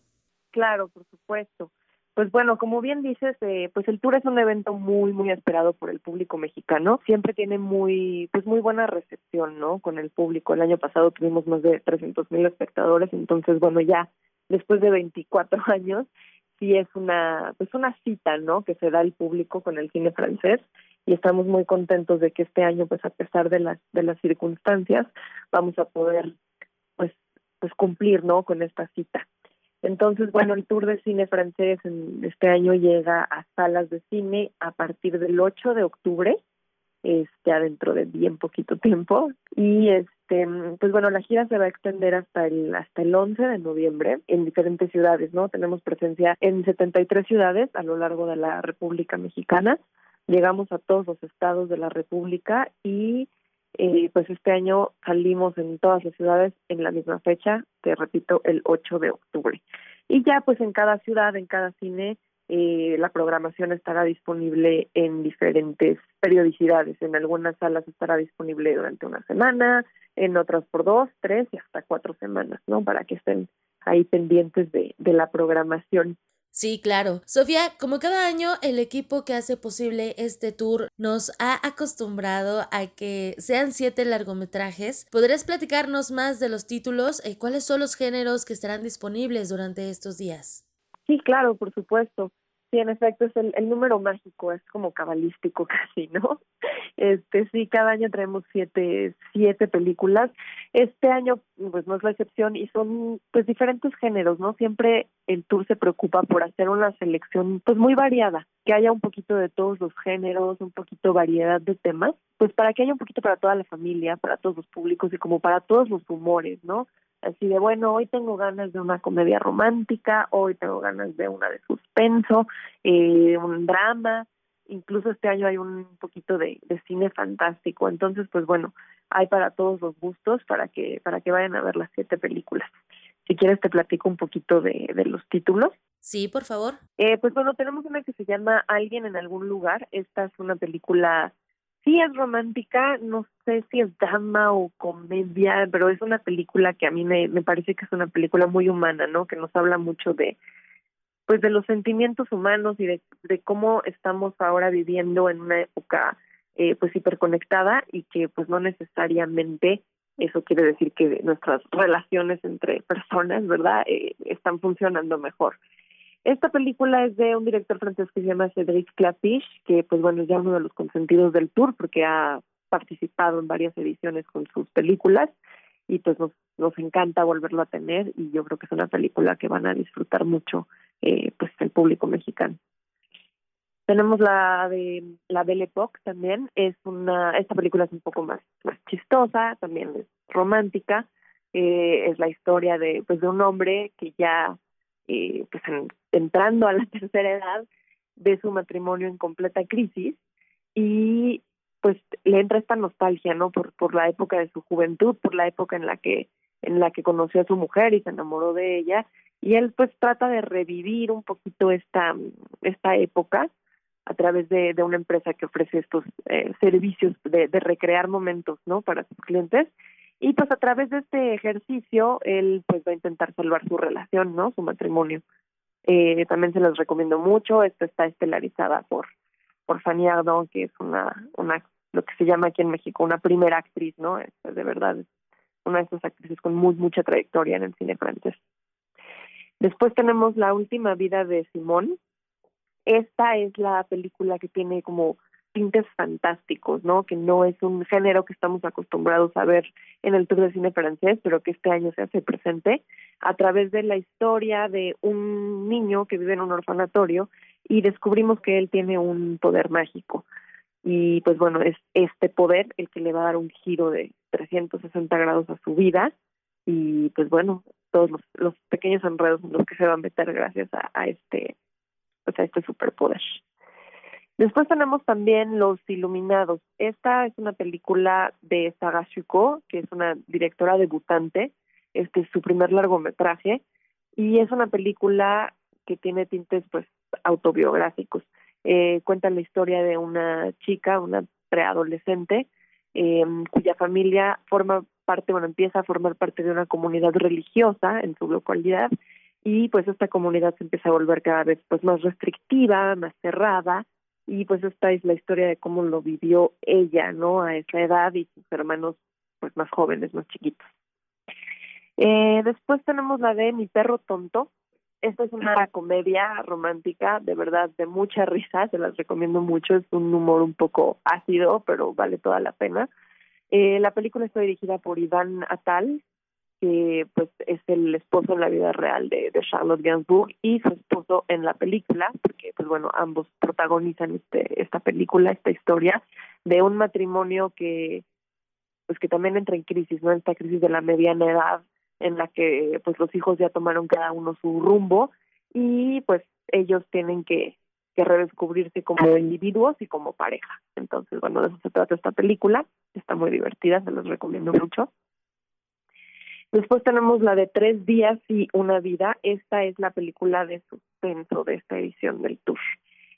Claro, por supuesto. Pues bueno, como bien dices, eh, pues el tour es un evento muy, muy esperado por el público mexicano. Siempre tiene muy, pues muy buena recepción, ¿no? Con el público. El año pasado tuvimos más de 300 mil espectadores, entonces bueno, ya después de 24 (laughs) años sí es una pues una cita no que se da al público con el cine francés y estamos muy contentos de que este año pues a pesar de las de las circunstancias vamos a poder pues pues cumplir no con esta cita. Entonces bueno el tour de cine francés en este año llega a salas de cine a partir del 8 de octubre este ya dentro de bien poquito tiempo y este pues bueno la gira se va a extender hasta el hasta el 11 de noviembre en diferentes ciudades no tenemos presencia en 73 ciudades a lo largo de la República Mexicana. Llegamos a todos los estados de la República y eh, pues este año salimos en todas las ciudades en la misma fecha te repito el 8 de octubre. Y ya pues en cada ciudad en cada cine eh, la programación estará disponible en diferentes periodicidades. En algunas salas estará disponible durante una semana, en otras por dos, tres y hasta cuatro semanas, ¿no? Para que estén ahí pendientes de, de la programación. Sí, claro. Sofía, como cada año, el equipo que hace posible este tour nos ha acostumbrado a que sean siete largometrajes. ¿Podrías platicarnos más de los títulos y cuáles son los géneros que estarán disponibles durante estos días? Sí, claro, por supuesto. Sí, en efecto, es el, el número mágico, es como cabalístico (laughs) casi, ¿no? Este, sí, cada año traemos siete, siete películas. Este año, pues no es la excepción y son, pues, diferentes géneros, ¿no? Siempre el tour se preocupa por hacer una selección, pues, muy variada, que haya un poquito de todos los géneros, un poquito variedad de temas, pues, para que haya un poquito para toda la familia, para todos los públicos y como para todos los humores, ¿no? Así de bueno, hoy tengo ganas de una comedia romántica, hoy tengo ganas de una de suspenso, eh, un drama, incluso este año hay un poquito de, de cine fantástico, entonces pues bueno, hay para todos los gustos para que para que vayan a ver las siete películas. Si quieres te platico un poquito de, de los títulos. Sí, por favor. Eh, pues bueno, tenemos una que se llama Alguien en algún lugar. Esta es una película sí es romántica, no sé si es drama o comedia, pero es una película que a mí me, me parece que es una película muy humana, ¿no? Que nos habla mucho de pues de los sentimientos humanos y de, cómo estamos ahora viviendo en una época eh, pues hiperconectada y que pues no necesariamente eso quiere decir que nuestras relaciones entre personas, ¿verdad?, eh, están funcionando mejor. Esta película es de un director francés que se llama Cédric Clapiche, que pues bueno, es ya uno de los consentidos del tour porque ha participado en varias ediciones con sus películas y pues nos, nos encanta volverlo a tener y yo creo que es una película que van a disfrutar mucho eh, pues el público mexicano. Tenemos la de la Belle Époque también, es una, esta película es un poco más, más chistosa, también es romántica, eh, es la historia de pues de un hombre que ya eh, pues entrando a la (laughs) tercera edad de su matrimonio en completa crisis y pues le entra esta nostalgia no por por la época de su juventud por la época en la que en la que conoció a su mujer y se enamoró de ella y él pues trata de revivir un poquito esta esta época a través de, una empresa que ofrece estos eh, servicios de, recrear momentos, ¿no? Para sus clientes. Y pues a través de este ejercicio, él pues va a intentar salvar su relación, ¿no? Su matrimonio. Eh, también se los recomiendo mucho. Esta está estelarizada por por Fanny Ardón, que es una, una, lo que se llama aquí en México, una primera actriz, ¿no? Es, de verdad, una de esas actrices con muy, mucha trayectoria en el cine francés. Después tenemos La última vida de Simón. Esta es la película que tiene como tintes fantásticos, ¿no? Que no es un género que estamos acostumbrados a ver en el Tour de Cine francés, pero que este año se hace presente a través de la historia de un niño que vive en un orfanatorio y descubrimos que él tiene un poder mágico. Y pues bueno, es este poder el que le va a dar un giro de 360 grados a su vida y pues bueno, todos los, los pequeños enredos en los que se va a meter gracias a, este pues a este superpoder. Después tenemos también Los Iluminados. Esta es una película de Saga Shuko, que es una directora debutante. Este es su primer largometraje y es una película que tiene tintes pues autobiográficos. Eh, cuenta la historia de una chica, una preadolescente, eh, cuya familia forma parte, bueno, empieza a formar parte de una comunidad religiosa en su localidad y pues esta comunidad se empieza a volver cada vez pues más restrictiva, más cerrada y pues esta es la historia de cómo lo vivió ella, ¿no? A esa edad y sus hermanos pues más jóvenes, más chiquitos. Eh, después tenemos la de Mi perro tonto. Esta es una comedia romántica, de verdad, de mucha risa, se las recomiendo mucho, es un humor un poco ácido, pero vale toda la pena. Eh, la película está dirigida por Iván Atal, que pues es el esposo en la vida real de, de Charlotte Gainsbourg y su esposo en la película, porque pues bueno, ambos protagonizan este esta película, esta historia de un matrimonio que pues que también entra en crisis, ¿no? Esta crisis de la mediana edad en la que pues los hijos ya tomaron cada uno su rumbo y pues ellos tienen que que redescubrirse como individuos y como pareja. Entonces, bueno, de eso se trata esta película, está muy divertida, se los recomiendo mucho. Después tenemos la de Tres días y una vida. Esta es la película de suspenso de esta edición del tour.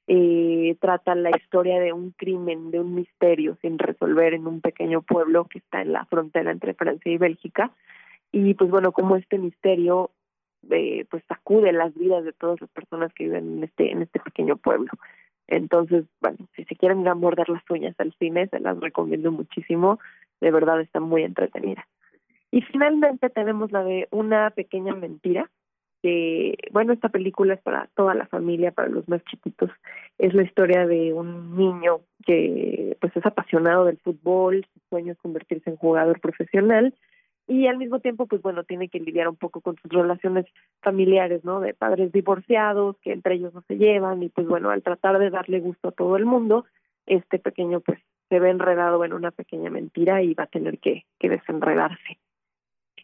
Eh, trata la historia de un crimen, de un misterio sin resolver en un pequeño pueblo que está en la frontera entre Francia y Bélgica. Y pues bueno, como este misterio eh, pues sacude las vidas de todas las personas que viven en este, en este pequeño pueblo. Entonces, bueno, si se quieren ir a morder las uñas al cine, se las recomiendo muchísimo. De verdad está muy entretenida. Y finalmente tenemos la de Una pequeña mentira, que, bueno, esta película es para toda la familia, para los más chiquitos. Es la historia de un niño que pues es apasionado del fútbol, su sueño es convertirse en jugador profesional y al mismo tiempo pues bueno, tiene que lidiar un poco con sus relaciones familiares, ¿no? De padres divorciados, que entre ellos no se llevan y pues bueno, al tratar de darle gusto a todo el mundo, este pequeño pues se ve enredado en una pequeña mentira y va a tener que, que desenredarse.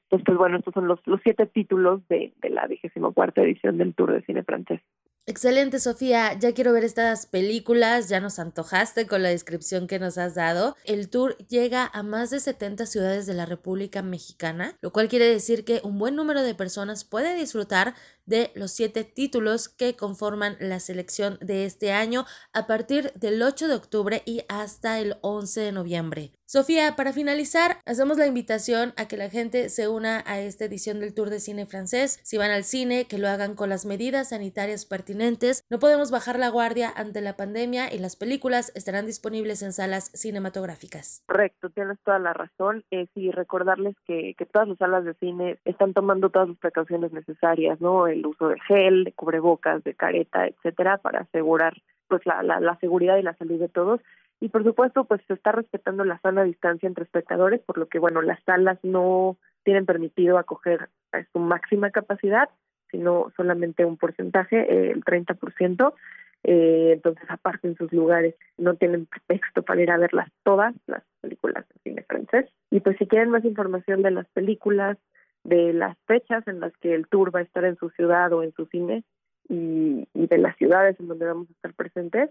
Entonces, pues bueno, estos son los, los siete títulos de, de la vigésima cuarta edición del Tour de Cine Francés. Excelente, Sofía. Ya quiero ver estas películas. Ya nos antojaste con la descripción que nos has dado. El tour llega a más de 70 ciudades de la República Mexicana, lo cual quiere decir que un buen número de personas puede disfrutar de los siete títulos que conforman la selección de este año a partir del 8 de octubre y hasta el 11 de noviembre. Sofía, para finalizar, hacemos la invitación a que la gente se una a esta edición del Tour de Cine francés. Si van al cine, que lo hagan con las medidas sanitarias pertinentes. No podemos bajar la guardia ante la pandemia y las películas estarán disponibles en salas cinematográficas. Correcto, tienes toda la razón. Eh, sí, recordarles que, que todas las salas de cine están tomando todas las precauciones necesarias, ¿no? El uso de gel, de cubrebocas, de careta, etcétera, para asegurar pues la, la, seguridad y la salud de todos. Y por supuesto, pues se está respetando la sana distancia entre espectadores, por lo que, bueno, las salas no tienen permitido acoger a su máxima capacidad, sino solamente un porcentaje, eh, el 30%. Eh, entonces, aparte en sus lugares, no tienen pretexto para ir a verlas todas, las películas de cine francés. Y pues si quieren más información de las películas, de las fechas en las que el tour va a estar en su ciudad o en su cine y, de las ciudades en donde vamos a estar presentes,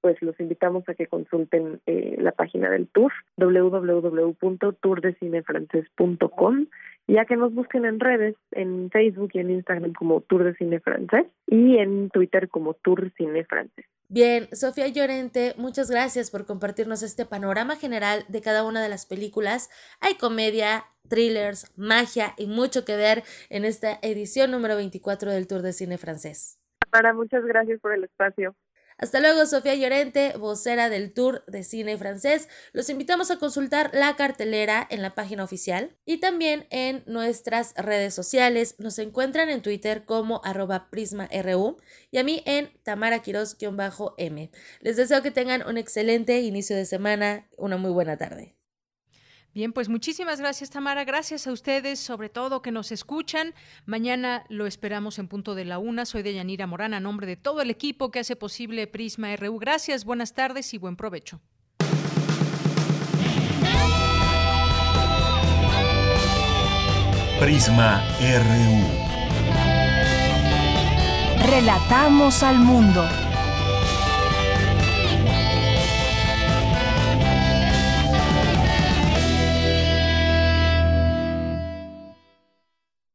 pues los invitamos a que consulten eh, la página del tour www.tourdecinefrancés.com y a que nos busquen en redes, en Facebook y en Instagram como Tour de Cine Francés y en Twitter como Tour Cine Francés. Bien, Sofía Llorente, muchas gracias por compartirnos este panorama general de cada una de las películas. Hay comedia, thrillers, magia y mucho que ver en esta edición número 24 del Tour de Cine Francés. Para muchas gracias por el espacio. Hasta luego, Sofía Llorente, vocera del Tour de Cine Francés. Los invitamos a consultar la cartelera en la página oficial y también en nuestras redes sociales. Nos encuentran en Twitter como arroba prisma.ru y a mí en Tamara m Les deseo que tengan un excelente inicio de semana, una muy buena tarde. Bien, pues muchísimas gracias Tamara, gracias a ustedes, sobre todo que nos escuchan. Mañana lo esperamos en punto de la una. Soy de Yanira Morana, a nombre de todo el equipo que hace posible Prisma RU. Gracias, buenas tardes y buen provecho. Prisma RU. Relatamos al mundo.